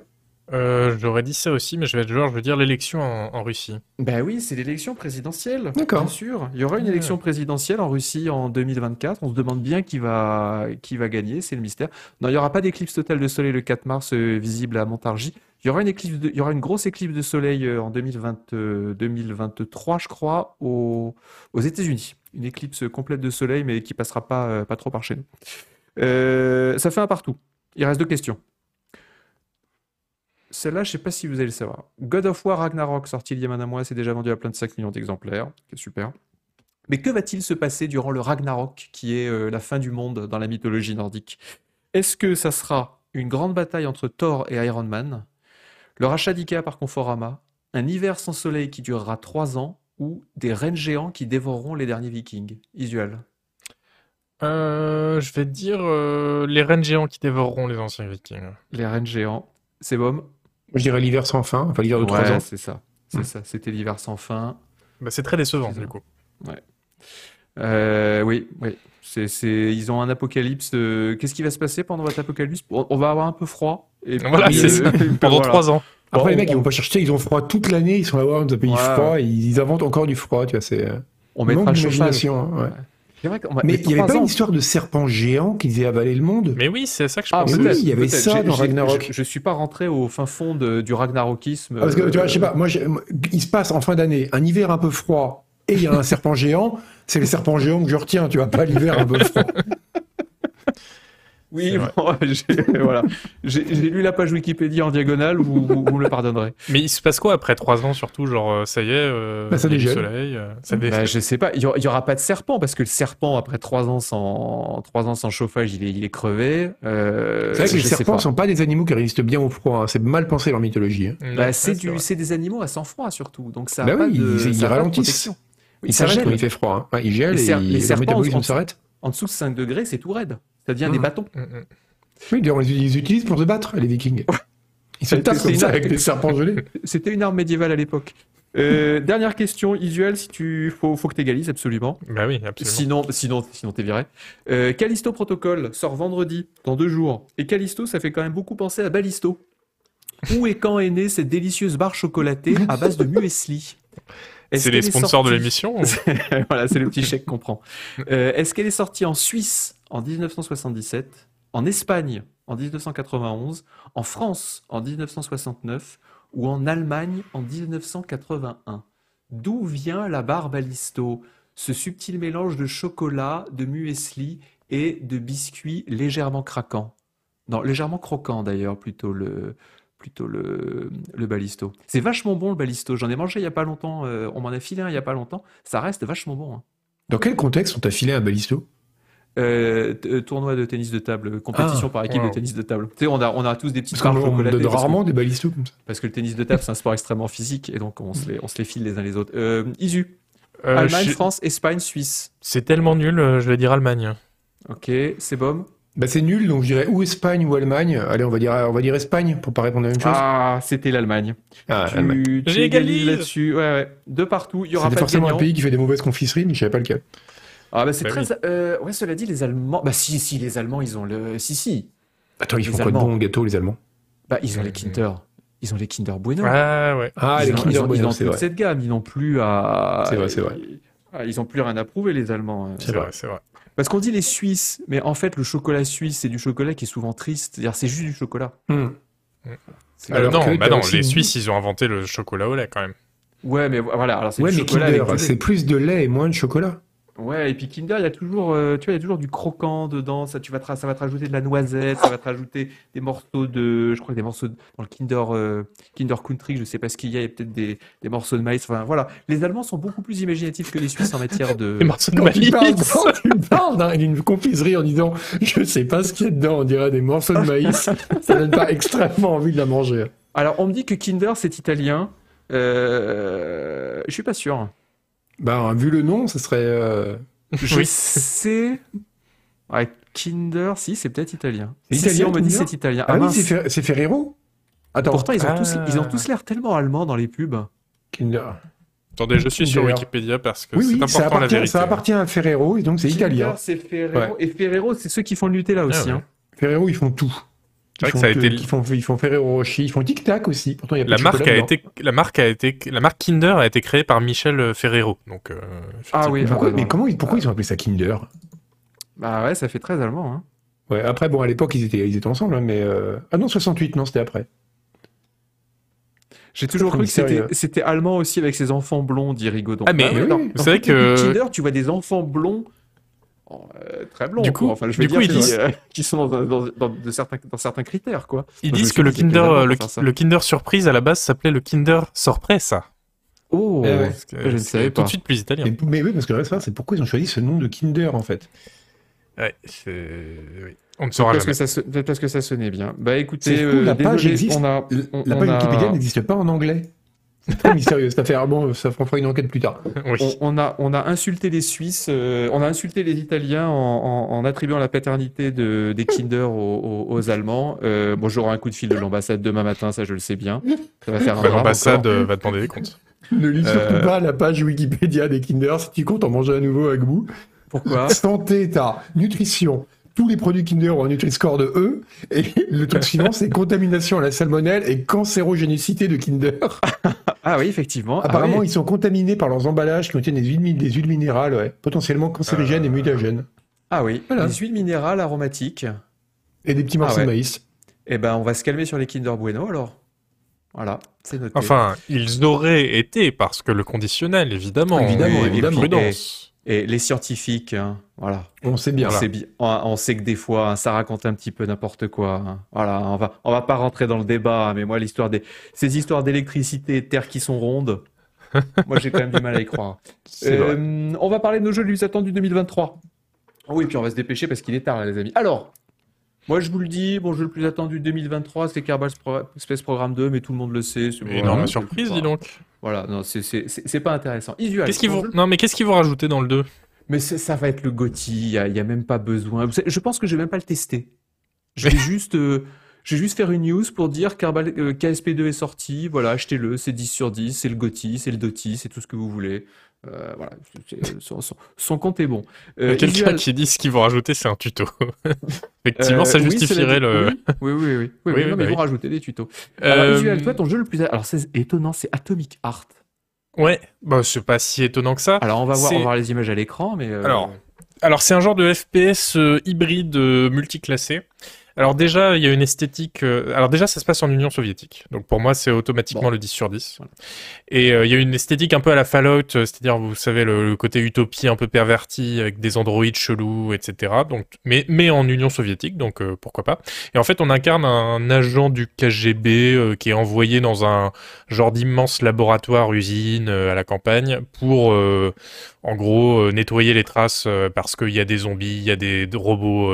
Speaker 3: Euh, j'aurais dit ça aussi, mais je vais être genre, je veux dire l'élection en, en Russie.
Speaker 1: Ben oui, c'est l'élection présidentielle.
Speaker 2: D'accord.
Speaker 1: Bien sûr. Il y aura une élection présidentielle en Russie en 2024. On se demande bien qui va, qui va gagner, c'est le mystère. Non, il n'y aura pas d'éclipse totale de soleil le 4 mars euh, visible à Montargis. Il y aura une éclipse de- il y aura une grosse éclipse de soleil euh, en 2020, euh, 2023, je crois, aux, aux États-Unis. Une éclipse complète de soleil, mais qui passera pas, pas trop par chez nous. Euh, ça fait un partout. Il reste deux questions. Celle-là, je sais pas si vous allez le savoir. God of War Ragnarok, sorti il y a un mois, c'est déjà vendu à plein de 5 millions d'exemplaires. C'est super. Mais que va-t-il se passer durant le Ragnarok, qui est euh, la fin du monde dans la mythologie nordique? Est-ce que ça sera une grande bataille entre Thor et Iron Man, le rachat d'IKEA par Conforama, un hiver sans soleil qui durera 3 ans, ou des rennes géants qui dévoreront les derniers vikings? Isuel.
Speaker 3: Euh, je vais dire euh, les rennes géants qui dévoreront les anciens vikings.
Speaker 1: Les rennes géants, c'est bon
Speaker 2: Je dirais l'hiver sans fin, enfin l'hiver de 3
Speaker 1: Ouais,
Speaker 2: ans.
Speaker 1: c'est ça. C'est ça. C'était l'hiver sans fin.
Speaker 3: Bah, c'est très décevant, du coup.
Speaker 1: Euh, oui, oui. C'est, c'est, ils ont un apocalypse. Qu'est-ce qui va se passer pendant votre apocalypse? On va avoir un peu froid.
Speaker 3: Et voilà, c'est pendant trois ans.
Speaker 2: Après, les mecs, ils vont pas chercher, ils ont froid toute l'année, ils sont là-bas, on pays froid, ils, inventent encore du froid, tu vois, c'est.
Speaker 1: On met le chauffage. Hein,
Speaker 2: ouais mais il n'y avait pas une histoire de serpent géant qui faisait avaler le monde
Speaker 3: Mais oui, c'est ça que je
Speaker 2: pense. Ah, oui, il y avait ça dans Ragnarok.
Speaker 1: Je, ne suis pas rentré au fin fond du Ragnarokisme.
Speaker 2: parce que tu vois, je sais pas, moi, il se passe en fin d'année un hiver un peu froid et il y a un serpent géant. C'est le serpent géant que je retiens, tu vois, pas l'hiver un peu froid.
Speaker 1: Oui, j'ai voilà. lu la page Wikipédia en diagonale, vous, vous, me le pardonnerez.
Speaker 3: Mais il se passe quoi après trois ans surtout Genre, euh, ça y est, euh,
Speaker 2: bah, ça
Speaker 3: le
Speaker 2: soleil
Speaker 3: euh,
Speaker 1: ça bah, Je sais pas, il y, aura pas de serpent parce que le serpent, après trois ans sans, trois ans sans chauffage, il est, il est crevé.
Speaker 2: Euh, c'est vrai que les serpents ne sont pas des animaux qui résistent bien au froid. Hein. C'est mal pensé leur mythologie. Hein.
Speaker 1: Bah, c'est des animaux à sang froid surtout. Donc ça
Speaker 2: bah
Speaker 1: pas
Speaker 2: oui,
Speaker 1: de,
Speaker 2: ils, ralentissent. Ils s'arrêtent quand il fait froid. Hein. Ils gèlent et, les serpents, le s'arrête.
Speaker 1: En dessous de 5 degrés, c'est tout raide. Ça devient des mmh. bâtons. Mmh, mmh.
Speaker 2: Oui, ils les utilisent pour se battre, les vikings. Ils se tapent comme ça avec des serpents gelés.
Speaker 1: C'était une arme médiévale à l'époque. Euh, dernière question, Isuel, si tu faut, faut que tu égalises absolument.
Speaker 3: Bah oui, absolument.
Speaker 1: Sinon, sinon, sinon t'es viré. Euh, Callisto Protocol sort vendredi, dans deux jours. Et Callisto, ça fait quand même beaucoup penser à Ballisto. Où et quand est née cette délicieuse barre chocolatée à base de muesli?
Speaker 3: C'est les sponsors de l'émission
Speaker 1: Voilà, c'est le petit chèque qu'on prend. Euh, Est-ce qu'elle est sortie en Suisse? En 1977 en Espagne en 1991, en France en 1969 ou en Allemagne en 1981. D'où vient la barre Ballisto Ce subtil mélange de chocolat, de muesli et de biscuits légèrement craquants? Non, légèrement croquant d'ailleurs, plutôt le, plutôt le, Ballisto. C'est vachement bon le Ballisto. J'en ai mangé il n'y a pas longtemps. Euh, on m'en a filé un il n'y a pas longtemps. Ça reste vachement bon. Hein.
Speaker 2: Dans quel contexte on t'a filé un Ballisto
Speaker 1: euh, euh, tournoi de tennis de table, compétition ah, par équipe de tennis de table. Tu sais, on a, on a tous des petites
Speaker 2: barres chocolatées. rarement des balistos comme ça.
Speaker 1: Parce que le tennis de table, c'est un sport extrêmement physique et donc on se les, on se les file les uns les autres. Euh, Isu. Euh, Allemagne, France, Espagne, Suisse.
Speaker 3: C'est tellement nul, je vais dire Allemagne.
Speaker 1: Ok, c'est bon.
Speaker 2: Bah c'est nul, donc je dirais ou Espagne ou Allemagne. Allez, on va dire, on va dire Espagne pour pas répondre à la même chose.
Speaker 1: Ah, c'était l'Allemagne.
Speaker 2: Ah, tu,
Speaker 1: tu là-dessus. Ouais, ouais. De partout, il y aura pas
Speaker 2: forcément un pays qui fait des mauvaises confiseries, mais je savais pas lequel.
Speaker 1: Ah bah c'est bah très. Euh, ouais, cela dit, les Allemands. Bah si, si, les Allemands, ils ont le. Si, si.
Speaker 2: Attends, ils font quoi de bon gâteau, les Allemands?
Speaker 1: Bah ils ont les Kinder. Ils ont les Kinder Bueno.
Speaker 3: Ah ouais.
Speaker 2: Ah
Speaker 1: les
Speaker 2: Kinder
Speaker 1: Bueno, c'est vrai. cette gamme, ils n'ont plus à.
Speaker 2: C'est vrai, c'est vrai.
Speaker 1: Ah, ils n'ont plus rien à prouver, les Allemands.
Speaker 3: Hein. C'est vrai, c'est vrai.
Speaker 1: Parce qu'on dit les Suisses, mais en fait, le chocolat suisse, c'est du chocolat qui est souvent triste. C'est-à-dire, c'est juste du chocolat.
Speaker 3: Alors non, bah non les Suisses, ils ont inventé le chocolat au lait quand même.
Speaker 1: Ouais, mais voilà. Alors, c'est
Speaker 2: ouais, mais Kinder, c'est plus de lait et moins de chocolat.
Speaker 1: Ouais, et puis Kinder, il y a toujours, euh, tu vois, il y a toujours du croquant dedans. Ça, tu vas te, ça va te rajouter de la noisette, ça va te rajouter des morceaux de, je crois, des morceaux dans le Kinder, euh, Kinder Country, je sais pas ce qu'il y a, il y a peut-être des, des, morceaux de maïs. Enfin, voilà. Les Allemands sont beaucoup plus imaginatifs que les Suisses en matière de.
Speaker 3: Des morceaux de maïs. Tu
Speaker 2: parles, tu d'une confiserie en disant, je sais pas ce qu'il y a dedans, on dirait des morceaux de maïs. ça donne pas extrêmement envie de la manger.
Speaker 1: Alors, on me dit que Kinder, c'est italien. Euh, je suis pas sûr.
Speaker 2: Bah, vu le nom, ce serait. Euh...
Speaker 1: Je sais. Ouais, Kinder, si, c'est peut-être italien. Si, on me dit c'est italien.
Speaker 2: Ah, oui, c'est Ferrero
Speaker 1: Attends. Pourtant, ils ont tous, ils ont tous l'air tellement allemands dans les pubs.
Speaker 2: Kinder.
Speaker 3: Attendez, je suis sur Wikipédia parce que c'est important la vérité.
Speaker 2: Ça appartient à Ferrero et donc c'est italien.
Speaker 1: c'est Ferrero. Et Ferrero, c'est ceux qui font le Nutella ah aussi. Hein.
Speaker 2: Ferrero, ils font tout.
Speaker 3: C'est vrai que ça a été.
Speaker 2: Ils font, ils font Ferrero Rocher, ils font Tic Tac aussi. Pourtant, il y a
Speaker 3: la marque a été, la marque a été, la marque Kinder a été créée par Michel Ferrero. Donc. Euh,
Speaker 2: ah oui. Pourquoi, mais comment, pourquoi ils ont appelé ça Kinder?
Speaker 1: Bah ouais, ça fait très allemand. Hein.
Speaker 2: Ouais. Après, bon, à l'époque, ils étaient, ils étaient ensemble, hein, mais euh... ah non, 68, non, c'était après.
Speaker 1: J'ai toujours cru que c'était allemand aussi avec ses enfants blonds, dit Rigaudon.
Speaker 3: Ah mais,
Speaker 1: ah,
Speaker 3: oui, c'est vrai que
Speaker 1: Kinder, tu vois des enfants blonds euh, très blanc.
Speaker 3: Du coup,
Speaker 1: enfin, je veux dire, euh, qui, sont dans, de certains, dans certains critères, quoi.
Speaker 3: Ils disent que le Kinder, le, Kinder Surprise à la base s'appelait le Kinder Sorpresa.
Speaker 1: Oh,
Speaker 3: eh je ne savais pas. Tout de suite plus italien.
Speaker 2: Mais, oui, parce que ça, c'est pourquoi ils ont choisi ce nom de Kinder en fait?
Speaker 3: Ouais, c'est. On ne saura
Speaker 1: parce
Speaker 3: jamais.
Speaker 1: Que ça, peut-être parce que ça sonnait bien. Bah écoutez,
Speaker 2: euh, la page existe. On a, la page Wikipédia n'existe pas en anglais. C'est très mystérieux cette affaire. Bon, ça fera une enquête plus tard.
Speaker 1: On, a, on a insulté les Suisses, euh, on a insulté les Italiens en, en, attribuant la paternité de, des Kinder aux, aux, Allemands. Euh, bon, j'aurai un coup de fil de l'ambassade demain matin, ça je le sais bien. Ça
Speaker 3: va faire un L'ambassade euh, va demander des comptes.
Speaker 2: Ne lis surtout pas la page Wikipédia des Kinder si tu comptes en manger à nouveau avec vous.
Speaker 1: Pourquoi?
Speaker 2: Santé, t'as nutrition. Tous les produits Kinder ont un Nutri-Score de E. Et le truc suivant, c'est contamination à la salmonelle et cancérogénicité de Kinder.
Speaker 1: ah oui, effectivement.
Speaker 2: Apparemment,
Speaker 1: ah
Speaker 2: ils sont contaminés par leurs emballages qui contiennent des huiles, des huiles minérales, ouais, potentiellement cancérigènes et mutagènes.
Speaker 1: Ah oui, des huiles minérales aromatiques.
Speaker 2: Et des petits morceaux de maïs.
Speaker 1: Eh ben, on va se calmer sur les Kinder Bueno alors. Voilà, c'est noté.
Speaker 3: Enfin, ils auraient été parce que le conditionnel, évidemment.
Speaker 2: Évidemment, évidemment.
Speaker 1: Et les scientifiques, hein, voilà.
Speaker 2: On sait bien.
Speaker 1: On, sait, que des fois, hein, ça raconte un petit peu n'importe quoi. Hein. Voilà, on va, on va pas rentrer dans le débat, mais moi, l'histoire des, ces histoires d'électricité et terre qui sont rondes, moi, j'ai quand même du mal à y croire. Euh, on va parler de nos jeux les plus attendus 2023. oui, puis on va se dépêcher parce qu'il est tard, les amis. Alors, moi, je vous le dis, bon, jeu le plus attendu 2023, c'est Kerbal Space Program 2, mais tout le monde le sait.
Speaker 3: Énorme surprise, dis donc.
Speaker 1: Voilà, non, c'est pas intéressant.
Speaker 3: Qu'est-ce qu'ils vont... Non, mais qu'est-ce qu'ils vont rajouter dans le 2
Speaker 1: Mais ça va être le GOTY, il n'y a, même pas besoin. Je pense que je vais même pas le tester. Je vais juste... Euh, je vais juste faire une news pour dire Kerbal, euh, KSP2 est sorti, voilà, achetez-le, c'est 10 sur 10, c'est le GOTY, c'est le DOTY, c'est tout ce que vous voulez. Euh, voilà, son, compte est bon.
Speaker 3: Euh, Quelqu'un qui dit ce qu'ils vont rajouter, c'est un tuto. Effectivement, ça euh, justifierait le.
Speaker 1: Oui, oui, oui. oui, mais bah ils vont rajouter des tutos. Alors, Visual, toi, ton jeu le plus. Alors, c'est étonnant, c'est Atomic Art.
Speaker 3: Ouais, bah, c'est pas si étonnant que ça.
Speaker 1: Alors, on va voir, on va voir les images à l'écran, mais.
Speaker 3: Alors, alors c'est un genre de FPS hybride multiclassé. Alors déjà, il y a une esthétique. Euh, alors déjà, ça se passe en Union soviétique. Donc pour moi, c'est automatiquement le 10 sur 10. Et euh, il y a une esthétique un peu à la Fallout, euh, c'est-à-dire, vous savez, le, côté utopie un peu perverti avec des androïdes chelous, etc. Donc, mais, mais en Union soviétique, donc pourquoi pas. Et en fait, on incarne un agent du KGB qui est envoyé dans un genre d'immense laboratoire usine à la campagne pour en gros, nettoyer les traces parce qu'il y a des zombies, il y a des, robots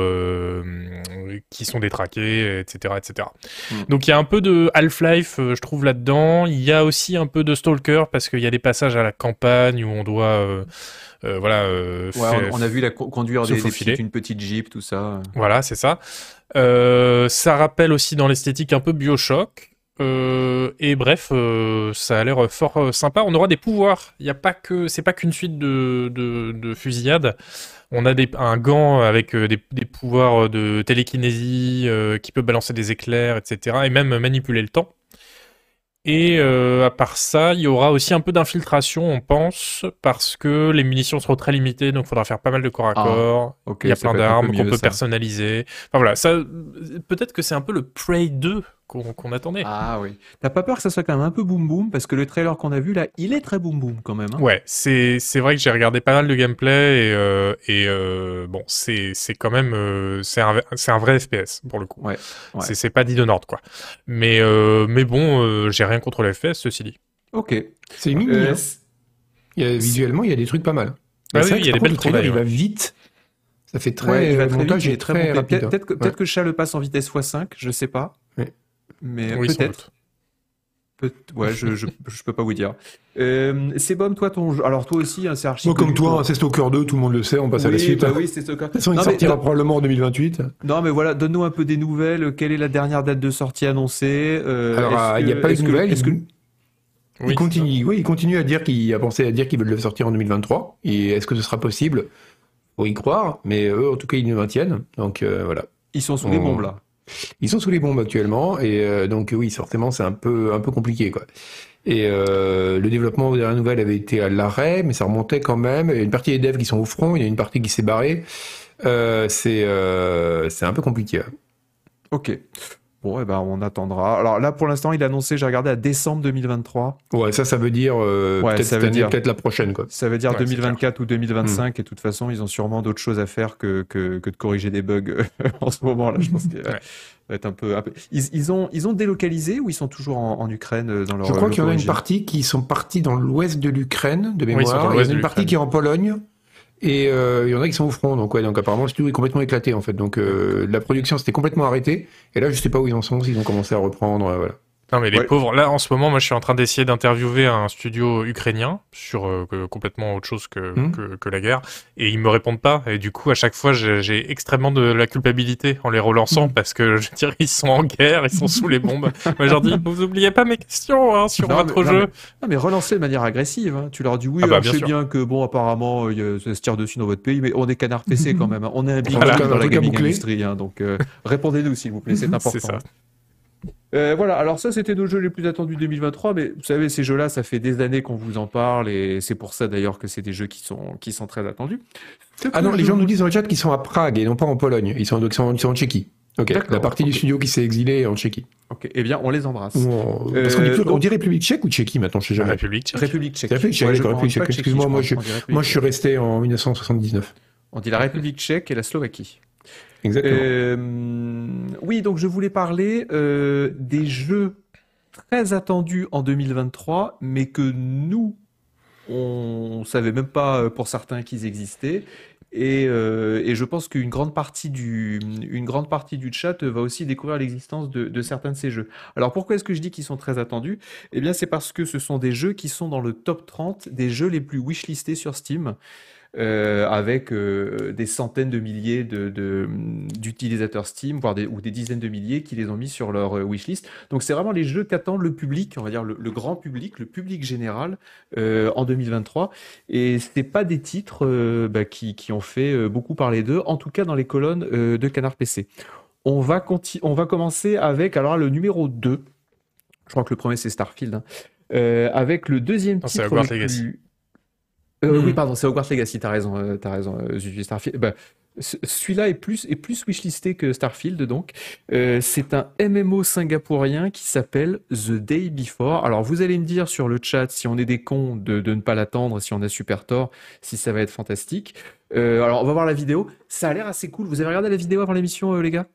Speaker 3: qui sont détraqués, etc. etc. Hmm. Donc il y a un peu de Half-Life, je trouve, là-dedans. Il y a aussi un peu de Stalker parce qu'il y a des passages à la campagne où on doit... voilà,
Speaker 1: on, a vu la conduire des, des une petite jeep, tout ça.
Speaker 3: Voilà, c'est ça. ça rappelle aussi dans l'esthétique un peu Bioshock. Euh, et bref, euh, ça a l'air fort euh, sympa. On aura des pouvoirs. Il y a pas que, c'est pas qu'une suite de, de, fusillades. On a des, un gant avec des, des pouvoirs de télékinésie qui peut balancer des éclairs, etc. Et même manipuler le temps. Et à part ça, il y aura aussi un peu d'infiltration, on pense, parce que les munitions seront très limitées, donc il faudra faire pas mal de corps à ah, corps. il y a plein d'armes qu'on peut personnaliser. Enfin voilà, ça, peut-être que c'est un peu le Prey 2 qu'on attendait.
Speaker 1: Ah oui. T'as pas peur que ça soit quand même un peu boom boom parce que le trailer qu'on a vu là, il est très boom boom quand même. Hein.
Speaker 3: Ouais, c'est vrai que j'ai regardé pas mal de gameplay et, euh, et euh, bon, c'est quand même euh, c'est un, un vrai FPS pour le coup.
Speaker 1: Ouais.
Speaker 3: C'est pas dit de Nord quoi. Mais mais bon, j'ai rien contre le FPS ceci dit.
Speaker 1: Ok.
Speaker 2: C'est mini. Hein. visuellement, il y a des trucs pas mal.
Speaker 3: Ah oui, il y a des belles
Speaker 2: trailer, Il va vite. Ça fait très ouais, montage
Speaker 1: est très, rapide. Peut-être que, peut que Chat le passe en vitesse x5, je sais pas mais peut-être. ouais, je, je, peux pas vous dire. Euh, c'est bon, toi, ton Alors, toi aussi, hein, c'est archi.
Speaker 2: Moi, comme toi, c'est Stalker 2, tout le monde le sait, on passe à la suite.
Speaker 1: Bah oui, c'est Stalker.
Speaker 2: De toute façon, il sortira probablement en 2028.
Speaker 1: Non, mais voilà, donne-nous un peu des nouvelles. Quelle est la dernière date de sortie annoncée
Speaker 2: euh, Alors, il n'y a pas de nouvelles. Est-ce que. il continue, oui, il continue à dire qu'il a pensé à dire qu'il veut le sortir en 2023. Et est-ce que ce sera possible? Faut y croire, mais eux, en tout cas, ils nous maintiennent. Donc euh, voilà.
Speaker 1: Ils sont sous les bombes là.
Speaker 2: Ils sont sous les bombes actuellement et euh, donc oui, forcément, c'est un peu un peu compliqué quoi. Et euh, le développement de la nouvelle avait été à l'arrêt, mais ça remontait quand même. Il y a une partie des devs qui sont au front, il y a une partie qui s'est barrée. Euh, c'est c'est un peu compliqué.
Speaker 1: Ok. Bon, eh ben, on attendra. Alors là, pour l'instant, il a annoncé, j'ai regardé, à décembre 2023.
Speaker 2: Ouais, ça, ça veut dire peut-être cette année, peut-être la prochaine. Quoi.
Speaker 1: Ça veut dire 2024 ou 2025. Hmm. Et de toute façon, ils ont sûrement d'autres choses à faire que, que, que, de corriger des bugs en ce moment-là. Je pense que va être un peu... Ils, ils, ont, ils ont délocalisé ou ils sont toujours en, Ukraine euh, dans leur
Speaker 2: Je crois qu'il y en a une partie qui sont partis dans l'ouest de l'Ukraine, de mémoire. il y en a une partie qui est en Pologne. Et euh, il y en a qui sont au front, donc ouais, donc apparemment le studio est complètement éclaté en fait. Donc euh, la production s'était complètement arrêtée. Et là, je sais pas où ils en sont, s'ils ont commencé à reprendre, voilà.
Speaker 3: Non mais les pauvres, là en ce moment, moi je suis en train d'essayer d'interviewer un studio ukrainien sur euh, complètement autre chose hmm. que, que, la guerre, et ils me répondent pas, et du coup à chaque fois j'ai extrêmement de la culpabilité en les relançant, hmm. parce que je dirais ils sont en guerre, ils sont sous les bombes. moi je leur dis, vous oubliez pas mes questions hein, sur votre jeu.
Speaker 1: Non mais, relancer de manière agressive, hein. tu leur dis oui, ah bah, je sais bien que bon apparemment ça se tire dessus dans votre pays, mais on est canard PC quand même, hein. on est un big dans la gaming industrie, donc euh, répondez-nous s'il vous plaît, c'est important. Euh, voilà, alors ça c'était nos jeux les plus attendus 2023, mais vous savez, ces jeux-là, ça fait des années qu'on vous en parle, et c'est pour ça d'ailleurs que c'est des jeux qui sont, qui sont très attendus.
Speaker 2: Ah non, les gens nous disent dans le chat qu'ils sont à Prague et non pas en Pologne, ils sont, ils sont, en Tchéquie. Ok, la partie du studio qui s'est exilée en Tchéquie.
Speaker 1: Ok, eh bien on les embrasse.
Speaker 2: Parce qu'on dit, euh, on dit République tchèque ou Tchéquie maintenant, je sais jamais.
Speaker 3: République tchèque.
Speaker 1: République tchèque.
Speaker 2: République tchèque, Excuse-moi, moi, je, moi je suis resté en 1979.
Speaker 1: On dit la République tchèque et la Slovaquie.
Speaker 2: Euh,
Speaker 1: oui, donc je voulais parler euh, des jeux très attendus en 2023, mais que nous, on savait même pas euh, pour certains qu'ils existaient. Et, je pense qu'une grande partie du une grande partie du chat va aussi découvrir l'existence de, de, certains de ces jeux. Alors pourquoi est-ce que je dis qu'ils sont très attendus? Eh bien c'est parce que ce sont des jeux qui sont dans le top 30 des jeux les plus wishlistés sur Steam. Euh, avec euh, des centaines de milliers d'utilisateurs de, Steam, voire des, ou des dizaines de milliers qui les ont mis sur leur euh, wishlist. Donc c'est vraiment les jeux qu'attend le public, on va dire le, grand public, le public général en 2023. Et c'est pas des titres bah, qui, qui, ont fait beaucoup parler d'eux, en tout cas dans les colonnes de Canard PC. On va, on va commencer avec alors le numéro 2. Je crois que le premier c'est Starfield. Hein. avec le deuxième titre.
Speaker 3: Legacy.
Speaker 1: Euh, Oui, hmm. pardon, c'est Hogwarts Legacy, t'as raison, euh, t'as raison, euh, Starfield. Bah, celui-là est plus, est plus wishlisté que Starfield, donc. Euh, c'est un MMO singapourien qui s'appelle The Day Before. Alors, vous allez me dire sur le chat si on est des cons de, de ne pas l'attendre, si on a super tort, si ça va être fantastique. Euh, alors, on va voir la vidéo. Ça a l'air assez cool. Vous avez regardé la vidéo avant l'émission, euh, les gars?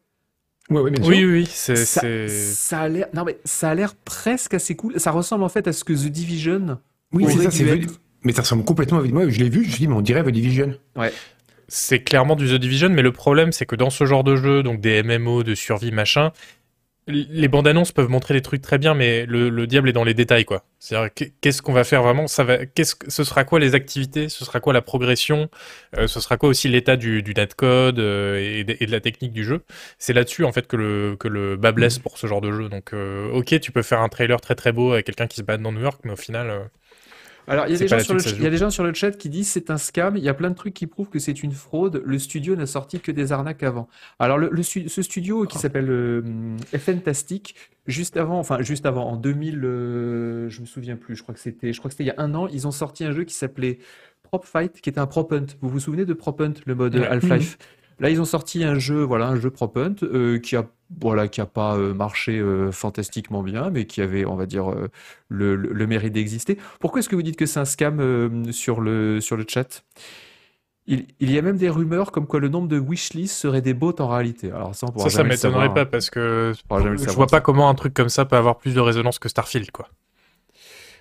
Speaker 3: Ouais, ouais, bien sûr. Oui, oui, c'est,
Speaker 1: ça, ça, a l'air, non mais ça a l'air presque assez cool. Ça ressemble en fait à ce que The Division.
Speaker 2: Oui, c'est ça, c'est mais ça ressemble complètement à moi. Je l'ai vu, je me suis dit, mais on dirait The Division.
Speaker 1: Ouais.
Speaker 3: C'est clairement du The Division, mais le problème, c'est que dans ce genre de jeu, donc des MMO, de survie, machin, les bandes annonces peuvent montrer des trucs très bien, mais le, diable est dans les détails, quoi. C'est-à-dire, qu'est-ce qu'on va faire vraiment? Ça va, qu'est-ce, ce sera quoi les activités? Ce sera quoi la progression? Euh, Ce sera quoi aussi l'état du, du netcode euh, et, de, la technique du jeu? C'est là-dessus, en fait, que le, que le bas blesse pour ce genre de jeu. Donc, euh, ok, tu peux faire un trailer très très beau avec quelqu'un qui se bat dans New York, mais au final.
Speaker 1: Alors, il y, a des gens sur le, chat qui disent c'est un scam. Il y a plein de trucs qui prouvent que c'est une fraude. Le studio n'a sorti que des arnaques avant. Alors, le, ce studio qui s'appelle euh, Fantastic, juste avant, enfin juste avant, en 2000, euh, je me souviens plus. Je crois que c'était, je crois que c'était il y a un an. Ils ont sorti un jeu qui s'appelait Prop Fight, qui était un prop hunt. Vous vous souvenez de Prop Hunt, le mode Half-Life? Là, ils ont sorti un jeu, voilà, un jeu prop hunt euh, qui a, voilà, qui a pas euh, marché euh, fantastiquement bien, mais qui avait, on va dire, le, le, mérite d'exister. Pourquoi est-ce que vous dites que c'est un scam sur le sur le chat? Il, il, y a même des rumeurs comme quoi le nombre de wishlist serait des bots en réalité. Alors ça,
Speaker 3: ça, ça m'étonnerait pas parce que je vois pas comment un truc comme ça peut avoir plus de résonance que Starfield, quoi.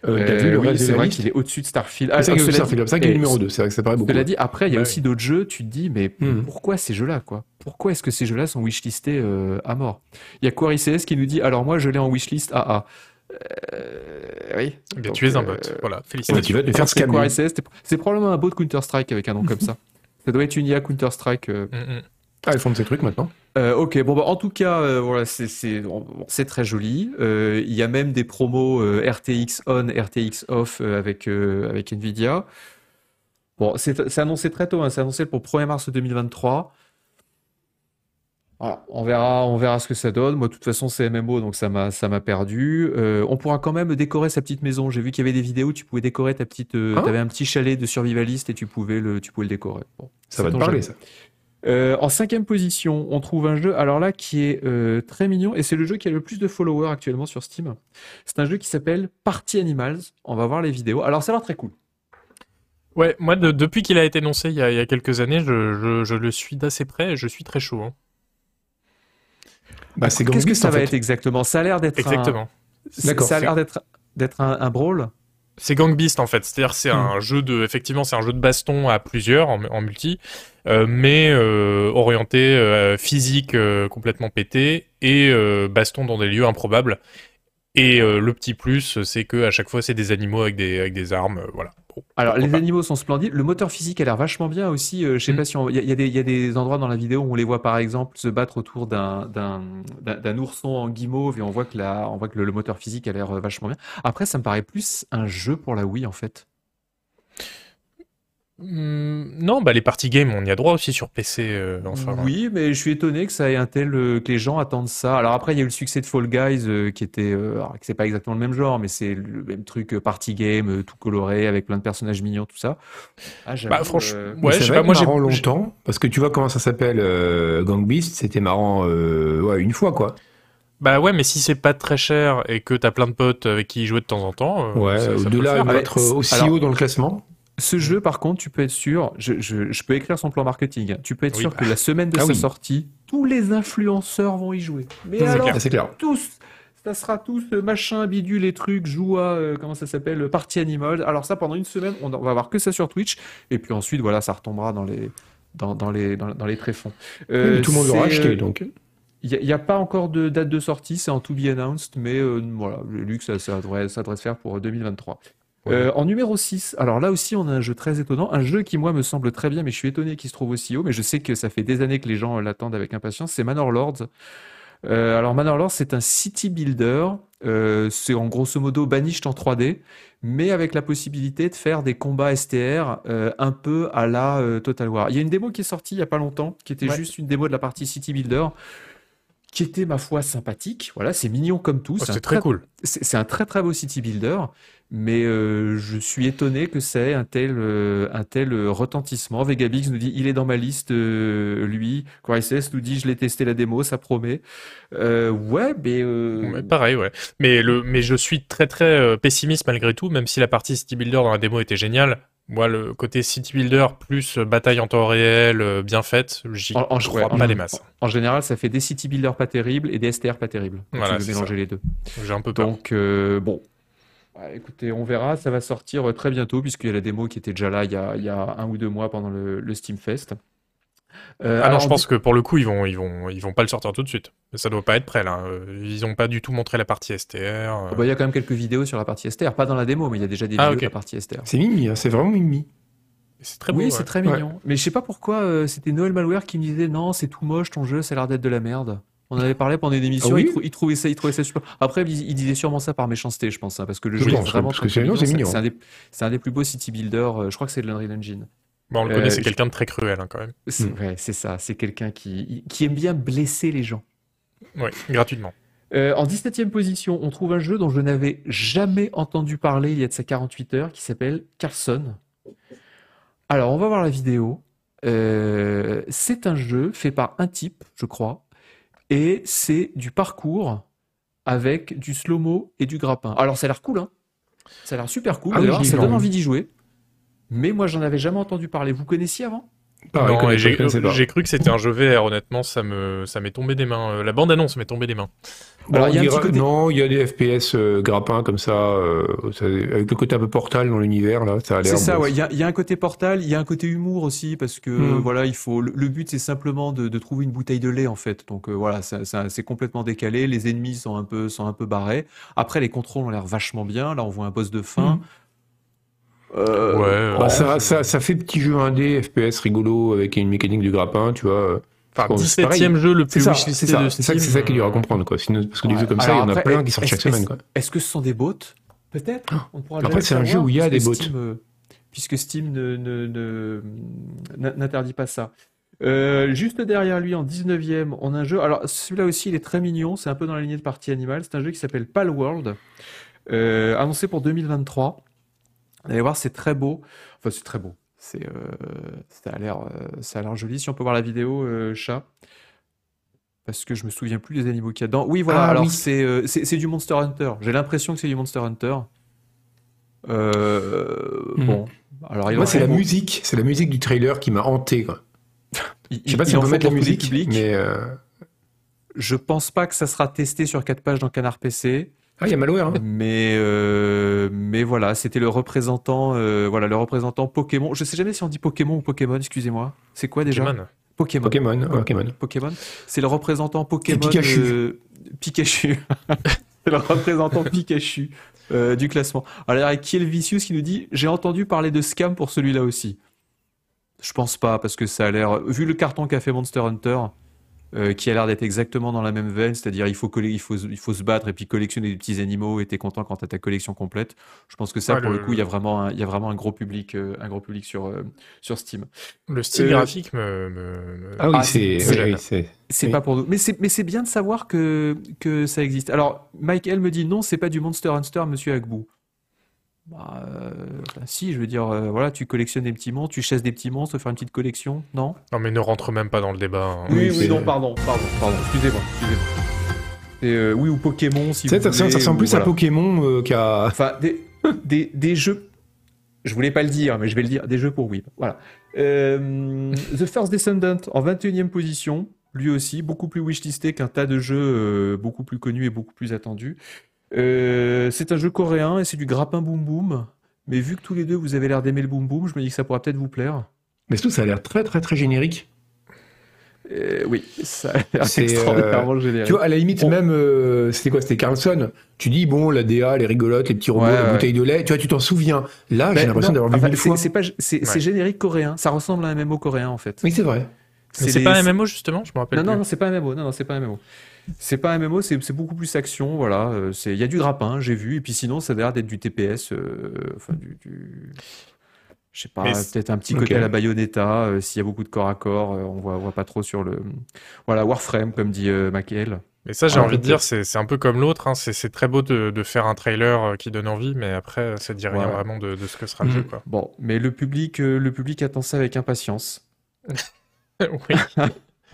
Speaker 1: Euh, oui, c'est vrai qu'il est au-dessus de Starfield.
Speaker 2: Ah, c'est Starfield, c'est numéro 2, c'est vrai que ça paraît beaucoup.
Speaker 1: Cela dit, après, il y a aussi d'autres jeux, tu te dis, mais hmm. pourquoi ces jeux-là, quoi? Pourquoi est-ce que ces jeux-là sont wishlistés euh, à mort? Il y a Quarry CS qui nous dit, alors moi, je l'ai en wishlist AA. Euh, oui.
Speaker 3: Eh tu es un bot. Voilà, félicitations.
Speaker 2: Tu vas te faire scammer.
Speaker 1: C'est probablement un bot Counter-Strike avec un nom comme ça. Ça doit être une IA Counter-Strike. Mm,
Speaker 2: mm. Ah, ils font de ces trucs maintenant.
Speaker 1: Euh, ok, bon, bah, en tout cas, euh, voilà, c'est très joli. Euh, il y a même des promos RTX on, RTX off avec, avec Nvidia. Bon, c'est annoncé très tôt, hein, c'est annoncé pour 1er mars 2023. Voilà, on verra, on verra ce que ça donne. Moi, de toute façon, c'est MMO, donc ça m'a, ça m'a perdu. on pourra quand même décorer sa petite maison. J'ai vu qu'il y avait des vidéos, tu pouvais décorer ta petite. Tu avais un petit chalet de survivaliste et tu pouvais le, tu pouvais le décorer. Bon,
Speaker 2: ça va te parler, ça.
Speaker 1: Euh, en cinquième position, on trouve un jeu, alors là, qui est euh, très mignon, et c'est le jeu qui a le plus de followers actuellement sur Steam. C'est un jeu qui s'appelle Party Animals. On va voir les vidéos. Alors, ça a l'air très cool.
Speaker 3: Ouais, moi, depuis qu'il a été annoncé il y a, quelques années, je, le suis d'assez près et je suis très chaud. Hein.
Speaker 1: Bah, c'est Qu'est-ce que ça va être exactement? Ça a l'air d'être
Speaker 3: exactement.
Speaker 1: D'accord. Ça a l'air d'être d'être un, un brawl.
Speaker 3: C'est Gang Beast en fait, c'est-à-dire c'est hmm. un jeu de, effectivement c'est un jeu de baston à plusieurs en, multi, euh, mais euh, orienté euh, physique complètement pété et baston dans des lieux improbables. Et le petit plus, c'est que à chaque fois, c'est des animaux avec des, avec des armes, voilà.
Speaker 1: Alors les animaux sont splendides. Le moteur physique a l'air vachement bien aussi. je sais mm. pas si il y, y, a des endroits dans la vidéo où on les voit par exemple se battre autour d'un ourson en guimauve et on voit que la, on voit que le moteur physique a l'air vachement bien. Après, ça me paraît plus un jeu pour la Wii en fait.
Speaker 3: Hmm, non, bah les parties games, on y a droit aussi sur PC. Euh, enfin,
Speaker 1: oui, mais je suis étonné que ça ait un tel euh, que les gens attendent ça. Alors après, il y a eu le succès de Fall Guys euh, qui était, c'est pas exactement le même genre, mais c'est le même truc party game, tout coloré avec plein de personnages mignons, tout ça.
Speaker 2: Ah, bah franchement, ouais, je sais pas, moi j'ai marrant longtemps parce que tu vois comment ça s'appelle Gang Beast, c'était marrant, ouais, une fois quoi.
Speaker 3: Bah ouais, mais si c'est pas très cher et que t'as plein de potes avec qui jouer de temps en temps,
Speaker 2: ouais, de là à être aussi haut dans le classement.
Speaker 1: Ce jeu, par contre, tu peux être sûr, je, je, je peux écrire son plan marketing, tu peux être sûr que la semaine de ah sa sortie, tous les influenceurs vont y jouer. Mais alors, clair. tous, ça sera tous euh, machin, bidule, les trucs, joua, euh, comment ça s'appelle, party animal. Alors ça, pendant une semaine, on, va avoir que ça sur Twitch, et puis ensuite, voilà, ça retombera dans les, dans, dans les, dans, les tréfonds.
Speaker 2: Euh, tout le monde l'aura acheté, donc.
Speaker 1: Il n'y a, pas encore de date de sortie, c'est en to be announced, mais voilà, le luxe, ça, ça, devrait, ça devrait se faire pour 2023. Euh, en numéro 6, alors là aussi on a un jeu très étonnant, un jeu qui moi me semble très bien, mais je suis étonné qu'il se trouve aussi haut, mais je sais que ça fait des années que les gens l'attendent avec impatience, c'est Manor Lords. Euh, alors Manor Lords c'est un city builder, euh, c'est en grosso modo banished en 3D, mais avec la possibilité de faire des combats STR un peu à la Total War. Il y a une démo qui est sortie il y a pas longtemps, qui était juste une démo de la partie city builder qui était ma foi sympathique. Voilà, c'est mignon comme tout.
Speaker 3: Oh, c'est très, cool.
Speaker 1: C'est un très très beau city builder, mais euh, je suis étonné que c'est un tel euh, un tel retentissement. Vegabix nous dit il est dans ma liste, euh, lui. Crisis nous dit je l'ai testé la démo, ça promet. ouais, mais,
Speaker 3: pareil, ouais. Mais le mais je suis très très pessimiste malgré tout, même si la partie city builder dans la démo était géniale. Moi, le côté city builder plus bataille en temps réel euh, bien faite, j'y crois pas les masses.
Speaker 1: En, général, ça fait des city builders pas terribles et des STR pas terribles. Voilà, tu mélanger les deux.
Speaker 3: J'ai un peu peur.
Speaker 1: Donc, euh, bon. écoutez, on verra. Ça va sortir très bientôt puisqu'il y a la démo qui était déjà là il y a, il y a un ou deux mois pendant le, le Steam Fest.
Speaker 3: Euh, ah non, je pense que pour le coup, ils vont, ils vont, ils vont pas le sortir tout de suite. Ça doit pas être prêt là. Euh, ils ont pas du tout montré la partie STR. Euh.
Speaker 1: Oh, bah, il y a quand même quelques vidéos sur la partie STR, pas dans la démo, mais il y a déjà des ah, vidéos de la partie STR.
Speaker 2: C'est mimi, hein, c'est vraiment mimi.
Speaker 1: C'est très beau. Oui, c'est très mignon. Mais je sais pas pourquoi c'était Noël Malware qui me disait non, c'est tout moche ton jeu, ça a l'air d'être de la merde. On avait parlé pendant une émission, ah il, trouvait ça, il trouvait ça super. Après, il, disait sûrement ça par méchanceté, je pense, hein, parce que le jeu est vraiment
Speaker 2: parce que c'est mignon. C'est
Speaker 1: un, un, des plus beaux city builders. je crois que c'est de l'Unreal Engine.
Speaker 3: Bon, on le connaît, c'est euh, quelqu'un de très cruel hein, quand même.
Speaker 1: C'est mm. c'est ça. C'est quelqu'un qui, qui aime bien blesser les gens.
Speaker 3: Oui, gratuitement.
Speaker 1: Euh, en 17e position, on trouve un jeu dont je n'avais jamais entendu parler il y a de sa 48 heures, qui s'appelle Carson. Alors, on va voir la vidéo. Euh, c'est un jeu fait par un type, je crois, et c'est du parcours avec du slow-mo et du grappin. Alors, ça a l'air cool, hein Ça a l'air super cool. Ah ça donne envie d'y jouer. Mais moi, j'en avais jamais entendu parler. Vous connaissiez avant?
Speaker 3: J'ai cru que c'était un jeu VR, honnêtement, ça me ça m'est tombé des mains. Euh, la bande-annonce m'est tombée des mains.
Speaker 2: Alors, il y a Non, il y a des FPS euh, grappins comme euh, ça, avec le côté un peu portal dans l'univers, là, ça a l'air...
Speaker 1: C'est ça, ouais, il y a, y a, un côté portal, il y a un côté humour aussi, parce que, hmm. voilà, il faut... Le, but, c'est simplement de, de, trouver une bouteille de lait, en fait. Donc, voilà, c'est complètement décalé, les ennemis sont un peu, sont un peu barrés. Après, les contrôles ont l'air vachement bien. Là, on voit un boss de fin. Hmm.
Speaker 2: Euh, ouais, bah, ça, ça, ça, fait petit jeu indé, FPS rigolo avec une mécanique du grappin, tu vois.
Speaker 3: Enfin, 17ème jeu le plus
Speaker 2: C'est ça, c'est ça, c'est ça qui est dur à comprendre, quoi. parce que des jeux comme ça, il y en a plein qui sortent chaque semaine, quoi.
Speaker 1: Est-ce que ce sont des bots Peut-être.
Speaker 2: Oh. Après, c'est un jeu où il y a des bots.
Speaker 1: Euh, puisque Steam n'interdit pas ça. Euh, juste derrière lui, en 19ème, on a un jeu. Alors, celui-là aussi, il est très mignon. C'est un peu dans la lignée de partie animale. C'est un jeu qui s'appelle Pal World, euh, annoncé pour 2023. Vous allez voir, c'est très beau. Enfin, c'est très beau. C'est, euh, ça a l'air, euh, ça a l'air joli. Si on peut voir la vidéo, euh, chat. Parce que je me souviens plus des animaux qu'il y a dedans. Oui, voilà. Ah alors c'est, c'est, du Monster Hunter. J'ai l'impression que c'est du Monster Hunter. Hmm. Bon.
Speaker 2: Alors, Moi, c'est la musique. C'est la musique du trailer qui m'a hanté. Quoi. je sais pas si on peut mettre la musique, mais
Speaker 1: je pense pas que ça sera testé sur 4 pages dans Canard PC.
Speaker 2: Ah, il y a malware. Hein.
Speaker 1: Mais euh, mais voilà, c'était le représentant, euh, voilà, le représentant Pokémon. Je sais jamais si on dit Pokémon ou Pokémon. Excusez-moi. C'est quoi déjà
Speaker 2: Pokémon. Pokémon. Pokémon.
Speaker 1: Pokémon. C'est le représentant Pokémon. Pikachu. Euh, Pikachu. C'est le représentant Pikachu du classement. Alors, il y a Kiel Vicious qui nous dit J'ai entendu parler de scam pour celui-là aussi. Je pense pas, parce que ça a l'air. Vu le carton qu'a fait Monster Hunter, euh, qui a l'air d'être exactement dans la même veine, c'est-à-dire il faut, il, faut, il faut se battre et puis collectionner des petits animaux et t'es content quand t'as ta collection complète. Je pense que ça, pour le... coup, il y, a vraiment un, il y a vraiment un gros public, euh, un gros public sur, euh, sur Steam.
Speaker 3: Le style graphique me, me,
Speaker 2: Ah oui, c'est...
Speaker 1: c'est pas pour nous. Mais c'est, mais c'est bien de savoir que, que ça existe. Alors, Mike L me dit non, c'est pas du Monster Hunter, monsieur Agbou. Bah, euh, bah, si, je veux dire, euh, voilà, tu collectionnes des petits monstres, tu chasses des petits monstres, faire une petite collection, non?
Speaker 3: Non, mais ne rentre même pas dans le débat. Hein.
Speaker 1: Oui, oui, non, pardon, pardon, pardon, excusez-moi, excusez-moi. Euh, oui, ou Pokémon, si vous
Speaker 2: ça,
Speaker 1: voulez.
Speaker 2: Ça ressemble plus à Pokémon qu'à...
Speaker 1: Enfin, des, des, des, jeux... Je voulais pas le dire, mais je vais le dire, des jeux pour Wii. Voilà. The First Descendant, en 21e position, lui aussi, beaucoup plus wishlisté qu'un tas de jeux beaucoup plus connus et beaucoup plus attendus. Euh, c'est un jeu coréen et c'est du grappin boum boum. Mais vu que tous les deux vous avez l'air d'aimer le boum boum, je me dis que ça pourra peut-être vous plaire.
Speaker 2: Mais surtout, ça a l'air très très très générique?
Speaker 1: Euh, oui, ça a l'air extraordinairement euh, générique.
Speaker 2: Tu vois, à la limite, même, c'était quoi C'était Carlson? Tu dis, bon, la DA, les rigolotes, les petits robots, la bouteille de lait, tu vois, tu t'en souviens. Là, j'ai l'impression d'avoir vu mille fois.
Speaker 1: C'est, pas, c'est, générique coréen. Ça ressemble à un MMO coréen, en fait.
Speaker 2: Oui, c'est vrai.
Speaker 3: C'est, pas un MMO, justement Je me rappelle.
Speaker 1: Non,
Speaker 3: plus.
Speaker 1: non, non, c'est pas un MMO. Non, non, c'est pas un MMO. C'est pas un MMO, c'est beaucoup plus action, voilà. Euh, il y a du grappin, j'ai vu, et puis sinon, ça a l'air d'être du TPS, euh, enfin du, du... je sais pas, peut-être un petit côté à la Bayonetta. Euh, s'il y a beaucoup de corps à corps, on voit, on voit pas trop sur le, voilà, Warframe comme dit Maciel.
Speaker 3: Mais ça, j'ai envie de dire, c'est un peu comme l'autre. Hein. C'est très beau de, de, faire un trailer qui donne envie, mais après, ça dit rien vraiment de, de, ce que sera le jeu. Quoi.
Speaker 1: Bon, mais le public, le public attend ça avec impatience.
Speaker 3: oui.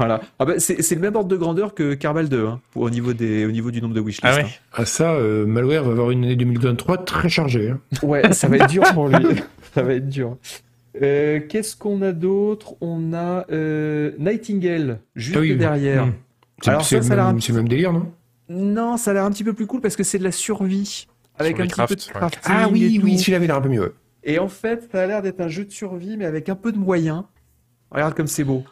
Speaker 1: Voilà. Ah bah, c'est le même ordre de grandeur que Carbal 2, hein, au, niveau des, au niveau du nombre de wishlists.
Speaker 3: Ah ouais
Speaker 1: hein.
Speaker 2: Ah ça, euh, Malware va avoir une année 2023 très chargée. Hein.
Speaker 1: Ouais, ça va être dur pour lui. ça va être dur. Euh, Qu'est-ce qu'on a d'autre? On a euh, Nightingale, juste
Speaker 2: ah oui,
Speaker 1: derrière.
Speaker 2: Alors ça, ça même, le même délire, non?
Speaker 1: Non, ça a l'air un petit peu plus cool parce que c'est de la survie. Avec un petit peu de crafting.
Speaker 2: Ah oui, oui, celui-là avait l'air un peu mieux.
Speaker 1: Et en fait, ça a l'air d'être un jeu de survie, mais avec un peu de moyens. Regarde comme c'est beau.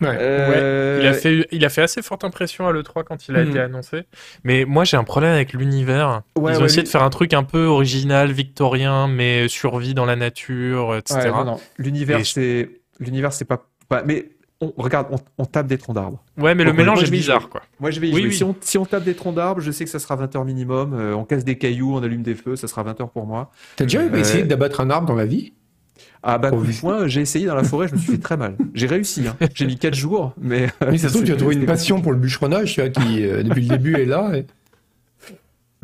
Speaker 3: Ouais. Euh... Il, a fait, il a fait assez forte impression à l'E3 quand il a mmh. été annoncé. Mais moi, j'ai un problème avec l'univers. Ouais, Ils ont ouais, essayé lui... de faire un truc un peu original, victorien, mais survie dans la nature, etc.
Speaker 1: non, non. L'univers, c'est. L'univers, c'est pas... pas. Mais on, regarde, on, on, tape des troncs d'arbres.
Speaker 3: Ouais, mais
Speaker 1: Donc,
Speaker 3: le mélange
Speaker 1: moi,
Speaker 3: est bizarre, quoi.
Speaker 1: Moi, je vais y oui, jouer. Oui. Si, on, si, on, tape des troncs d'arbres, je sais que ça sera 20 heures minimum. Euh, on casse des cailloux, on allume des feux, ça sera 20 heures pour moi.
Speaker 2: T'as déjà euh... essayé d'abattre un arbre dans la vie?
Speaker 1: Ah bah coup de poing, j'ai essayé dans la forêt, je me suis fait très mal. J'ai réussi, hein. j'ai mis 4 jours, mais...
Speaker 2: Mais ça se trouve, tu as trouvé une passion pour le bûcheronnage, tu vois, qui euh, depuis le début est là. Et...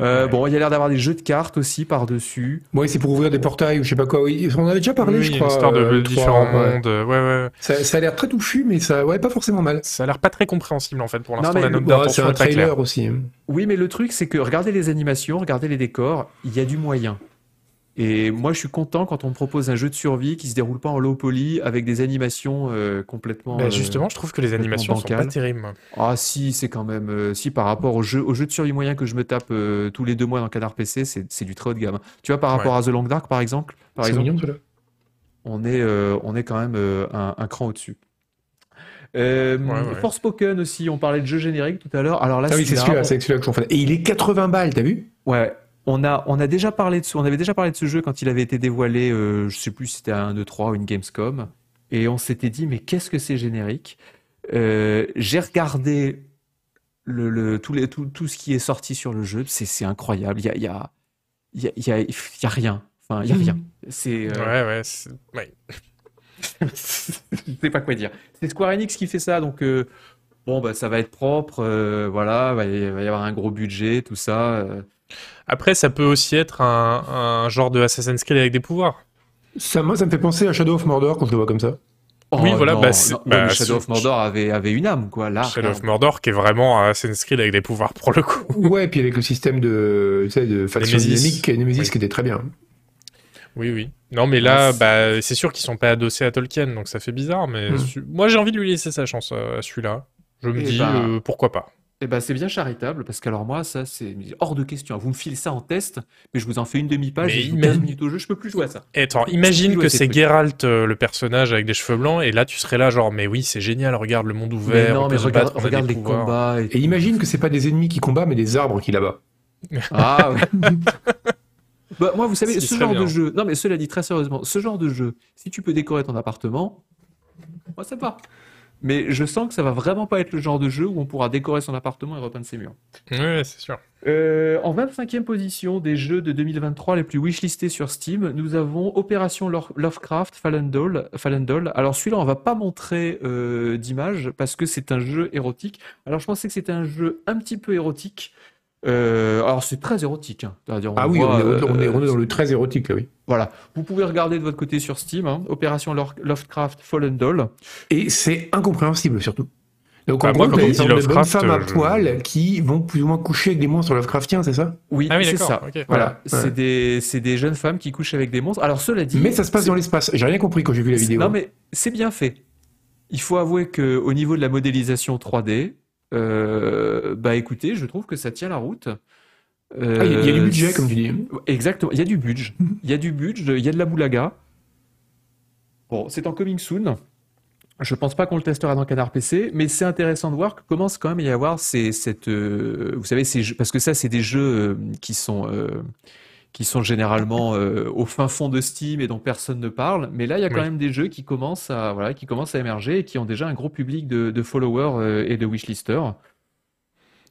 Speaker 1: Euh, bon, il y a l'air d'avoir des jeux de cartes aussi par-dessus.
Speaker 2: Oui, c'est pour ouvrir des portails ou je sais pas quoi. Oui, on avait déjà parlé,
Speaker 3: oui,
Speaker 2: je crois.
Speaker 3: Une histoire de euh, différents mondes. Ouais, ouais.
Speaker 2: Ça, ça a l'air très touffu, mais ça, ouais, pas forcément mal.
Speaker 3: Ça a l'air pas très compréhensible en fait pour l'instant.
Speaker 2: La note bah, c'est un trailer aussi.
Speaker 1: Oui, mais le truc, c'est que regardez les animations, regardez les décors, il y a du moyen. Et moi, je suis content quand on me propose un jeu de survie qui se déroule pas en low poly avec des animations euh, complètement.
Speaker 3: Bah, justement, euh, je trouve que les animations bancales. sont pas terribles.
Speaker 1: Ah si, c'est quand même euh, si par rapport au jeu, au jeu de survie moyen que je me tape euh, tous les deux mois dans Canard PC, c'est du très haut de gamme. Tu vois, par rapport
Speaker 3: ouais.
Speaker 1: à The Long Dark, par exemple, par exemple,
Speaker 2: mignon, là.
Speaker 1: on est on est quand même un, un, cran au-dessus. Euh,
Speaker 3: ouais, ouais.
Speaker 1: Forspoken aussi, on parlait de jeu générique tout à l'heure. Alors là,
Speaker 2: ah oui, c'est celui-là, c'est celui-là que fais. Et il est 80 balles, t'as vu?
Speaker 1: Ouais, on a, on a déjà parlé de ce, on avait déjà parlé de ce jeu quand il avait été dévoilé, euh, je sais plus si c'était à 1, 2, 3 ou une Gamescom, et on s'était dit, mais qu'est-ce que c'est générique? Euh, J'ai regardé le, le, tout, les, tout, tout, ce qui est sorti sur le jeu, c'est incroyable, il y a, il y, a, il y, a, il y, a, il y a rien, enfin, il y a rien. C'est,
Speaker 3: euh... Ouais, ouais, ouais.
Speaker 1: je sais pas quoi dire. C'est Square Enix qui fait ça, donc euh, bon, bah, ça va être propre, euh, voilà, y, va y avoir un gros budget, tout ça. Euh.
Speaker 3: Après, ça peut aussi être un, un, genre de Assassin's Creed avec des pouvoirs.
Speaker 2: Ça, moi, ça me fait penser à Shadow of Mordor quand je le vois comme ça.
Speaker 3: Oh, oui, voilà.
Speaker 1: non,
Speaker 3: bah,
Speaker 1: non,
Speaker 3: bah,
Speaker 1: Shadow of Mordor avait, avait une âme, quoi. Là,
Speaker 3: Shadow of Mordor qui est vraiment un Assassin's Creed avec des pouvoirs pour le coup.
Speaker 2: Ouais, et puis avec le système de, tu sais, de faction dynamique, Nemesis
Speaker 3: oui.
Speaker 2: qui était très bien.
Speaker 3: Oui, oui. Non, mais là, bah, c'est sûr qu'ils sont pas adossés à Tolkien, donc ça fait bizarre. Mais
Speaker 2: Mm.
Speaker 3: su- moi, j'ai envie de lui laisser sa chance à celui-là. Je me
Speaker 1: Eh
Speaker 3: dis,
Speaker 1: ben,
Speaker 3: euh, pourquoi pas.
Speaker 1: Eh ben, c'est bien charitable, parce qu'alors moi, ça, c'est hors de question. Vous me filez ça en test, mais je vous en fais une demi-page,
Speaker 3: Mais
Speaker 1: et je joue
Speaker 3: ima-
Speaker 1: 15 minutes au jeu, je peux plus jouer à ça.
Speaker 3: Et attends, imagine que c'est. Geralt, euh, le personnage avec des cheveux blancs, et là, tu serais là, genre, mais oui, c'est génial, regarde le monde
Speaker 1: Mais
Speaker 3: ouvert,
Speaker 1: non,
Speaker 3: on
Speaker 1: mais
Speaker 3: peut se
Speaker 1: regarde,
Speaker 3: battre, on a
Speaker 1: regarde
Speaker 3: des
Speaker 1: les
Speaker 3: pouvoirs.
Speaker 1: combats. Et
Speaker 2: Et imagine que c'est pas des ennemis qui combattent, mais des arbres qui là-bas.
Speaker 1: Ah ouais. bah, moi, vous savez, ce genre de jeu. Non, mais cela dit très sérieusement, ce genre de jeu, si tu peux décorer ton appartement, moi ça va mais je sens que ça va vraiment pas être le genre de jeu où on pourra décorer son appartement et repeindre ses murs.
Speaker 3: Oui, c'est sûr.
Speaker 1: Euh, en 25e position des jeux de 2023 les plus wishlistés sur Steam, nous avons Opération Lovecraft Fallen Doll. Fallen Doll. Alors celui-là, on va pas montrer euh, d'image parce que c'est un jeu érotique. Alors je pensais que c'était un jeu un petit peu érotique. Euh, alors c'est très érotique. Hein.
Speaker 2: ah oui, on, est, on, est, dans le très érotique, oui.
Speaker 1: Voilà. Vous pouvez regarder de votre côté sur Steam, hein, Opération Lovecraft Fallen Doll.
Speaker 2: Et c'est incompréhensible surtout. Donc en bah, gros, c'est des bonnes femmes à poil qui vont plus ou moins coucher avec des monstres Lovecraftiens, c'est ça?
Speaker 1: Oui, ah c'est ça. Voilà, c'est des, des, jeunes femmes qui couchent avec des monstres. Alors cela dit...
Speaker 2: Mais ça se passe dans l'espace. J'ai rien compris quand j'ai vu la vidéo.
Speaker 1: Non mais c'est bien fait. Il faut avouer qu'au niveau de la modélisation 3D, euh, bah écoutez, je trouve que ça tient la route.
Speaker 2: Ah, il y, a du budget, comme tu dis.
Speaker 1: Exactement, il y a du budget. Il y a du budget, il y a de la boulaga. Bon, c'est en coming soon. Je pense pas qu'on le testera dans Canard PC, mais c'est intéressant de voir que commence quand même à y avoir ces, cette, euh, vous savez, ces parce que ça, c'est des jeux euh, qui sont qui sont généralement au fin fond de Steam et dont personne ne parle. Mais là, il y a quand même des jeux qui commencent à voilà, qui commencent à émerger et qui ont déjà un gros public de, de followers et de wishlisters.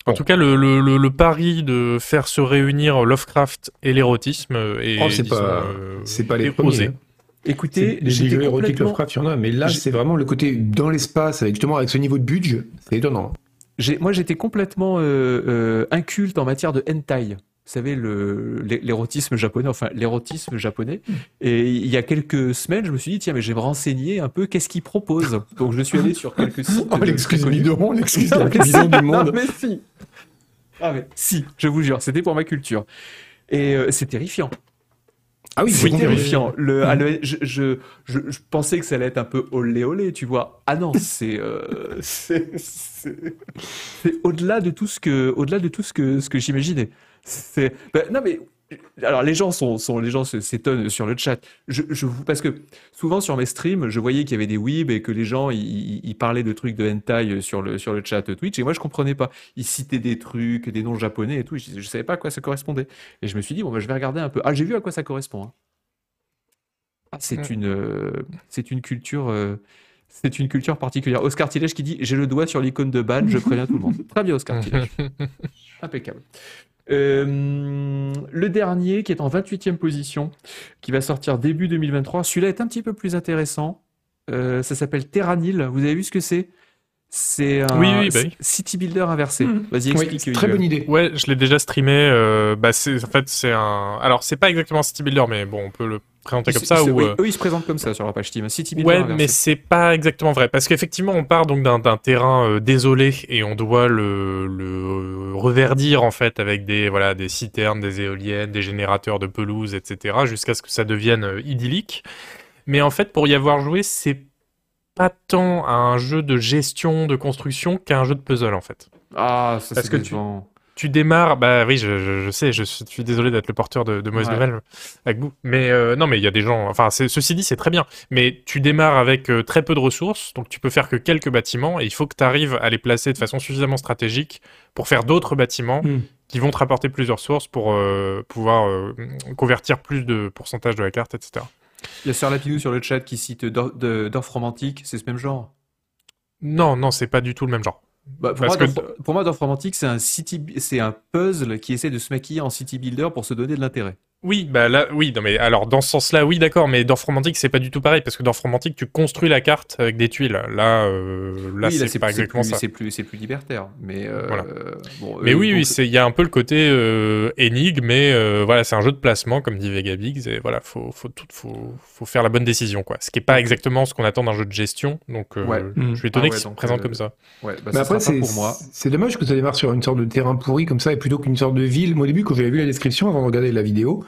Speaker 3: En tout cas, le, le, le, pari de faire se réunir Lovecraft et l'érotisme est,
Speaker 2: oh, c'est pas, euh, c'est pas les premiers. Hein.
Speaker 1: Écoutez,
Speaker 2: les jeux érotiques Lovecraft, il y en a, mais là, c'est vraiment le côté dans l'espace, avec justement avec ce niveau de budget, c'est étonnant.
Speaker 1: Moi, j'étais complètement euh, euh, inculte en matière de hentai vous savez, l'érotisme japonais, enfin l'érotisme japonais. Hmm. Et il y a quelques semaines, je me suis dit, tiens, mais je vais me renseigner un peu qu'est-ce qu'ils proposent. Donc je suis allé sur quelques sites.
Speaker 2: Oh, l'excuse bidon, l'excuse la vision du monde.
Speaker 1: mais si. Ah mais si, je vous jure, c'était pour ma culture. Et euh, c'est terrifiant.
Speaker 2: Ah oui,
Speaker 1: c'est terrifiant. Le, ah, je, je, je, pensais que ça allait être un peu olé olé, tu vois. Ah non, c'est euh, c'est au-delà de tout ce que au-delà de tout ce que ce que j'imaginais. C'est ben, non mais alors les gens sont, sont les gens s'étonnent sur le chat. Je, je, parce que souvent sur mes streams, je voyais qu'il y avait des weebs et que les gens ils, parlaient de trucs de hentai sur le sur le chat Twitch et moi je comprenais pas. Ils citaient des trucs, des noms japonais et tout. Je, je savais pas à quoi ça correspondait. Et je me suis dit bon ben, je vais regarder un peu. Ah j'ai vu à quoi ça correspond. Hein. Ah, c'est une euh, c'est une culture. Euh, c'est une culture particulière. Oscar Tilège qui dit J'ai le doigt sur l'icône de ban, je préviens tout le monde. Très bien, Oscar Tilège. Impeccable. Euh, le dernier, qui est en 28e position, qui va sortir début 2023. Celui-là est un petit peu plus intéressant. Euh, ça s'appelle Terranil. Vous avez vu ce que c'est? C'est un
Speaker 3: bah
Speaker 1: city builder inversé. Hmm. Vas-y, explique.
Speaker 2: très bonne idée.
Speaker 3: Ouais, je l'ai déjà streamé. Euh, bah, en fait, c'est un. Alors, c'est pas exactement city builder, mais bon, on peut le présenter comme ça.
Speaker 1: Ou,
Speaker 3: euh,
Speaker 1: Eux, ils se présentent comme ça sur la page Steam. City builder.
Speaker 3: Ouais, mais c'est pas exactement vrai, parce qu'effectivement, on part donc d'un terrain euh, désolé et on doit le, le reverdir en fait avec des voilà des citernes, des éoliennes, des générateurs de pelouse, etc., jusqu'à ce que ça devienne idyllique. Mais en fait, pour y avoir joué, c'est pas tant un jeu de gestion de construction qu'un jeu de puzzle en fait.
Speaker 1: Ah, ça Parce que tu,
Speaker 3: tu démarres, bah oui, je, je, sais, je suis désolé d'être le porteur de, de mauvaise nouvelle avec vous, mais euh, non, mais il y a des gens, enfin, ceci dit, c'est très bien, mais tu démarres avec euh, très peu de ressources, donc tu peux faire que quelques bâtiments, et il faut que tu arrives à les placer de façon suffisamment stratégique pour faire d'autres bâtiments hmm. qui vont te rapporter plusieurs sources pour euh, pouvoir convertir plus de pourcentage de la carte, etc.
Speaker 1: Il y a Sir Lapinou sur le chat qui cite Dorf Romantique, c'est ce même genre?
Speaker 3: Non, non, c'est pas du tout le même genre.
Speaker 1: Bah, pour, moi, que... pour, moi, Dorf Romantique, c'est un, city... c'est un puzzle qui essaie de se maquiller en city builder pour se donner de l'intérêt.
Speaker 3: Oui, bah là, oui, non mais alors dans ce sens-là, oui, d'accord, mais dans Romantique, c'est pas du tout pareil parce que dans Romantique, tu construis la carte avec des tuiles. Là, euh, là, c'est pas exactement ça.
Speaker 1: C'est plus, c'est plus libertaire, mais euh,
Speaker 3: voilà. Bon, mais oui, oui, c'est, il y a un peu le côté euh, énigme, mais euh, voilà, c'est un jeu de placement, comme dit Vegabix, et voilà, faut, faut tout, faut, faut faire la bonne décision, quoi. Ce qui est pas exactement ce qu'on attend d'un jeu de gestion, donc ouais. je suis étonné ah qu'il se présente comme ça.
Speaker 1: Ouais, bah, mais après, c'est pour moi.
Speaker 2: C'est dommage que ça démarre sur une sorte de terrain pourri comme ça, et plutôt qu'une sorte de ville. Moi, au début, quand j'avais vu la description avant de regarder la vidéo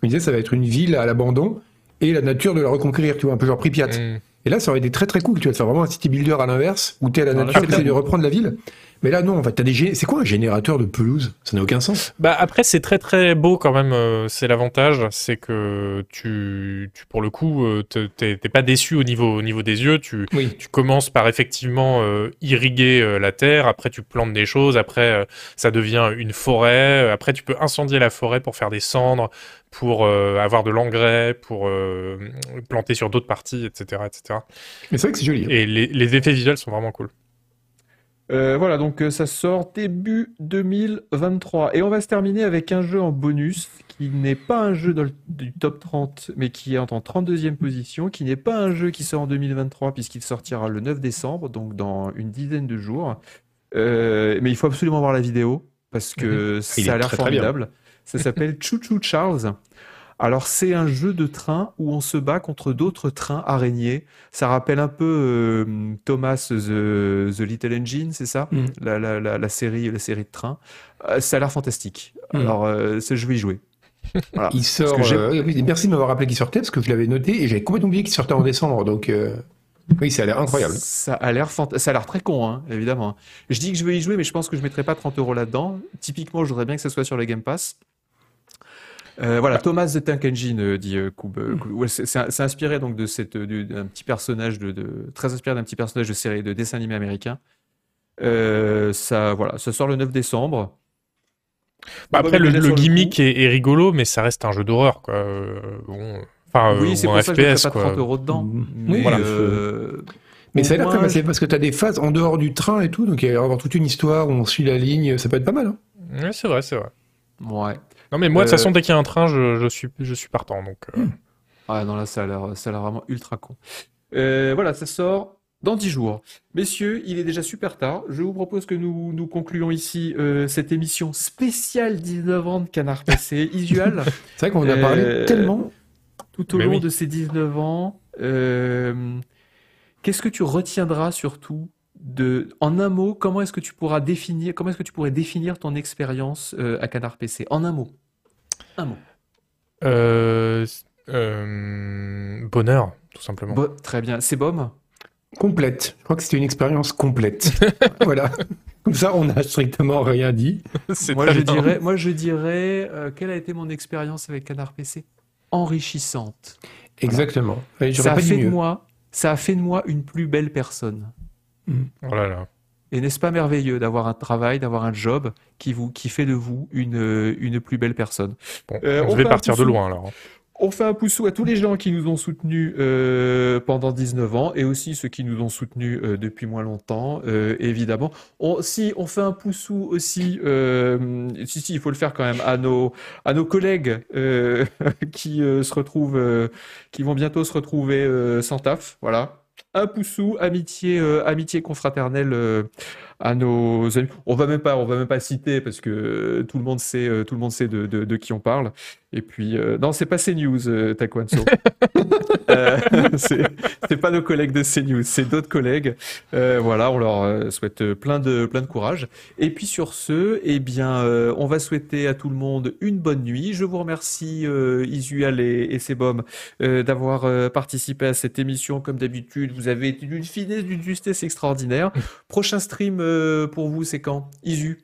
Speaker 2: je me disais, ça va être une ville à l'abandon et la nature de la reconquérir, tu vois, un peu genre Pripyat. Mm. Et là, ça aurait été très très cool. Tu vas te faire vraiment un city builder à l'inverse, où tu es à la nature, tu de reprendre la ville. Mais là, non, en fait, t'as des c'est quoi un générateur de pelouse? Ça n'a aucun sens.
Speaker 3: Bah après, c'est très très beau quand même. Euh, c'est l'avantage, c'est que tu, tu, pour le coup, euh, t'es pas déçu au niveau, au niveau des yeux. Tu, tu commences par effectivement euh, irriguer la terre. Après, tu plantes des choses. Après, ça devient une forêt. Après, tu peux incendier la forêt pour faire des cendres, pour avoir de l'engrais, pour planter sur d'autres parties, etc., etc.
Speaker 2: Mais c'est vrai que c'est joli. Hein.
Speaker 3: Et les, les effets visuels sont vraiment cool.
Speaker 1: Euh, voilà, donc euh, ça sort début 2023. Et on va se terminer avec un jeu en bonus qui n'est pas un jeu du top 30, mais qui est en 32e position, qui n'est pas un jeu qui sort en 2023 puisqu'il sortira le 9 décembre, donc dans une dizaine de jours. Euh, mais il faut absolument voir la vidéo parce que mhm. ça a l'air formidable. Ça s'appelle Choo Charles. Alors c'est un jeu de train où on se bat contre d'autres trains araignées. Ça rappelle un peu euh, Thomas the, Little Engine, c'est ça? Mm. la, série, la série de trains. Euh, ça a l'air fantastique. Mm. Alors euh, je vais y jouer.
Speaker 2: Il sort. merci de m'avoir rappelé qu'il sortait parce que je l'avais noté et j'avais complètement oublié qu'il sortait en décembre. Donc oui, ça a l'air incroyable.
Speaker 1: Ça a l'air ça a l'air très con, hein, évidemment. Je dis que je vais y jouer, mais je pense que je mettrai pas 30 euros là-dedans. Typiquement, je voudrais bien que ça soit sur le Game Pass. Euh, voilà, Thomas the Tank Engine, euh, dit euh, hmm. c'est inspiré donc de cette d'un petit personnage de, très inspiré d'un petit personnage de série de dessin animé américain. ça voilà, ça sort le 9 décembre.
Speaker 3: Bah, après le, gimmick est, rigolo, mais ça reste un jeu d'horreur quoi. Bon, enfin,
Speaker 1: oui, c'est pour ça FPS, que je pas 30 euros dedans.
Speaker 2: Hmm. Mais, voilà, mais ça a l'air très parce que tu as des phases en dehors du train et tout, donc il va y avoir toute une histoire où on suit la ligne, ça peut être pas mal. Hein.
Speaker 3: Oui, c'est vrai, c'est vrai.
Speaker 1: Ouais.
Speaker 3: Non, mais moi, de toute façon, euh, dès qu'il y a un train, je, suis, je suis partant. Donc, euh. hmm.
Speaker 1: Ah non, là, ça a l'air, ça a l'air vraiment ultra con. Euh, voilà, ça sort dans 10 jours. Messieurs, il est déjà super tard. Je vous propose que nous, nous concluons ici cette émission spéciale 19 ans de Canard PC, Isual.
Speaker 2: C'est vrai qu'on a parlé tellement.
Speaker 1: Tout au long de ces 19 ans. Qu'est-ce que tu retiendras surtout de, en un mot, comment est-ce que tu pourras définir, comment est-ce que tu pourrais définir ton expérience euh, à Canard PC En un mot. Un mot.
Speaker 3: Euh, euh, bonheur, tout simplement.
Speaker 1: très bien. C'est bon
Speaker 2: Complète. Je crois que c'était une expérience complète. voilà. Comme ça, on n'a strictement rien dit.
Speaker 1: moi, je dirais, moi, je dirais, quelle a été mon expérience avec Canard PC Enrichissante.
Speaker 2: Exactement.
Speaker 1: Ça a, fait de moi, ça a fait de moi une plus belle personne.
Speaker 3: Oh là là.
Speaker 1: Et n'est-ce pas merveilleux d'avoir un travail, d'avoir un job qui vous qui fait de vous une, une plus belle personne
Speaker 3: euh, On, devait partir de loin alors.
Speaker 1: On fait un poussou à tous les gens qui nous ont soutenus euh, pendant 19 ans et aussi ceux qui nous ont soutenus euh, depuis moins longtemps, évidemment. On, si on fait un poussou aussi, si si, il faut le faire quand même à nos à nos collègues qui se retrouvent, qui vont bientôt se retrouver sans taf, voilà un poussou, amitié, euh, amitié confraternelle euh, à nos amis. On va même pas, on va même pas citer parce que tout le monde sait, euh, tout le monde sait de, de, qui on parle. Et puis, non, c'est pas CNews, euh, Taekwondo. c'est pas nos collègues de CNews, c'est d'autres collègues. voilà, on leur souhaite plein de, plein de courage. Et puis sur ce, eh bien, on va souhaiter à tout le monde une bonne nuit. Je vous remercie, Isual et, et Sebom, d'avoir participé à cette émission comme d'habitude. Vous avez été d'une finesse, d'une justesse extraordinaire. Prochain stream euh, pour vous, c'est quand? Isu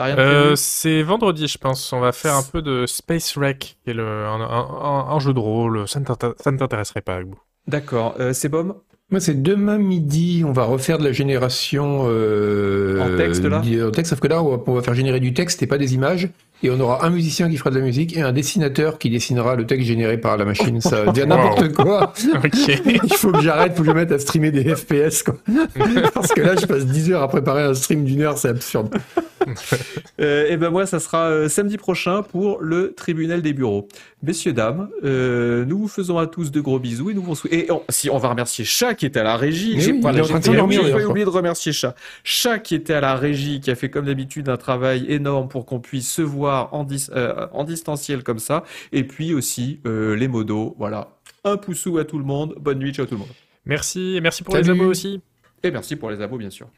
Speaker 3: euh, c'est vendredi, je pense. On va faire un peu de Space Wreck, qui est le, un, jeu de rôle. Ça ne t'intéresserait pas, vous
Speaker 1: D'accord. Euh, c'est bon
Speaker 2: Moi, c'est demain midi. On va refaire de la génération. en
Speaker 1: texte, là?
Speaker 2: En texte, sauf que là, on va faire générer du texte et pas des images et on aura un musicien qui fera de la musique et un dessinateur qui dessinera le texte généré par la machine. Ça veut dire n'importe quoi. Il faut que j'arrête, faut que je mette à streamer des FPS, quoi. Parce que là, je passe 10 heures à préparer un stream d'une heure, c'est absurde.
Speaker 1: euh, et ben moi, ça sera euh, samedi prochain pour le tribunal des bureaux. Messieurs, dames, euh, nous vous faisons à tous de gros bisous et nous vous et si on va remercier Chat qui était à la régie.
Speaker 2: J'ai pas
Speaker 1: oublié de remercier Chat. Chat qui était à la régie, qui a fait comme d'habitude un travail énorme pour qu'on puisse se voir en, euh, en distanciel comme ça. Et puis aussi euh, les modos. Voilà. Un poussou à tout le monde. Bonne nuit, ciao tout le monde.
Speaker 3: Merci et merci pour les abos aussi.
Speaker 1: Et merci pour les abos, bien sûr.